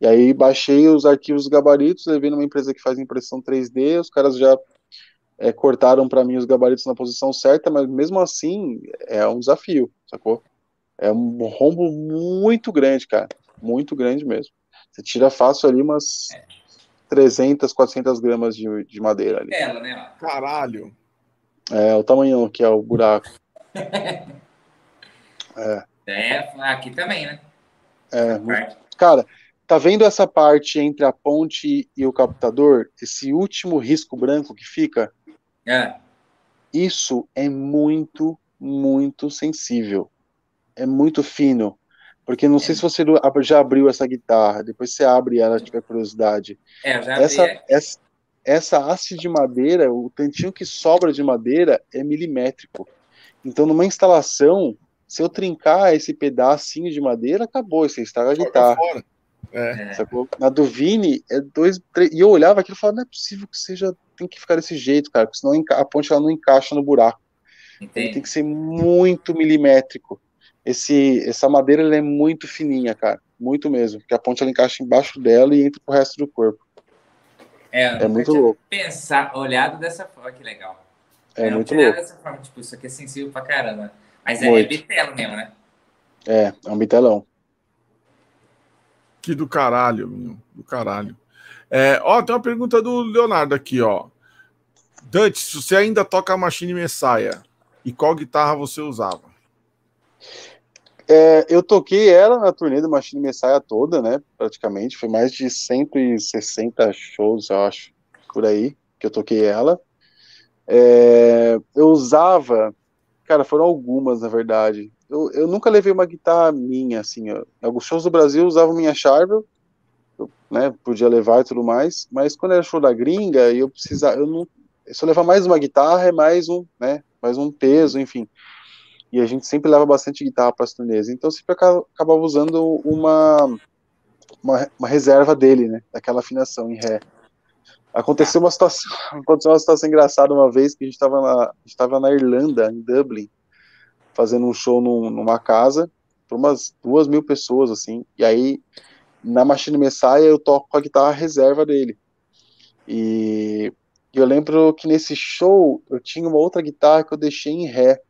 E aí baixei os arquivos dos gabaritos, levei numa empresa que faz impressão 3D, os caras já é, cortaram para mim os gabaritos na posição certa, mas mesmo assim é um desafio, sacou? É um rombo muito grande, cara, muito grande mesmo. Você tira fácil ali umas é. 300, 400 gramas de, de madeira ali. Ela, né? Caralho. É, o tamanho que é o buraco. é. é. aqui também, né? É, muito... Cara, tá vendo essa parte entre a ponte e o captador? Esse último risco branco que fica? É. Isso é muito, muito sensível. É muito fino. Porque não é. sei se você já abriu essa guitarra, depois você abre ela, tiver curiosidade. É, já essa, essa, essa haste de madeira, o tantinho que sobra de madeira é milimétrico. Então, numa instalação, se eu trincar esse pedacinho de madeira, acabou, você estraga a guitarra. É. Na do Vini, é dois, três, e eu olhava aquilo e falava, não é possível que seja, tem que ficar desse jeito, cara, porque senão a ponte ela não encaixa no buraco. Tem que ser muito milimétrico. Esse, essa madeira é muito fininha, cara, muito mesmo, porque a ponte ela encaixa embaixo dela e entra pro resto do corpo. É, é muito louco. Pensar, olhado dessa forma, que legal. É eu muito louco. Dessa forma, tipo, isso aqui é sensível pra caramba. Mas é, é bitelo mesmo, né? É, é um bitelão. Que do caralho, meu. Do caralho. É, ó, tem uma pergunta do Leonardo aqui, ó. Dante, se você ainda toca a Machine Messiah, e qual guitarra você usava? É, eu toquei ela na turnê do Machine Messiah toda, né? Praticamente. Foi mais de 160 shows, eu acho, por aí, que eu toquei ela. É, eu usava. Cara, foram algumas, na verdade. eu, eu nunca levei uma guitarra minha, assim. Em alguns shows do Brasil eu usava minha Charvel, eu, né, podia levar e tudo mais, mas quando era show da gringa, eu precisava, eu não, se eu levar mais uma guitarra, é mais um, né, mais um peso, enfim. E a gente sempre leva bastante guitarra para as turnês, então sempre acabava usando uma, uma, uma reserva dele, né, daquela afinação em ré. Aconteceu uma situação, aconteceu uma situação engraçada uma vez que a gente estava na, estava na Irlanda, em Dublin, fazendo um show num, numa casa para umas duas mil pessoas assim. E aí na Machine Messiah eu toco com a guitarra reserva dele. E eu lembro que nesse show eu tinha uma outra guitarra que eu deixei em ré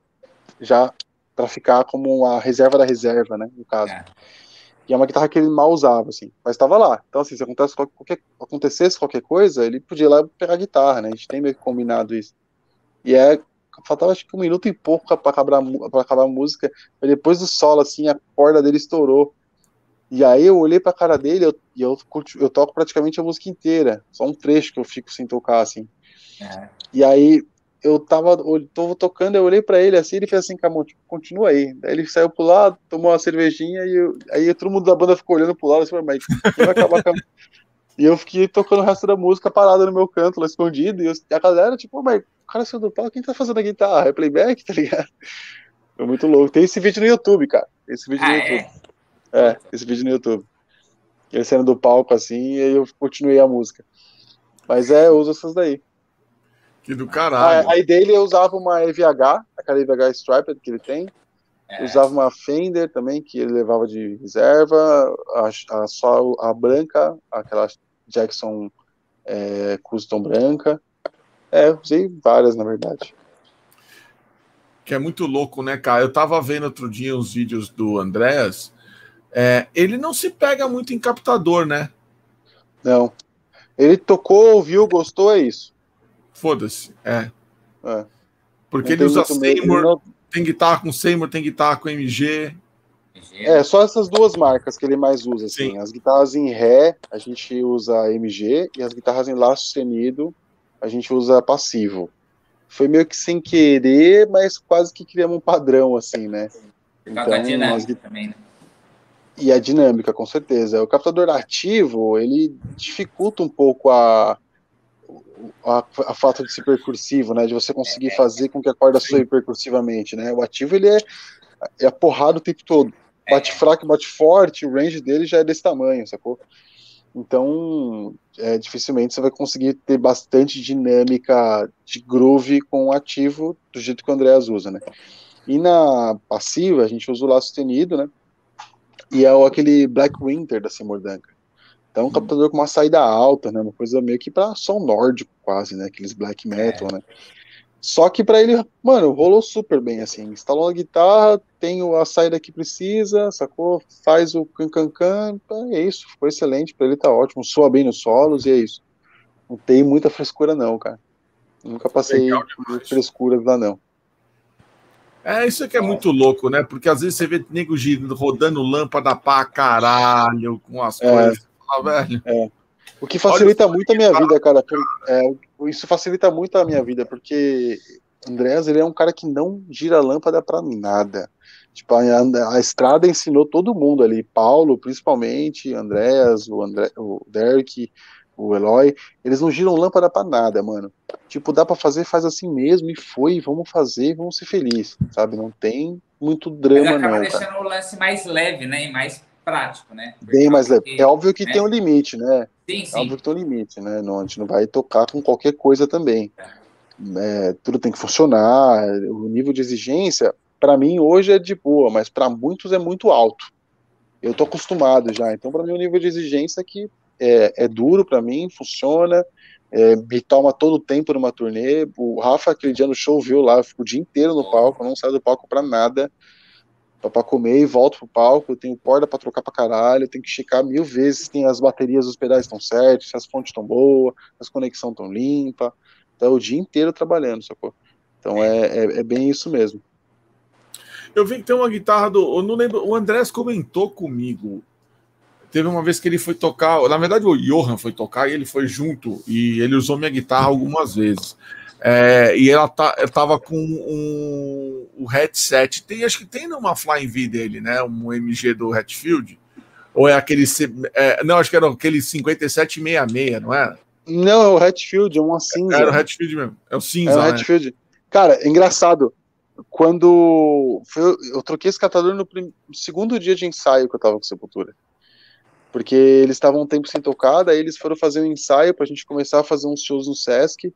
já para ficar como a reserva da reserva, né, no caso. É. E é uma guitarra que ele mal usava, assim, mas estava lá. Então, assim, se acontece qualquer, acontecesse qualquer coisa, ele podia ir lá pegar a guitarra, né? A gente tem meio que combinado isso. E é. Faltava acho que um minuto e pouco para acabar, pra acabar a música. Mas depois do solo, assim, a corda dele estourou. E aí eu olhei pra cara dele eu, e eu, eu toco praticamente a música inteira. Só um trecho que eu fico sem tocar, assim. É. E aí eu tava, eu tava tocando, eu olhei para ele assim, ele fez assim, Camon, tipo, continua aí. Daí ele saiu pro lado, tomou uma cervejinha e eu, aí todo mundo da banda ficou olhando pro lado, assim, mas vai acabar com a... E eu fiquei tocando o resto da música parado no meu canto, lá escondido, e eu, a galera, tipo, mas o cara saiu do palco, quem tá fazendo a guitarra? É playback, tá ligado? Foi muito louco. Tem esse vídeo no YouTube, cara. Esse vídeo ah, no é? YouTube. É? é, esse vídeo no YouTube. Ele saindo do palco assim, e aí eu continuei a música. Mas é, eu uso essas daí. Que do caralho. Aí dele eu usava uma EVH, aquela EVH Striped que ele tem. É. Usava uma Fender também, que ele levava de reserva. A, a só a branca, aquela Jackson é, Custom branca. É, usei várias, na verdade. Que é muito louco, né, cara? Eu tava vendo outro dia uns vídeos do Andréas. É, ele não se pega muito em captador, né? Não. Ele tocou, ouviu, gostou, é isso. Foda-se. É. é. Porque ele usa Seymour, não... tem guitarra com Seymour, tem guitarra com MG. É, só essas duas marcas que ele mais usa, assim. Sim. As guitarras em Ré, a gente usa MG, e as guitarras em Lá sustenido, a gente usa passivo. Foi meio que sem querer, mas quase que criamos um padrão, assim, né? Então, dinâmica também, né? E a dinâmica, com certeza. O captador ativo, ele dificulta um pouco a, a, a falta de ser percursivo, né? De você conseguir fazer com que a corda soe percursivamente, né? O ativo ele é, é a porrada o tempo todo. Bate fraco, bate forte, o range dele já é desse tamanho, sacou? Então, é, dificilmente você vai conseguir ter bastante dinâmica de groove com o ativo do jeito que o Andréas usa, né? E na passiva, a gente usa o lá sustenido, né? E é aquele Black Winter da Seymour Duncan. Então, um captador com uma saída alta, né? Uma coisa meio que para som nórdico, quase, né? Aqueles black metal, é. né? Só que para ele, mano, rolou super bem, assim. Instalou a guitarra, tem a saída que precisa, sacou? Faz o can-can-can, é isso. Ficou excelente, para ele tá ótimo. Soa bem nos solos e é isso. Não tem muita frescura, não, cara. Nunca passei frescuras lá, não. É, isso que é muito louco, né? Porque às vezes você vê nego rodando lâmpada pra caralho com as é. coisas velho. É. O que facilita Olha, muito a minha vida, cara. É, isso facilita muito a minha vida, porque Andréas, ele é um cara que não gira lâmpada para nada. Tipo, a, a, estrada ensinou todo mundo ali, Paulo, principalmente, Andréas, o, André, o Derek, o Eloy, eles não giram lâmpada para nada, mano. Tipo, dá para fazer, faz assim mesmo, e foi, vamos fazer, vamos ser felizes, sabe? Não tem muito drama, Mas acaba não. deixando cara. o lance mais leve, né? E mais prático, né? Bem mais leve. É óbvio que né? tem um limite, né? Sim, sim. É óbvio que tem um limite, né? Não, a gente não vai tocar com qualquer coisa também. É, tudo tem que funcionar. O nível de exigência, para mim, hoje é de boa, mas para muitos é muito alto. Eu tô acostumado já. Então, para mim, o nível de exigência que é, é duro para mim, funciona. É, me toma todo o tempo numa turnê. O Rafa, aquele dia no show, viu lá, eu fico o dia inteiro no palco, não saio do palco para nada pra comer e volto pro palco, eu tenho corda pra trocar pra caralho, eu tenho que checar mil vezes se as baterias dos pedais estão certas, se as fontes estão boas, se as conexões estão limpas. Então é o dia inteiro trabalhando, sacou? Então é, é, é, bem isso mesmo. Eu vi que tem uma guitarra do. Eu não lembro. O Andrés comentou comigo. Teve uma vez que ele foi tocar, na verdade o Johan foi tocar e ele foi junto e ele usou minha guitarra algumas vezes. É, e ela, tá, ela tava com um, um headset. Tem, acho que tem numa Flying V dele, né? Um MG do Hatfield. Ou é aquele. É, não, acho que era aquele 5766, não é? Não, é o Hatfield, é uma cinza. Era o Hatfield mesmo. É o cinza. É o né? Hatfield. Cara, é engraçado. Quando foi, eu troquei esse catador no segundo dia de ensaio que eu tava com Sepultura. Porque eles estavam um tempo sem tocar, daí eles foram fazer um ensaio pra gente começar a fazer uns shows no Sesc.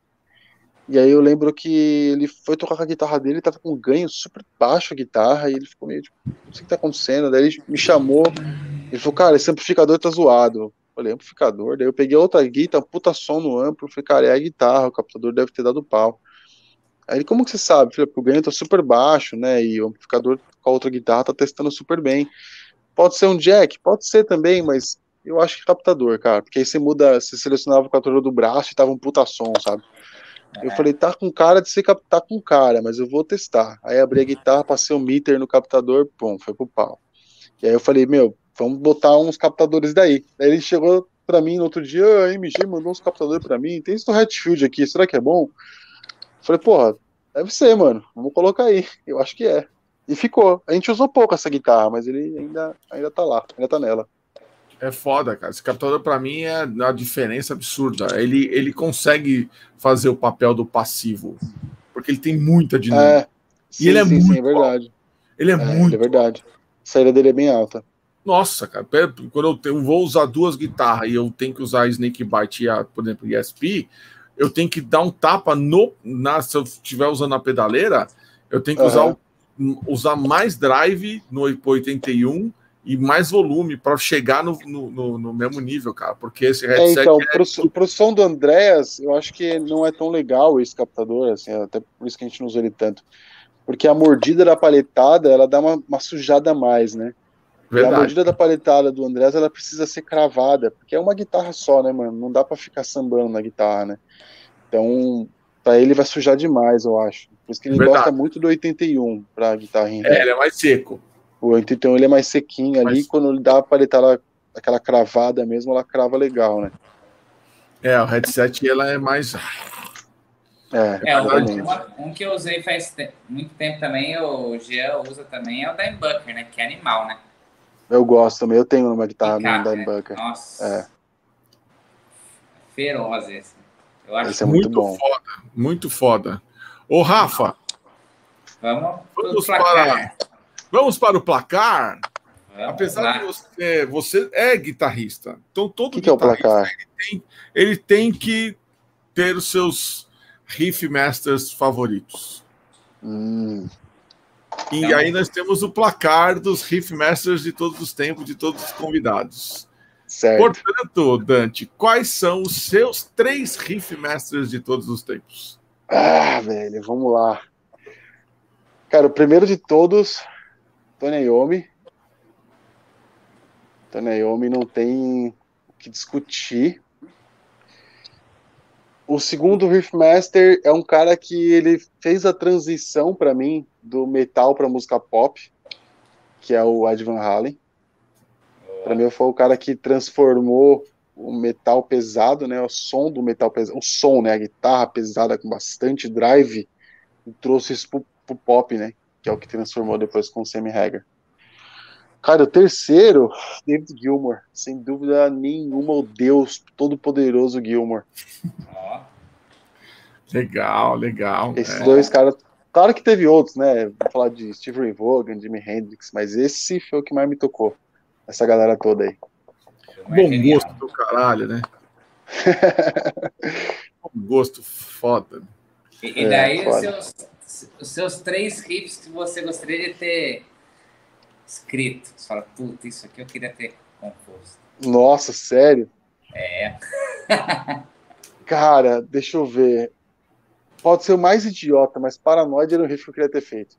E aí eu lembro que ele foi tocar com a guitarra dele, tava com um ganho super baixo a guitarra, e ele ficou meio tipo, não sei o que tá acontecendo. Daí ele me chamou, ele falou, cara, esse amplificador tá zoado. Eu falei, amplificador? Daí eu peguei outra guitarra, puta som no amplo, falei, cara, é a guitarra, o captador deve ter dado pau. Aí ele, como que você sabe? Eu falei, o ganho tá super baixo, né? E o amplificador com a outra guitarra tá testando super bem. Pode ser um jack? Pode ser também, mas eu acho que captador, cara. Porque aí você muda, você selecionava o captador do braço e tava um puta som, sabe? Eu falei, tá com cara de ser captar tá com cara, mas eu vou testar. Aí abri a guitarra, passei o um meter no captador, pum, foi pro pau. E aí eu falei, meu, vamos botar uns captadores daí. Daí ele chegou pra mim no outro dia, a MG mandou uns captadores pra mim, tem isso do Hatfield aqui, será que é bom? Eu falei, porra, deve ser, mano, vamos colocar aí. Eu acho que é. E ficou. A gente usou pouco essa guitarra, mas ele ainda, ainda tá lá, ainda tá nela. É foda, cara. Esse captador, para mim, é uma diferença absurda. Ele, ele consegue fazer o papel do passivo, porque ele tem muita dinâmica. É, sim, e ele é sim, muito. Sim, é verdade. Ele é, é muito. É verdade. A saída dele é bem alta. Nossa, cara, quando eu, tenho, eu vou usar duas guitarras e eu tenho que usar Snake Bite e, a, por exemplo, ESP, eu tenho que dar um tapa no. Na, se eu estiver usando a pedaleira, eu tenho que uhum. usar, usar mais drive no 81 e mais volume para chegar no, no, no, mesmo nível, cara. Porque esse é, headset. É, então, é... pro, som do Andréas, eu acho que não é tão legal esse captador, assim, até por isso que a gente não usa ele tanto. Porque a mordida da paletada, ela dá uma, uma sujada a mais, né? Verdade. a mordida da paletada do Andrés, ela precisa ser cravada, porque é uma guitarra só, né, mano? Não dá para ficar sambando na guitarra, né? Então, para ele vai sujar demais, eu acho. Por isso que ele Verdade. gosta muito do 81 pra guitarra É, ele é mais seco. O 81 ele é mais sequinho ali, Mas... quando ele dá a paletada, aquela cravada mesmo, ela crava legal, né? É, o headset ela é mais. É, é um, um, que eu usei faz te muito tempo também, o Jean usa também, é o Dimebucker, né? Que é animal, né? Eu gosto também, eu tenho uma guitarra no Dimebucker. Nossa. É. Feroz esse. Eu acho esse é muito, muito bom. foda, muito foda. Ô, Rafa. Vamos, vamos para Vamos para o placar. Apesar de você, você é guitarrista, então todo que guitarrista que é o placar? Ele, tem, ele tem que ter os seus riff masters favoritos. Hum. E então, aí nós temos o placar dos riff masters de todos os tempos, de todos os convidados. Certo. Portanto, Dante, quais são os seus três riff masters de todos os tempos? Ah, velho, vamos lá. Cara, o primeiro de todos Tony Iommi não tem o que discutir. O segundo Riffmaster é um cara que ele fez a transição para mim do metal para música pop, que é o Ed Van Halen. Para mim foi o cara que transformou o metal pesado, né, o som do metal pesado, o som, né, a guitarra pesada com bastante drive, e trouxe isso pro, pro pop, né, que é o que transformou depois com o Sammy Hagar. Cara, o terceiro, David Gilmour, sem dúvida nenhuma, o Deus Todo-Poderoso Gilmour. Legal, legal. Esses é. dois caras, claro que teve outros, né? Vou falar de Steve Ray Vaughan, Jimi Hendrix, mas esse foi o que mais me tocou, essa galera toda aí. Bom gosto do caralho, né? Bom gosto foda. E, e daí é, seus os seus três riffs que você gostaria de ter escrito. Você fala, puta, isso aqui eu queria ter composto. Nossa, sério? É. Cara, deixa eu ver. Pode ser o mais idiota, mas Paranoide era um riff que eu queria ter feito.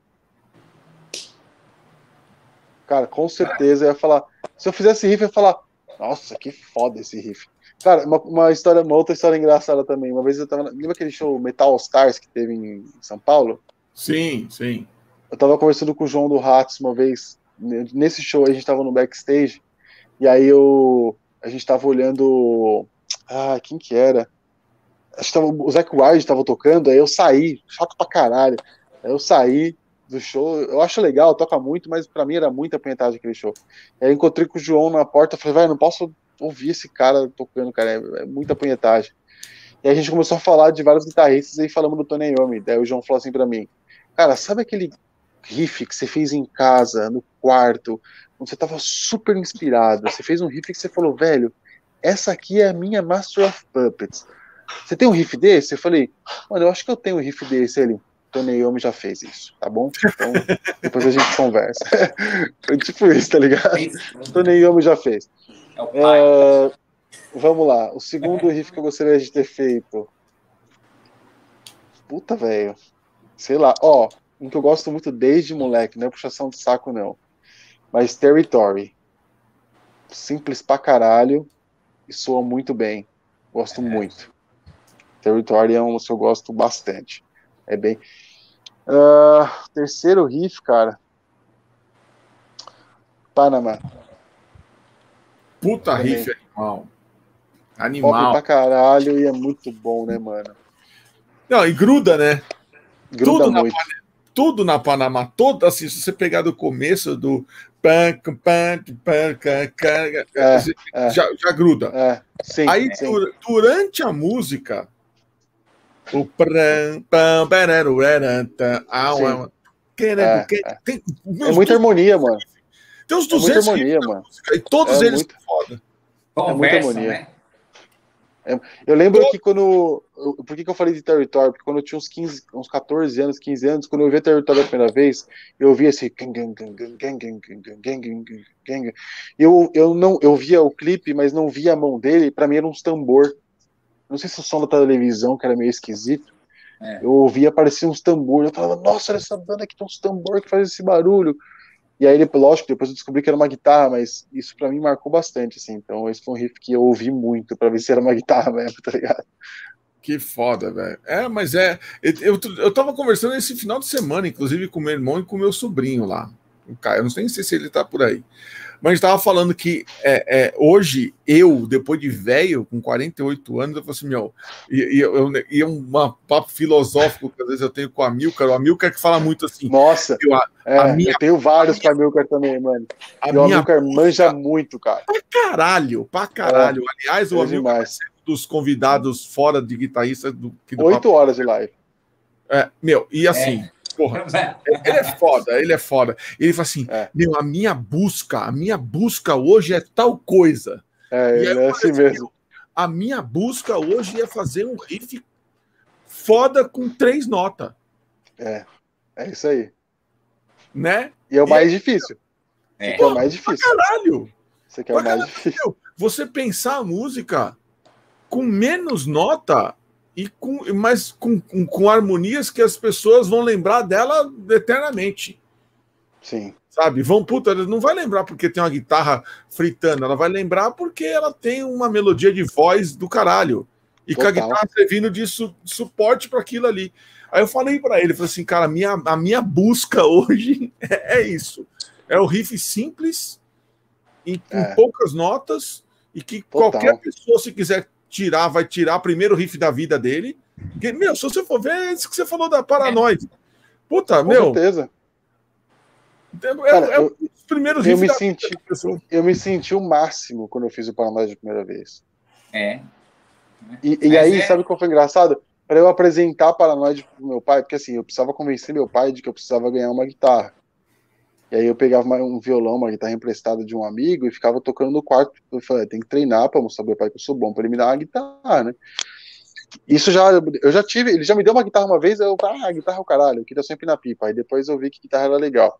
Cara, com certeza eu ia falar. Se eu fizesse riff, eu ia falar. Nossa, que foda esse riff. Cara, uma, uma, história, uma outra história engraçada também. Uma vez eu tava. Lembra aquele show Metal Stars que teve em São Paulo? Sim, sim. Eu tava conversando com o João do Ratos uma vez. Nesse show a gente tava no backstage. E aí eu, a gente tava olhando. Ah, quem que era? Acho que tava, o Zac Wilde tava tocando, aí eu saí, chato pra caralho. Aí eu saí do show, eu acho legal, toca muito, mas para mim era muita apunhetagem aquele show. Aí eu encontrei com o João na porta, falei, vai, não posso ouvir esse cara tocando, cara, é, é muita apunhetagem. E a gente começou a falar de vários guitarristas e falamos do Tony Iommi. Daí o João falou assim para mim, cara, sabe aquele riff que você fez em casa, no quarto, quando você tava super inspirado, você fez um riff que você falou, velho, essa aqui é a minha Master of Puppets. Você tem um riff desse? Eu falei, mano, eu acho que eu tenho um riff desse ali. Tony Iommi já fez isso, tá bom? Então, depois a gente conversa. Foi tipo isso, tá ligado? Tony Iommi já fez. É, é vamos lá. O segundo riff que eu gostaria de ter feito. Puta, velho. Sei lá. Ó, um que eu gosto muito desde moleque, não é puxação de saco, não. Mas Territory. Simples pra caralho e soa muito bem. Gosto é. muito. Territory é um que eu gosto bastante. É bem. Uh, terceiro riff, cara. Panamá. Puta Também. riff animal. Animal. Pop pra caralho e é muito bom, né, mano? Não, e gruda, né? Gruda tudo muito. Na, tudo na Panamá, todo assim, se você pegar do começo do é, é, já, já gruda. É, sim, Aí sim. durante a música o é, muita harmonia, mano. Tem uns 200 é harmonia, mano. Música, e todos é eles muito... foda. Conversa, é muita harmonia. Né? É, eu lembro que quando. Por que, que eu falei de Território? Porque quando eu tinha uns 15, uns 14 anos, 15 anos, quando eu vi Território a primeira vez, eu via esse. Eu, eu, não, eu via o clipe, mas não via a mão dele, para mim era uns tambor. Não sei se o som da televisão, que era meio esquisito. É. Eu ouvia, aparecia uns tambores. Eu falava, nossa, olha essa banda aqui tem uns tambor que faz esse barulho. E aí, lógico, depois eu descobri que era uma guitarra, mas isso para mim marcou bastante, assim. Então, esse foi um riff que eu ouvi muito para ver se era uma guitarra mesmo, tá ligado? Que foda, velho. É, mas é. Eu, eu tava conversando esse final de semana, inclusive, com meu irmão e com meu sobrinho lá. O Caio, eu não sei se ele tá por aí. Mas estava falando que é, é, hoje, eu, depois de velho, com 48 anos, eu falo assim, meu, e, e, eu, e um papo filosófico que às vezes eu tenho com a Milcar, o Amilcar que fala muito assim. Nossa, eu, a, é, a minha, eu tenho vários com a Milcar também, mano. A e o Amilcar manja muito, cara. Pra caralho, pra caralho. É, Aliás, o Amilcar é dos convidados fora de guitarrista do. Oito horas de live. É, meu, e assim. É Porra, ele é foda, ele é foda. Ele fala assim: é. meu, a minha busca, a minha busca hoje é tal coisa. É, ele é assim mesmo. A minha busca hoje é fazer um riff foda com três notas. É, é isso aí. Né? E é o mais e difícil. É. é o mais difícil. Caralho. Você quer o mais difícil. Você pensar a música com menos nota e com, mas com, com, com, harmonias que as pessoas vão lembrar dela eternamente. Sim. Sabe? Vão, puta, não vai lembrar porque tem uma guitarra fritando, ela vai lembrar porque ela tem uma melodia de voz do caralho. E Total. com a guitarra servindo de su, suporte para aquilo ali. Aí eu falei para ele, falei assim, cara, a minha, a minha busca hoje é, é isso. É o riff simples, em, é. com poucas notas, e que Total. qualquer pessoa, se quiser tirar, vai tirar primeiro o riff da vida dele. Porque, meu, se você for ver, é isso que você falou da Paranoide. Puta, Com meu. certeza. É, Cara, é, eu, os primeiros eu me senti Eu me senti o máximo quando eu fiz o Paranoide a primeira vez. É. E, e aí, é... sabe qual foi engraçado? Para eu apresentar Paranoide pro meu pai, porque assim, eu precisava convencer meu pai de que eu precisava ganhar uma guitarra. E aí eu pegava um violão, uma guitarra emprestada de um amigo e ficava tocando no quarto. Eu falei, tem que treinar para mostrar pro meu pai que eu sou bom, para ele me dar uma guitarra, né? Isso já, eu já tive, ele já me deu uma guitarra uma vez, eu, ah, guitarra é o caralho, eu queria sempre na pipa. Aí depois eu vi que guitarra era legal.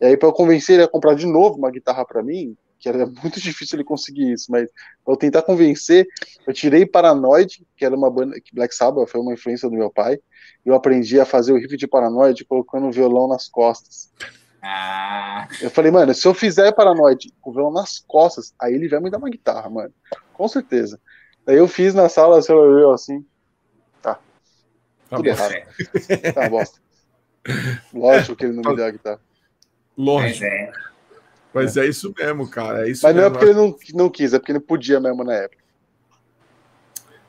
E aí para eu convencer ele a comprar de novo uma guitarra para mim, que era muito difícil ele conseguir isso, mas para eu tentar convencer, eu tirei Paranoid, que era uma banda, que Black Sabbath foi uma influência do meu pai, eu aprendi a fazer o riff de Paranoid colocando o violão nas costas. Ah. Eu falei, mano, se eu fizer Paranoide com o violão nas costas, aí ele vai me dar uma guitarra, mano. Com certeza. Daí eu fiz na sala, você olhou assim. Tá. tá Tudo errado. Tá, bosta. Lógico que ele não me deu a guitarra. Lógico. É. Mas é. isso mesmo, cara. É isso Mas não é porque ele não, não quis, é porque ele podia mesmo na época.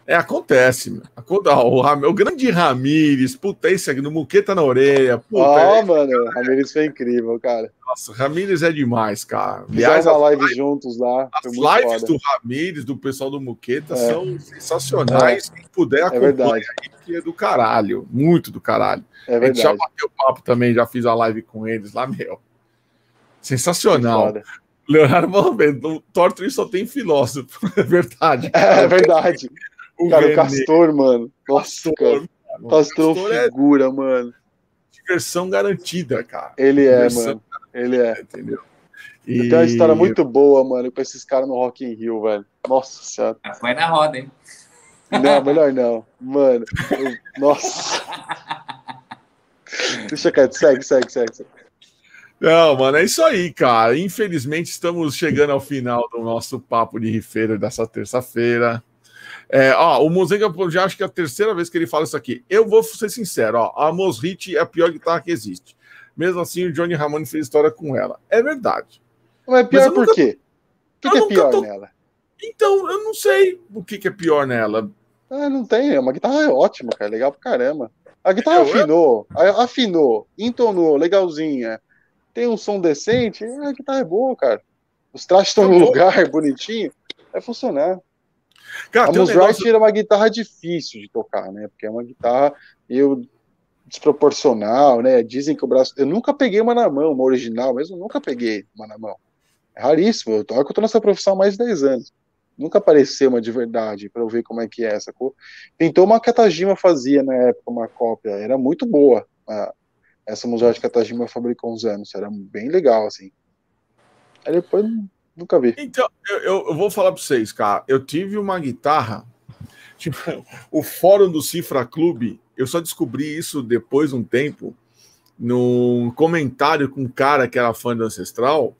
É, acontece. O, Ram... o grande Ramires, puta, esse aqui no Muqueta na orelha. Puta, oh, é... mano, o Ramires foi incrível, cara. Nossa, Ramires é demais, cara. Aliás, a live juntos lá. As lives foda. do Ramires, do pessoal do Muqueta, é. são sensacionais. É. Quem puder acompanhar é aí, que é do caralho. Muito do caralho. É verdade. A gente já bateu papo também, já fiz a live com eles lá, meu. Sensacional. Leonardo Malvento, o Torture só tem filósofo, é verdade. Cara. É verdade. O cara, René. o Castor, mano. Nossa, Castor, cara. Castor, Castor é figura, é... mano. Diversão garantida, cara. Ele é, Diversão mano. Ele é. Entendeu? E... Tem uma história muito boa, mano, com esses caras no Rock in Rio, velho. Nossa senhora. Ah, foi na roda, hein? Não, melhor não. Mano, eu... nossa. Deixa quieto, segue, segue, segue, segue. Não, mano, é isso aí, cara. Infelizmente, estamos chegando ao final do nosso papo de rifeira dessa terça-feira. É, ó, o Mozenga já acho que é a terceira vez que ele fala isso aqui. Eu vou ser sincero, ó, a Mosrit é a pior guitarra que existe. Mesmo assim, o Johnny Ramone fez história com ela. É verdade. Mas é pior Mas por nunca... quê? O que, que é pior tô... nela? Então, eu não sei o que, que é pior nela. Ah, não tem. É uma guitarra ótima, cara. Legal pra caramba. A guitarra eu, afinou, eu... afinou, entonou, legalzinha. Tem um som decente. A guitarra é boa, cara. Os trastes estão tá no lugar, bonitinho. Vai funcionar. Cara, a Muse um negócio... era uma guitarra difícil de tocar, né? Porque é uma guitarra eu, desproporcional, né? Dizem que o braço. Eu nunca peguei uma na mão, uma original, mesmo nunca peguei uma na mão. É raríssimo. Eu toco, eu tô nessa profissão há mais de 10 anos. Nunca apareceu uma de verdade para eu ver como é que é essa cor. Pintou uma Katajima fazia na época, uma cópia. Era muito boa. A, essa museu de Katajima fabricou uns anos. Era bem legal, assim. Aí depois Nunca vi. Então, eu, eu vou falar para vocês, cara. Eu tive uma guitarra. Tipo, o fórum do Cifra Clube, eu só descobri isso depois de um tempo, num comentário com um cara que era fã do Ancestral.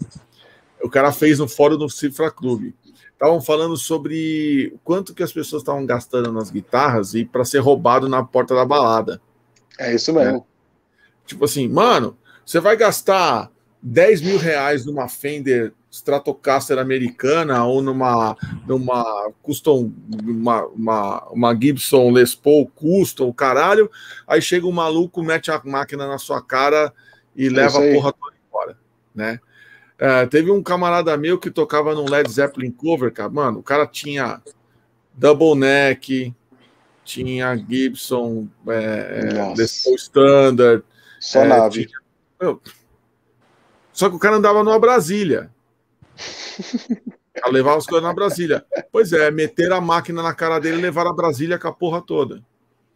O cara fez no fórum do Cifra Clube. Estavam falando sobre quanto que as pessoas estavam gastando nas guitarras e para ser roubado na porta da balada. É isso mesmo. É. Tipo assim, mano, você vai gastar 10 mil reais numa Fender Stratocaster americana ou numa, numa custom, uma, uma, uma Gibson Les Paul custom, caralho, aí chega um maluco, mete a máquina na sua cara e é leva a porra toda embora, né? É, teve um camarada meu que tocava num Led Zeppelin cover, cara, mano, o cara tinha double neck, tinha Gibson, é, é Les Paul Standard, só é, nave. Tinha, só que o cara andava numa Brasília. A levar as coisas na Brasília. Pois é, meter a máquina na cara dele e levar a Brasília com a porra toda.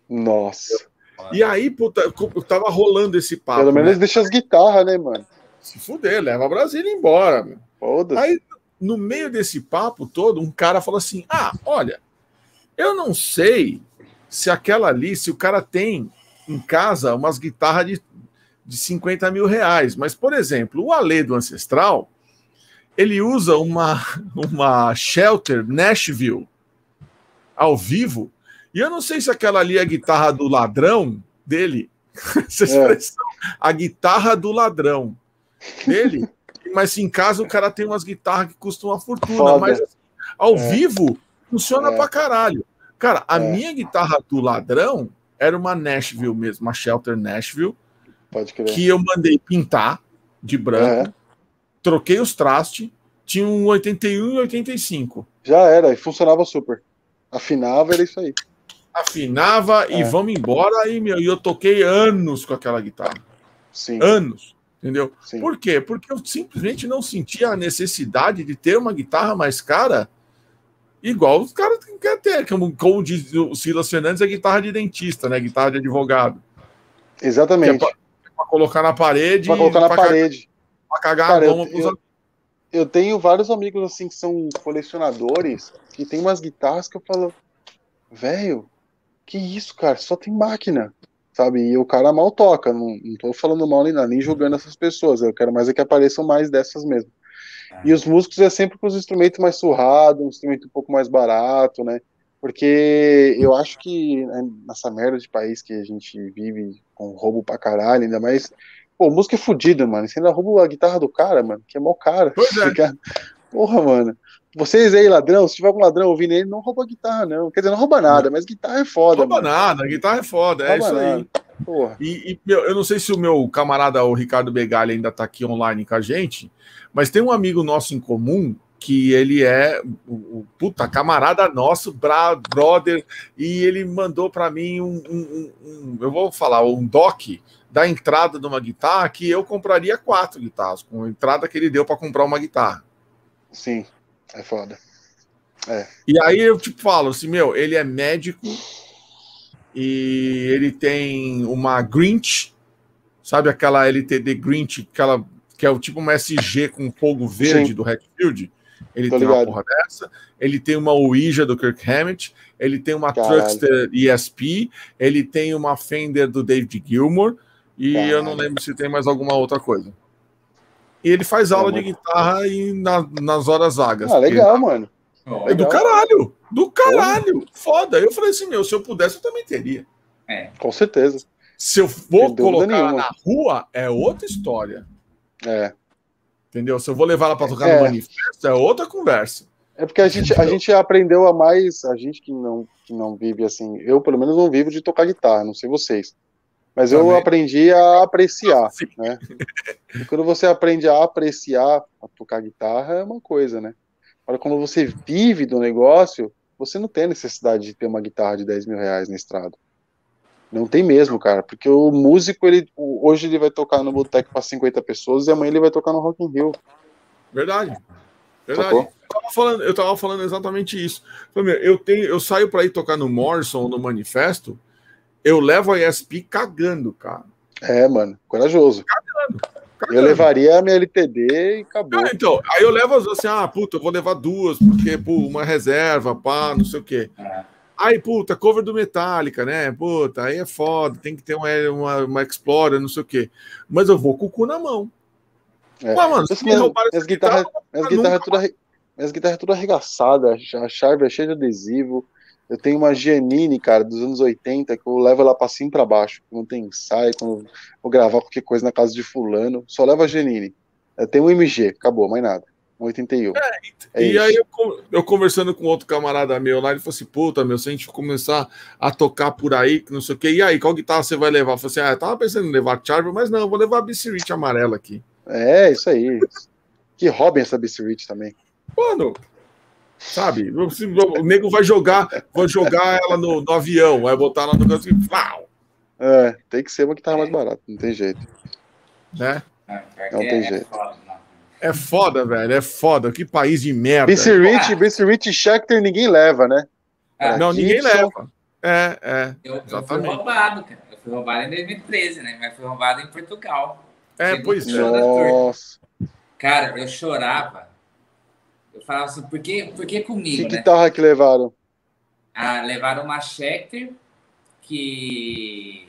Nossa. E aí, puta, tava rolando esse papo. Pelo menos né? deixa as guitarras, né, mano? Se fuder, leva a Brasília embora, Foda-se. Aí, no meio desse papo todo, um cara falou assim: Ah, olha, eu não sei se aquela ali, se o cara tem em casa umas guitarras de, de 50 mil reais. Mas, por exemplo, o Alê do Ancestral, ele usa uma, uma Shelter Nashville ao vivo, e eu não sei se aquela ali é a guitarra do ladrão dele, essa é. expressão, é. a guitarra do ladrão dele, mas em casa o cara tem umas guitarras que custam uma fortuna, Foda. mas assim, ao é. vivo funciona é. pra caralho. Cara, a é. minha guitarra do ladrão era uma Nashville mesmo, uma Shelter Nashville, que eu mandei pintar de branco. Troquei os trastes, tinha um 81 e 85. Já era, e funcionava super. Afinava, era isso aí. Afinava é. e vamos embora. E meu, eu toquei anos com aquela guitarra. Sim. Anos. Entendeu? Sim. Por quê? Porque eu simplesmente não sentia a necessidade de ter uma guitarra mais cara, igual os caras querem ter, como, como diz o Silas Fernandes, é guitarra de dentista, né? Guitarra de advogado. Exatamente. É para colocar na parede. Para colocar na parede. Pra cagar Cara, a goma eu, eu, eu tenho vários amigos assim que são colecionadores que tem umas guitarras que eu falo, velho, que isso, cara? Só tem máquina, sabe? E o cara mal toca. Não, não tô falando mal nem, nem julgando essas pessoas. Eu quero mais é que apareçam mais dessas mesmo. E os músicos é sempre com os instrumentos mais surrados, um instrumento um pouco mais barato, né? Porque eu acho que né, nessa merda de país que a gente vive com roubo pra caralho, ainda mais Pô, música é fodida, mano. Você ainda rouba a guitarra do cara, mano, que é cara. Pois é. Porra, mano. Vocês aí, ladrão, se tiver algum ladrão ouvindo ele, não rouba guitarra, não. Quer dizer, não rouba nada, mas guitarra é foda. Rouba mano. nada, guitarra é foda, é isso nada. aí. Porra. E, e meu, eu não sei se o meu camarada, o Ricardo Begali, ainda tá aqui online com a gente, mas tem um amigo nosso em comum que ele é o, o puta camarada nosso, bra, brother, e ele mandou para mim um, um, um, eu vou falar, um doc da entrada de uma guitarra que eu compraria quatro guitarras, com a entrada que ele deu para comprar uma guitarra. Sim, é foda. É. E aí eu tipo falo assim, meu, ele é médico e ele tem uma Grinch, sabe aquela LTD Grinch, aquela que é o tipo uma SG com fogo verde Sim. do Hatfield? Ele Tô tem ligado. uma porra dessa. Ele tem uma Ouija do Kirk Hammett. Ele tem uma Caralho. Truckster ESP. Ele tem uma Fender do David Gilmour. E Caralho. eu não lembro se tem mais alguma outra coisa. E ele faz aula é de guitarra e na, nas horas vagas. Ah, legal, mano. É do caralho! Do caralho! Foda! Eu falei assim, meu, se eu pudesse, eu também teria. É. Com certeza. Se eu for colocar na rua, é outra história. É. Entendeu? Se eu vou levar ela para tocar é. no manifesto, é outra conversa. É porque a gente, a gente aprendeu a mais, a gente que não, que não vive assim, eu pelo menos não vivo de tocar guitarra, não sei vocês. Mas eu Também. aprendi a apreciar, Sim. né? E quando você aprende a apreciar a tocar guitarra, é uma coisa, né? Agora, quando você vive do negócio, você não tem necessidade de ter uma guitarra de 10 mil reais na estrada. Não tem mesmo, cara, porque o músico, ele hoje ele vai tocar no boteco para 50 pessoas e amanhã ele vai tocar no Rock in Rio. Verdade. Verdade. Eu tava, falando, eu tava falando exatamente isso. Eu, tenho, eu saio para ir tocar no Morrison, no Manifesto, eu levo a ESP cagando, cara. É, mano, corajoso. Cagando. cagando. Eu levaria a minha LTD e acabou. Ah, então, aí eu levo assim, ah, puta, eu vou levar duas, porque, pô, uma reserva, pá, não sei o quê. É. Aí, puta, cover do Metallica, né? Puta, aí é foda, tem que ter uma, uma, uma Explorer, não sei o quê. Mas eu vou com o cu na mão. É. Ué, mano, se minhas, minhas guitarras minhas guitarra tudo, minhas guitarras tudo arregaçada, a chave é cheia de adesivo. Eu tenho uma Giannini, cara, dos anos 80, que eu levo ela pra cima e pra baixo. Não tem ensaio, quando vou gravar qualquer coisa na casa de fulano, só leva a Giannini. Eu tenho um MG, acabou, mais nada. 81. É, é e isso. aí eu, eu, conversando com outro camarada meu lá, ele falou assim: puta, meu, se a gente começar a tocar por aí, que não sei o que, e aí, qual guitarra você vai levar? Eu falei assim: ah, eu tava pensando em levar Charver, mas não, vou levar a BC Rich amarela aqui. É, isso aí. que Robin essa BC Rich também. Mano, sabe, o nego vai jogar, vai jogar ela no, no avião, vai botar ela no canto e pau. É, tem que ser uma que tava mais barata, não tem jeito. Né? Não tem jeito. É foda, velho. É foda. Que país de merda. BC Rich. BC Rich Schechter ninguém leva, né? Ah, não, ninguém leva. É, é. Eu, eu fui roubado, cara. Eu fui roubado em 2013, né? Mas fui roubado em Portugal. É, pois é. Nossa. Cara, eu chorava. Falava assim, por que, por que comigo? Que né? guitarra que levaram? Ah, levaram uma Schecter que.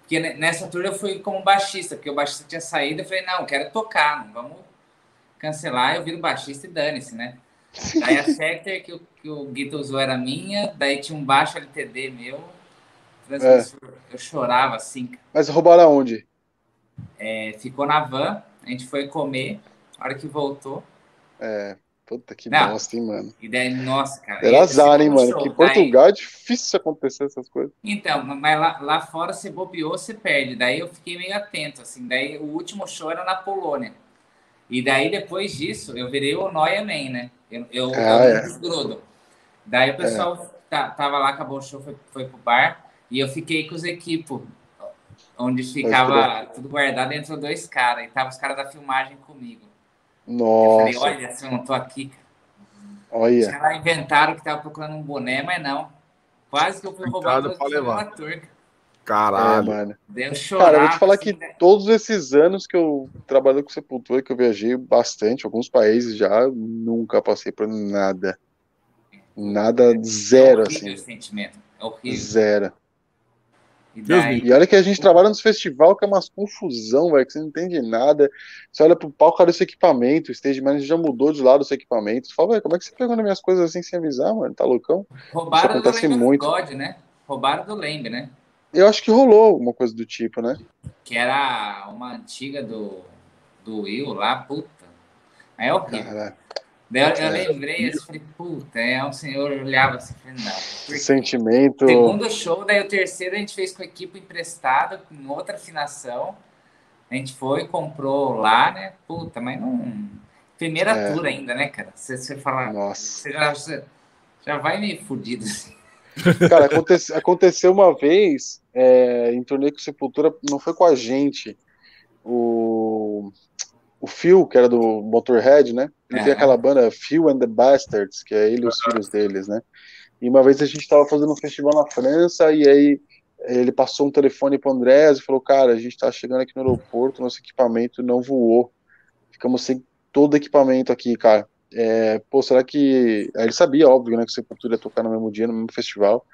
Porque nessa tour eu fui como baixista, porque o baixista tinha saído. Eu falei, não, quero tocar, não vamos cancelar, eu viro baixista e dane-se, né? Daí a Schecter que, o, que o Guito usou era minha, daí tinha um baixo LTD meu. É. Eu chorava assim. Mas roubaram aonde? É, ficou na van, a gente foi comer, a hora que voltou. É, puta que Não, bosta, hein, mano. E daí, nossa, cara. Era azar, hein, mano. Que em Portugal daí... é difícil acontecer essas coisas. Então, mas lá, lá fora você bobeou, você perde. Daí eu fiquei meio atento, assim. Daí o último show era na Polônia. E daí, depois disso, eu virei o Noia Man, né? Eu, eu, ah, eu é. desgrudo. Daí o pessoal é. tava lá, acabou o show, foi, foi pro bar, e eu fiquei com os equipos, onde ficava tudo guardado dentro de dois caras, e tava os caras da filmagem comigo. Nossa. Eu falei, olha, se eu não tô aqui. Olha. Os caras inventaram que tava procurando um boné, mas não. Quase que eu fui roubado pela turca. Caralho. É, mano. Cara, eu vou te falar assim, que né? todos esses anos que eu trabalhei com Sepultura, que eu viajei bastante, alguns países já, nunca passei por nada. Nada, zero, é assim. sentimento. É horrível. Zero. E, daí... e, olha que a gente trabalha nos festival que é umas confusão, velho, que você não entende nada. Você olha pro palco, cara, esse equipamento, o stage manager já mudou de lado os equipamentos. Você fala, velho, como é que você pegou nas minhas coisas assim sem avisar, mano? Tá loucão? Roubaram Isso acontece do muito. God, né? Roubaram do Lembre, né? Eu acho que rolou alguma coisa do tipo, né? Que era uma antiga do, do Will lá, puta. É horrível. Caraca. Eu, eu é. lembrei assim, falei, puta, é um senhor, eu olhava assim, falei, não. Sentimento. Segundo show, daí o terceiro a gente fez com a equipe emprestada, com outra afinação. A gente foi, comprou lá, né? Puta, mas não. Primeira é. tour ainda, né, cara? Você, você fala. Nossa. Você já, você já vai meio fudido assim. Cara, aconteceu, aconteceu uma vez é, em turnê com Sepultura, não foi com a gente. O o Phil, que era do Motorhead, né? Ele é. tem aquela banda Phil and the Bastards, que é ele e os filhos deles, né? E uma vez a gente estava fazendo um festival na França e aí ele passou um telefone para o Andrés e falou: Cara, a gente está chegando aqui no aeroporto, nosso equipamento não voou. Ficamos sem todo equipamento aqui, cara. É, pô, será que. Aí ele sabia, óbvio, né? Que você ia tocar no mesmo dia, no mesmo festival.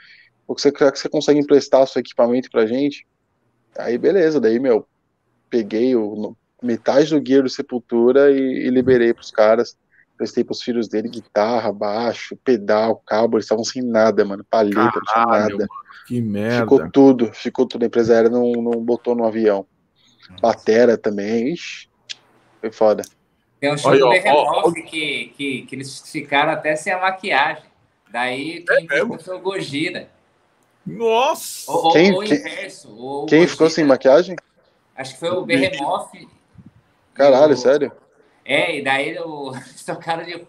Ou que você, será que você consegue emprestar seu equipamento pra gente? Aí beleza, daí, meu, peguei o metade do gear do Sepultura e, e liberei pros caras. Prestei pros filhos dele guitarra, baixo, pedal, cabo, eles estavam sem nada, mano. Palheta, não tinha nada. Mano, que merda. Ficou tudo, ficou tudo. A empresa aérea não, não botou no avião. Batera também, ixi, foi foda. Tem um show Olha, do Behemoth que, que, que eles ficaram até sem a maquiagem. Daí quem é foi o Gojira. Nossa! Ou, quem, ou quem, inverso. Ou quem ficou sem maquiagem? Acho que foi o Behemoth Caralho, o... sério? É, e daí o... eles tocaram de,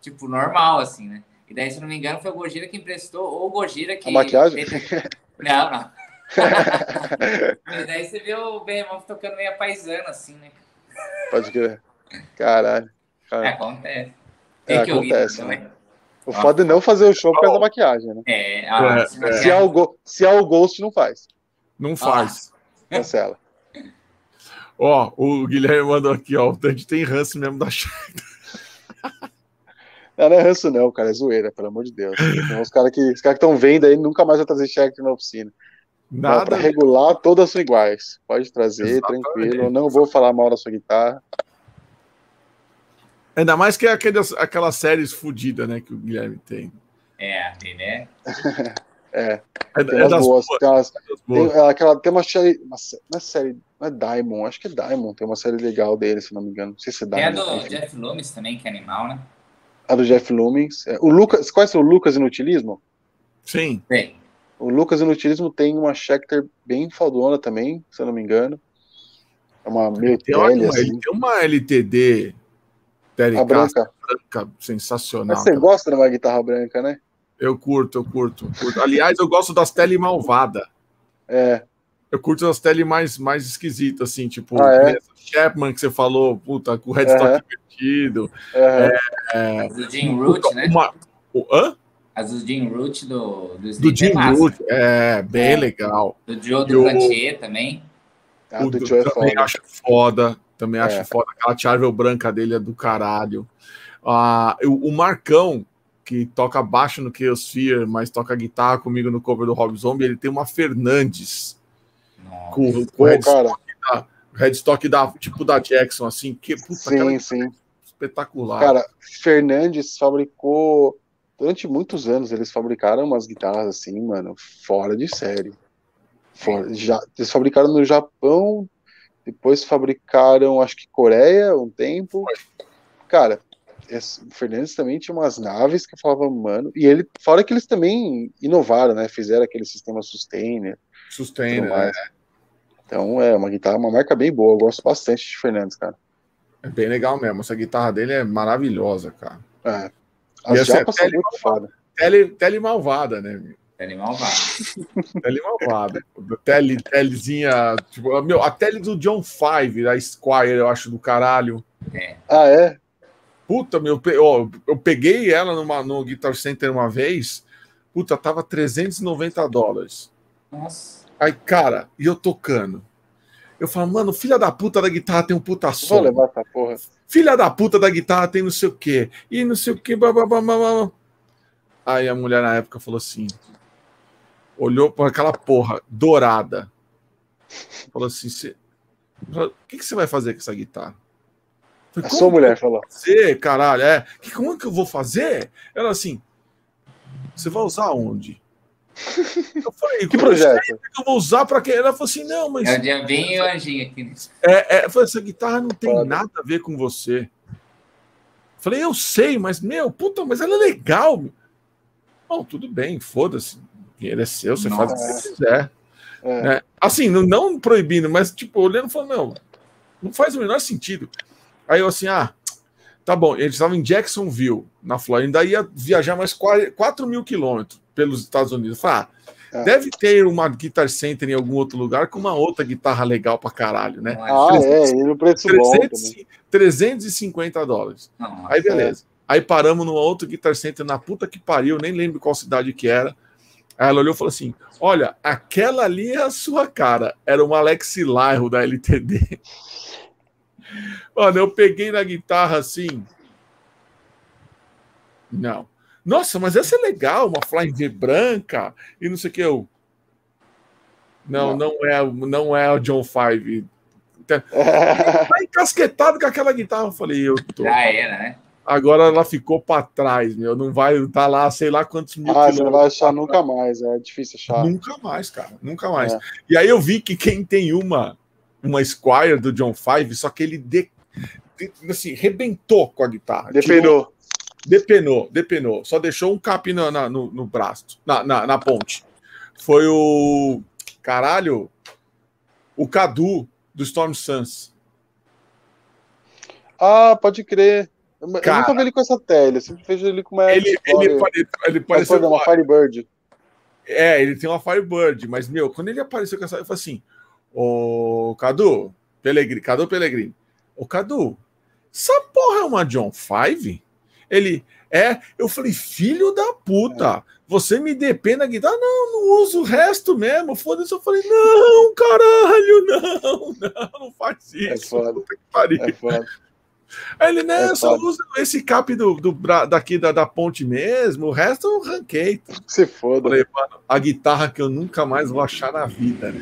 tipo, normal, assim, né? E daí, se não me engano, foi o Gojira que emprestou, ou o Gojira que. A maquiagem? Não, não. e daí você vê o Behemoth tocando meio paisano, assim, né? Pode crer. Caralho. Caralho. É, acontece. É, acontece, né? O foda é não fazer o show por causa da maquiagem, né? É, ah, é, se, é. o se é o Ghost, não faz. Não faz. Ah. Cancela. Ó, o Guilherme mandou aqui, ó. O Tandy tem ranço mesmo da Shakhtar. Não, não é ranço, não, cara. É zoeira, pelo amor de Deus. Tem os caras que os cara estão vendo aí nunca mais vai trazer Shakhtar na oficina. Nada. Para regular, todas são iguais. Pode trazer, Exatamente. tranquilo. Eu não vou falar mal da sua guitarra. Ainda mais que é aquelas, aquelas séries fodidas, né, que o Guilherme tem. É, tem, né? é. É, tem é das boas. boas. Tem, umas, tem, é aquela, tem uma série, uma, uma série não é Diamond, acho que é Diamond, tem uma série legal dele, se não me engano. Não sei se é Diamond. Tem a do enfim. Jeff Loomis também, que é animal, né? A do Jeff Loomis. É. O Lucas, você conhece o Lucas Inutilismo? Sim. Tem. O Lucas Inutilismo tem uma Schecter bem faldona também, se eu não me engano. É uma meio tem, uma, assim. Ele tem uma LTD a branca. branca sensacional. Mas você cara. gosta de uma guitarra branca, né? Eu curto, eu curto, curto. Aliás, eu gosto das tele malvada. É. Eu curto as tele mais, mais esquisitas, assim, tipo, ah, é? Chapman que você falou, puta, com o headstock uhum. invertido. Uhum. É, é, do Jim Root, né? Uma, o, hã? As do Jim Root do, do, do Jim é Root, é, bem é. legal. Do Joe do Plantier também. Ah, o do Joe é também foda. acho foda, também acho é. foda. Aquela Charvel branca dele é do caralho. Ah, o, o Marcão, que toca baixo no Chaos Fear, mas toca guitarra comigo no cover do Rob Zombie, ele tem uma Fernandes com, com o headstock, da, headstock da, tipo da Jackson, assim, que puta, sim, sim. espetacular. Cara, Fernandes fabricou durante muitos anos eles fabricaram umas guitarras assim, mano, fora de série. Fora, já, eles fabricaram no Japão, depois fabricaram, acho que Coreia, um tempo. Cara, o Fernandes também tinha umas naves que falavam, mano, e ele, fora que eles também inovaram, né? Fizeram aquele sistema Sustainer. Sustainer, é. Então é uma guitarra, uma marca bem boa. Eu gosto bastante de Fernandes, cara. É bem legal mesmo. Essa guitarra dele é maravilhosa, cara. É. As japas são muito foda. Tele, tele malvada, né? Tele malvada. tele malvada. Tele, telezinha. Tipo, meu, a tele do John Five, da Squire, eu acho do caralho. É. Ah, é? Puta, meu, ó, eu peguei ela numa, no Guitar Center uma vez. Puta, tava 390 dólares. Nossa. Aí, cara, e eu tocando. Eu falo, mano, filha da puta da guitarra tem um puta som. Vou levar essa porra. Filha da puta da guitarra tem não sei o quê. E não sei o quê. Blá, blá, blá, blá. Aí a mulher na época falou assim: olhou para aquela porra dourada. Falou assim: o que, que você vai fazer com essa guitarra? Falei, a sua mulher falou. Fazer, caralho, é. Que, como é que eu vou fazer? Ela assim: você vai usar onde? Eu falei, que projeto? Que eu vou usar para quê? Ela falou assim, não, mas. É o Diabinho e o Anjinho aqui. É, é, eu falei, essa guitarra não tem Pode. nada a ver com você. Eu falei, eu sei, mas, meu, puta, mas ela é legal. Bom, tudo bem, foda-se. Dinheiro é seu, você Nossa. faz o que você quiser. É. Né? Assim, não, não, proibindo, mas, tipo, olhando e falando, não, não faz o menor sentido. Aí eu assim, ah, tá bom, eles estavam em Jacksonville, na Flórida, ainda ia viajar mais 4 mil quilômetros pelos Estados Unidos. Falei, ah, é. deve ter uma Guitar Center em algum outro lugar com uma outra guitarra legal pra caralho, né? Ah, 300, é, e no preço 300, bom 350 dólares. Aí beleza. É. Aí paramos numa outra Guitar Center na puta que pariu, nem lembro qual cidade que era. Aí ela olhou e falou assim: Olha, aquela ali é a sua cara. Era uma Alex Lairo da LTD. Mano, eu peguei na guitarra assim. Não. Nossa, mas essa é legal, uma Flying V branca e não sei o que. Eu... Não, não, não é, não é o John Five. Tá encasquetado com aquela guitarra. Eu falei, eu tô. Já era, né? Agora ela ficou para trás, meu. Não vai estar tá lá, sei lá quantos mil. Ah, você não vai achar nunca mais. É difícil achar. Nunca mais, cara. Nunca mais. É. E aí eu vi que quem tem uma uma Squire do John Five, só que ele de, de, assim, rebentou com a guitarra. Depenou. Depenou, depenou. Só deixou um capim na, na, no, no braço, na, na, na ponte. Foi o. Caralho. O Cadu do Storm Suns. Ah, pode crer. Eu Cara, nunca vi ele com essa tela, eu sempre vejo ele com uma. Ele, ele, ele, ele pareceu. Uma Firebird. É, ele tem uma Firebird, mas, meu, quando ele apareceu com essa. Eu falei assim: Ô, Cadu, Pelegrini, Cadu Pelegrini. Ô, Cadu, essa porra é uma John Five? Ele, é. Eu falei, filho da puta, é. você me depende na guitarra? Não, não uso o resto mesmo. Foda-se. Eu falei, não, caralho, não, não, não faz é isso. É foda. que pariu. É foda. Aí ele, né, é só usa esse cap do, do, daqui da, da ponte mesmo, o resto eu ranquei. Se foda. Falei, mano, a guitarra que eu nunca mais vou achar na vida, né?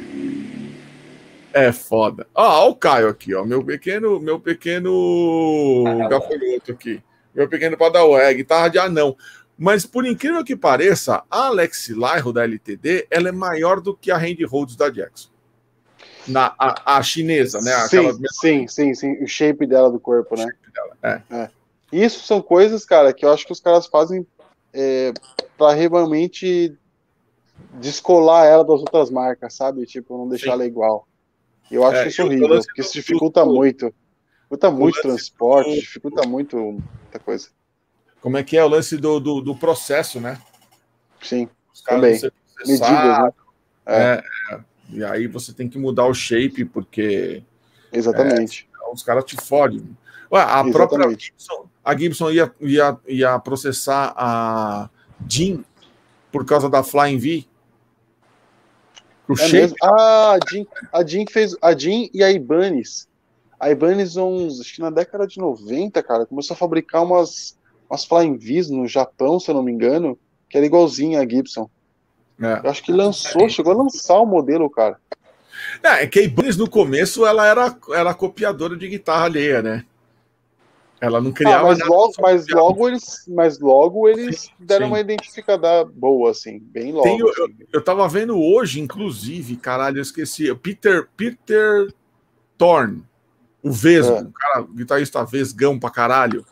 É foda. Ah, ó, o Caio aqui, ó. Meu pequeno, meu pequeno gafanhoto aqui. Meu pequeno padawan, é guitarra de anão. Mas por incrível que pareça, a Alex Lyro da LTD, ela é maior do que a Randy Rhodes da Jackson. Na, a, a chinesa, né? Sim, sim, sim, sim. O shape dela do corpo, né? Dela, é. é. Isso são coisas, cara, que eu acho que os caras fazem é, para realmente descolar ela das outras marcas, sabe? Tipo, não deixar sim. ela igual. Eu acho é, isso horrível, porque isso dificulta do, muito. Dificulta muito o transporte, do, dificulta muito muita coisa. Como é que é o lance do, do, do processo, né? Sim, também. Medidas, né? É. É, é. e aí você tem que mudar o shape, porque. Exatamente. É, os caras te fodem. Ué, a Exatamente. própria Gibson, a Gibson ia, ia, ia processar a Jean por causa da Flying V. O é shape... Ah, a Jean, a Jean fez. A Jean e a Ibanez. A Ibanez, uns, acho que na década de 90, cara, começou a fabricar umas, umas Flying V's no Japão, se eu não me engano, que era igualzinha a Gibson. É. Eu acho que lançou, chegou a lançar o modelo, cara. É, é que a Ibanez no começo ela era, era copiadora de guitarra alheia, né? Ela não criava. Ah, mas, logo, mas, logo eles, mas logo eles sim, deram sim. uma identificada boa, assim, bem logo. Tem, assim. eu, eu tava vendo hoje, inclusive, caralho, eu esqueci. Peter, Peter Thorne, o Vesgo, é. um cara, guitarrista vesgão pra caralho.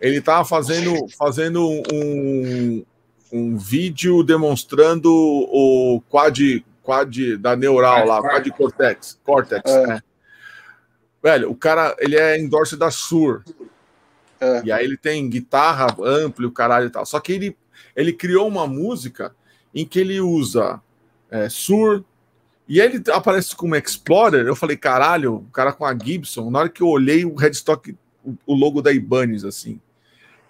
Ele tava fazendo, fazendo um, um vídeo demonstrando o quad, quad da Neural lá, quad Cortex, Cortex, é. né? Velho, o cara, ele é endorse da Sur. É. E aí ele tem guitarra ampla, o caralho e tal. Só que ele, ele criou uma música em que ele usa é, Sur. E aí ele aparece como Explorer. Eu falei, caralho, o cara com a Gibson. Na hora que eu olhei o headstock, o, logo da Ibanez, assim,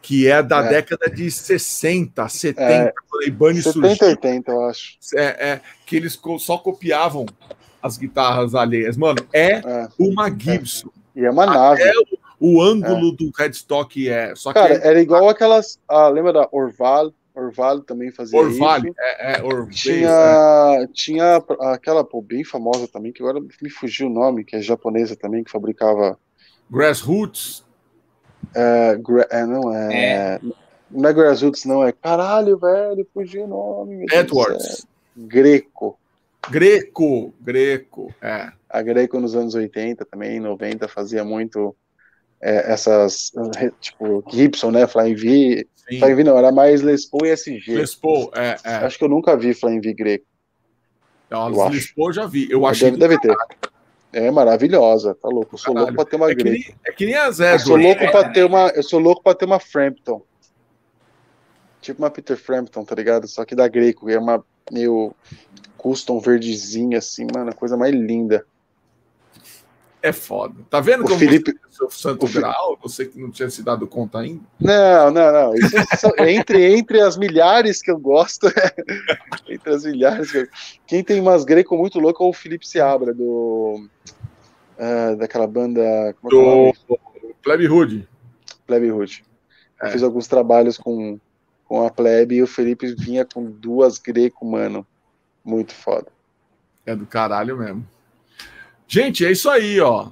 que é da é. década de 60, 70, é. quando a Ibanez 70, surgiu. 80, eu acho. É, é, que eles só copiavam as guitarras alheias. Mano, é, é. uma Gibson. E é uma nave. Até o, o ângulo é. do headstock é. Só Cara, que era igual aquelas. Ah, lembra da Orval? Orval também fazia Orval, isso. É, é Orval, tinha, né? tinha aquela pô, bem famosa também, que agora me fugiu o nome, que é japonesa também, que fabricava. Grassroots? É, gra, é não é, é. Não é Grassroots, não, é. Caralho, velho, fugiu o nome. Edwards. Greco. Greco, Greco, é. A Greco nos anos 80 também, 90, fazia muito é, essas, tipo, Gibson, né, Flying V. V não, era mais Les Paul e SG. Les Paul, é, é. Acho que eu nunca vi Flying V Greco. Não, Les Paul eu já vi. Eu achei deve, deve ter. É maravilhosa, tá louco. Eu sou Caralho. louco pra ter uma é Greco. Que nem, é que nem a Zé. Eu sou louco é, pra ter uma, eu sou louco para ter uma Frampton. Tipo uma Peter Frampton, tá ligado? Só que da Greco, é uma meio custom verdezinha assim, mano, coisa mais linda. É foda. Tá vendo o como Felipe... você o santo o grau? Você que não tinha se dado conta ainda? Não, não, não. Isso é entre, entre as milhares que eu gosto, entre as milhares. Eu... Quem tem umas greco muito louco é o Felipe Seabra, do. Uh, daquela banda. Como é do Plebe Hood. Plebe Hood. É. Eu fiz alguns trabalhos com, com a Plebe e o Felipe vinha com duas greco, mano. Muito foda. É do caralho mesmo. Gente, é isso aí, ó.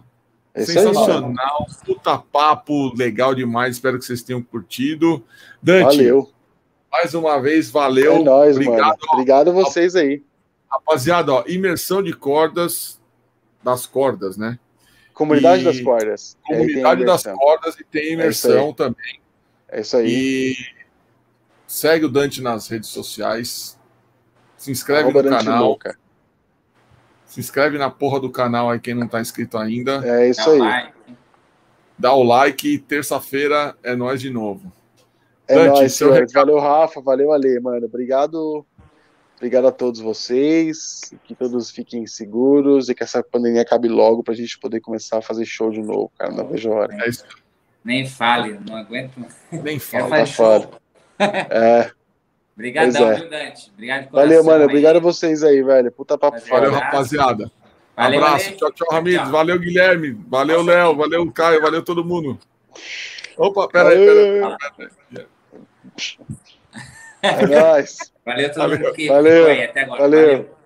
É Sensacional, aí, puta papo, legal demais. Espero que vocês tenham curtido. Dante, valeu. mais uma vez, valeu. É nóis, Obrigado, mano. Obrigado a vocês aí. Rapaziada, ó, imersão de cordas, das cordas, né? Comunidade e... das cordas. Comunidade das cordas e tem imersão é também. É isso aí. E segue o Dante nas redes sociais. Se inscreve Arroba no Dante canal. Louca. Se inscreve na porra do canal aí, quem não tá inscrito ainda. É isso aí. Like. Dá o like. Terça-feira é nós de novo. É Dante, nóis, senhores. Valeu, Rafa. Valeu, Ale, mano. Obrigado. Obrigado a todos vocês. Que todos fiquem seguros e que essa pandemia acabe logo pra gente poder começar a fazer show de novo, cara. Não vejo a hora. É isso. Nem fale, não aguento. Nem fale. Tá foda. É. Obrigadão, é. Dante? Obrigado Valeu, mano. Obrigado a vocês aí, velho. Puta papo Valeu, rapaziada. Valeu, Abraço. Valeu. Tchau, tchau, Ramires. Valeu, Guilherme. Valeu, Léo. Valeu, Caio. Valeu, todo mundo. Opa, pera aí, pera aí. É nóis. Valeu todo Valeu. mundo que Valeu. foi até agora. Valeu. Valeu.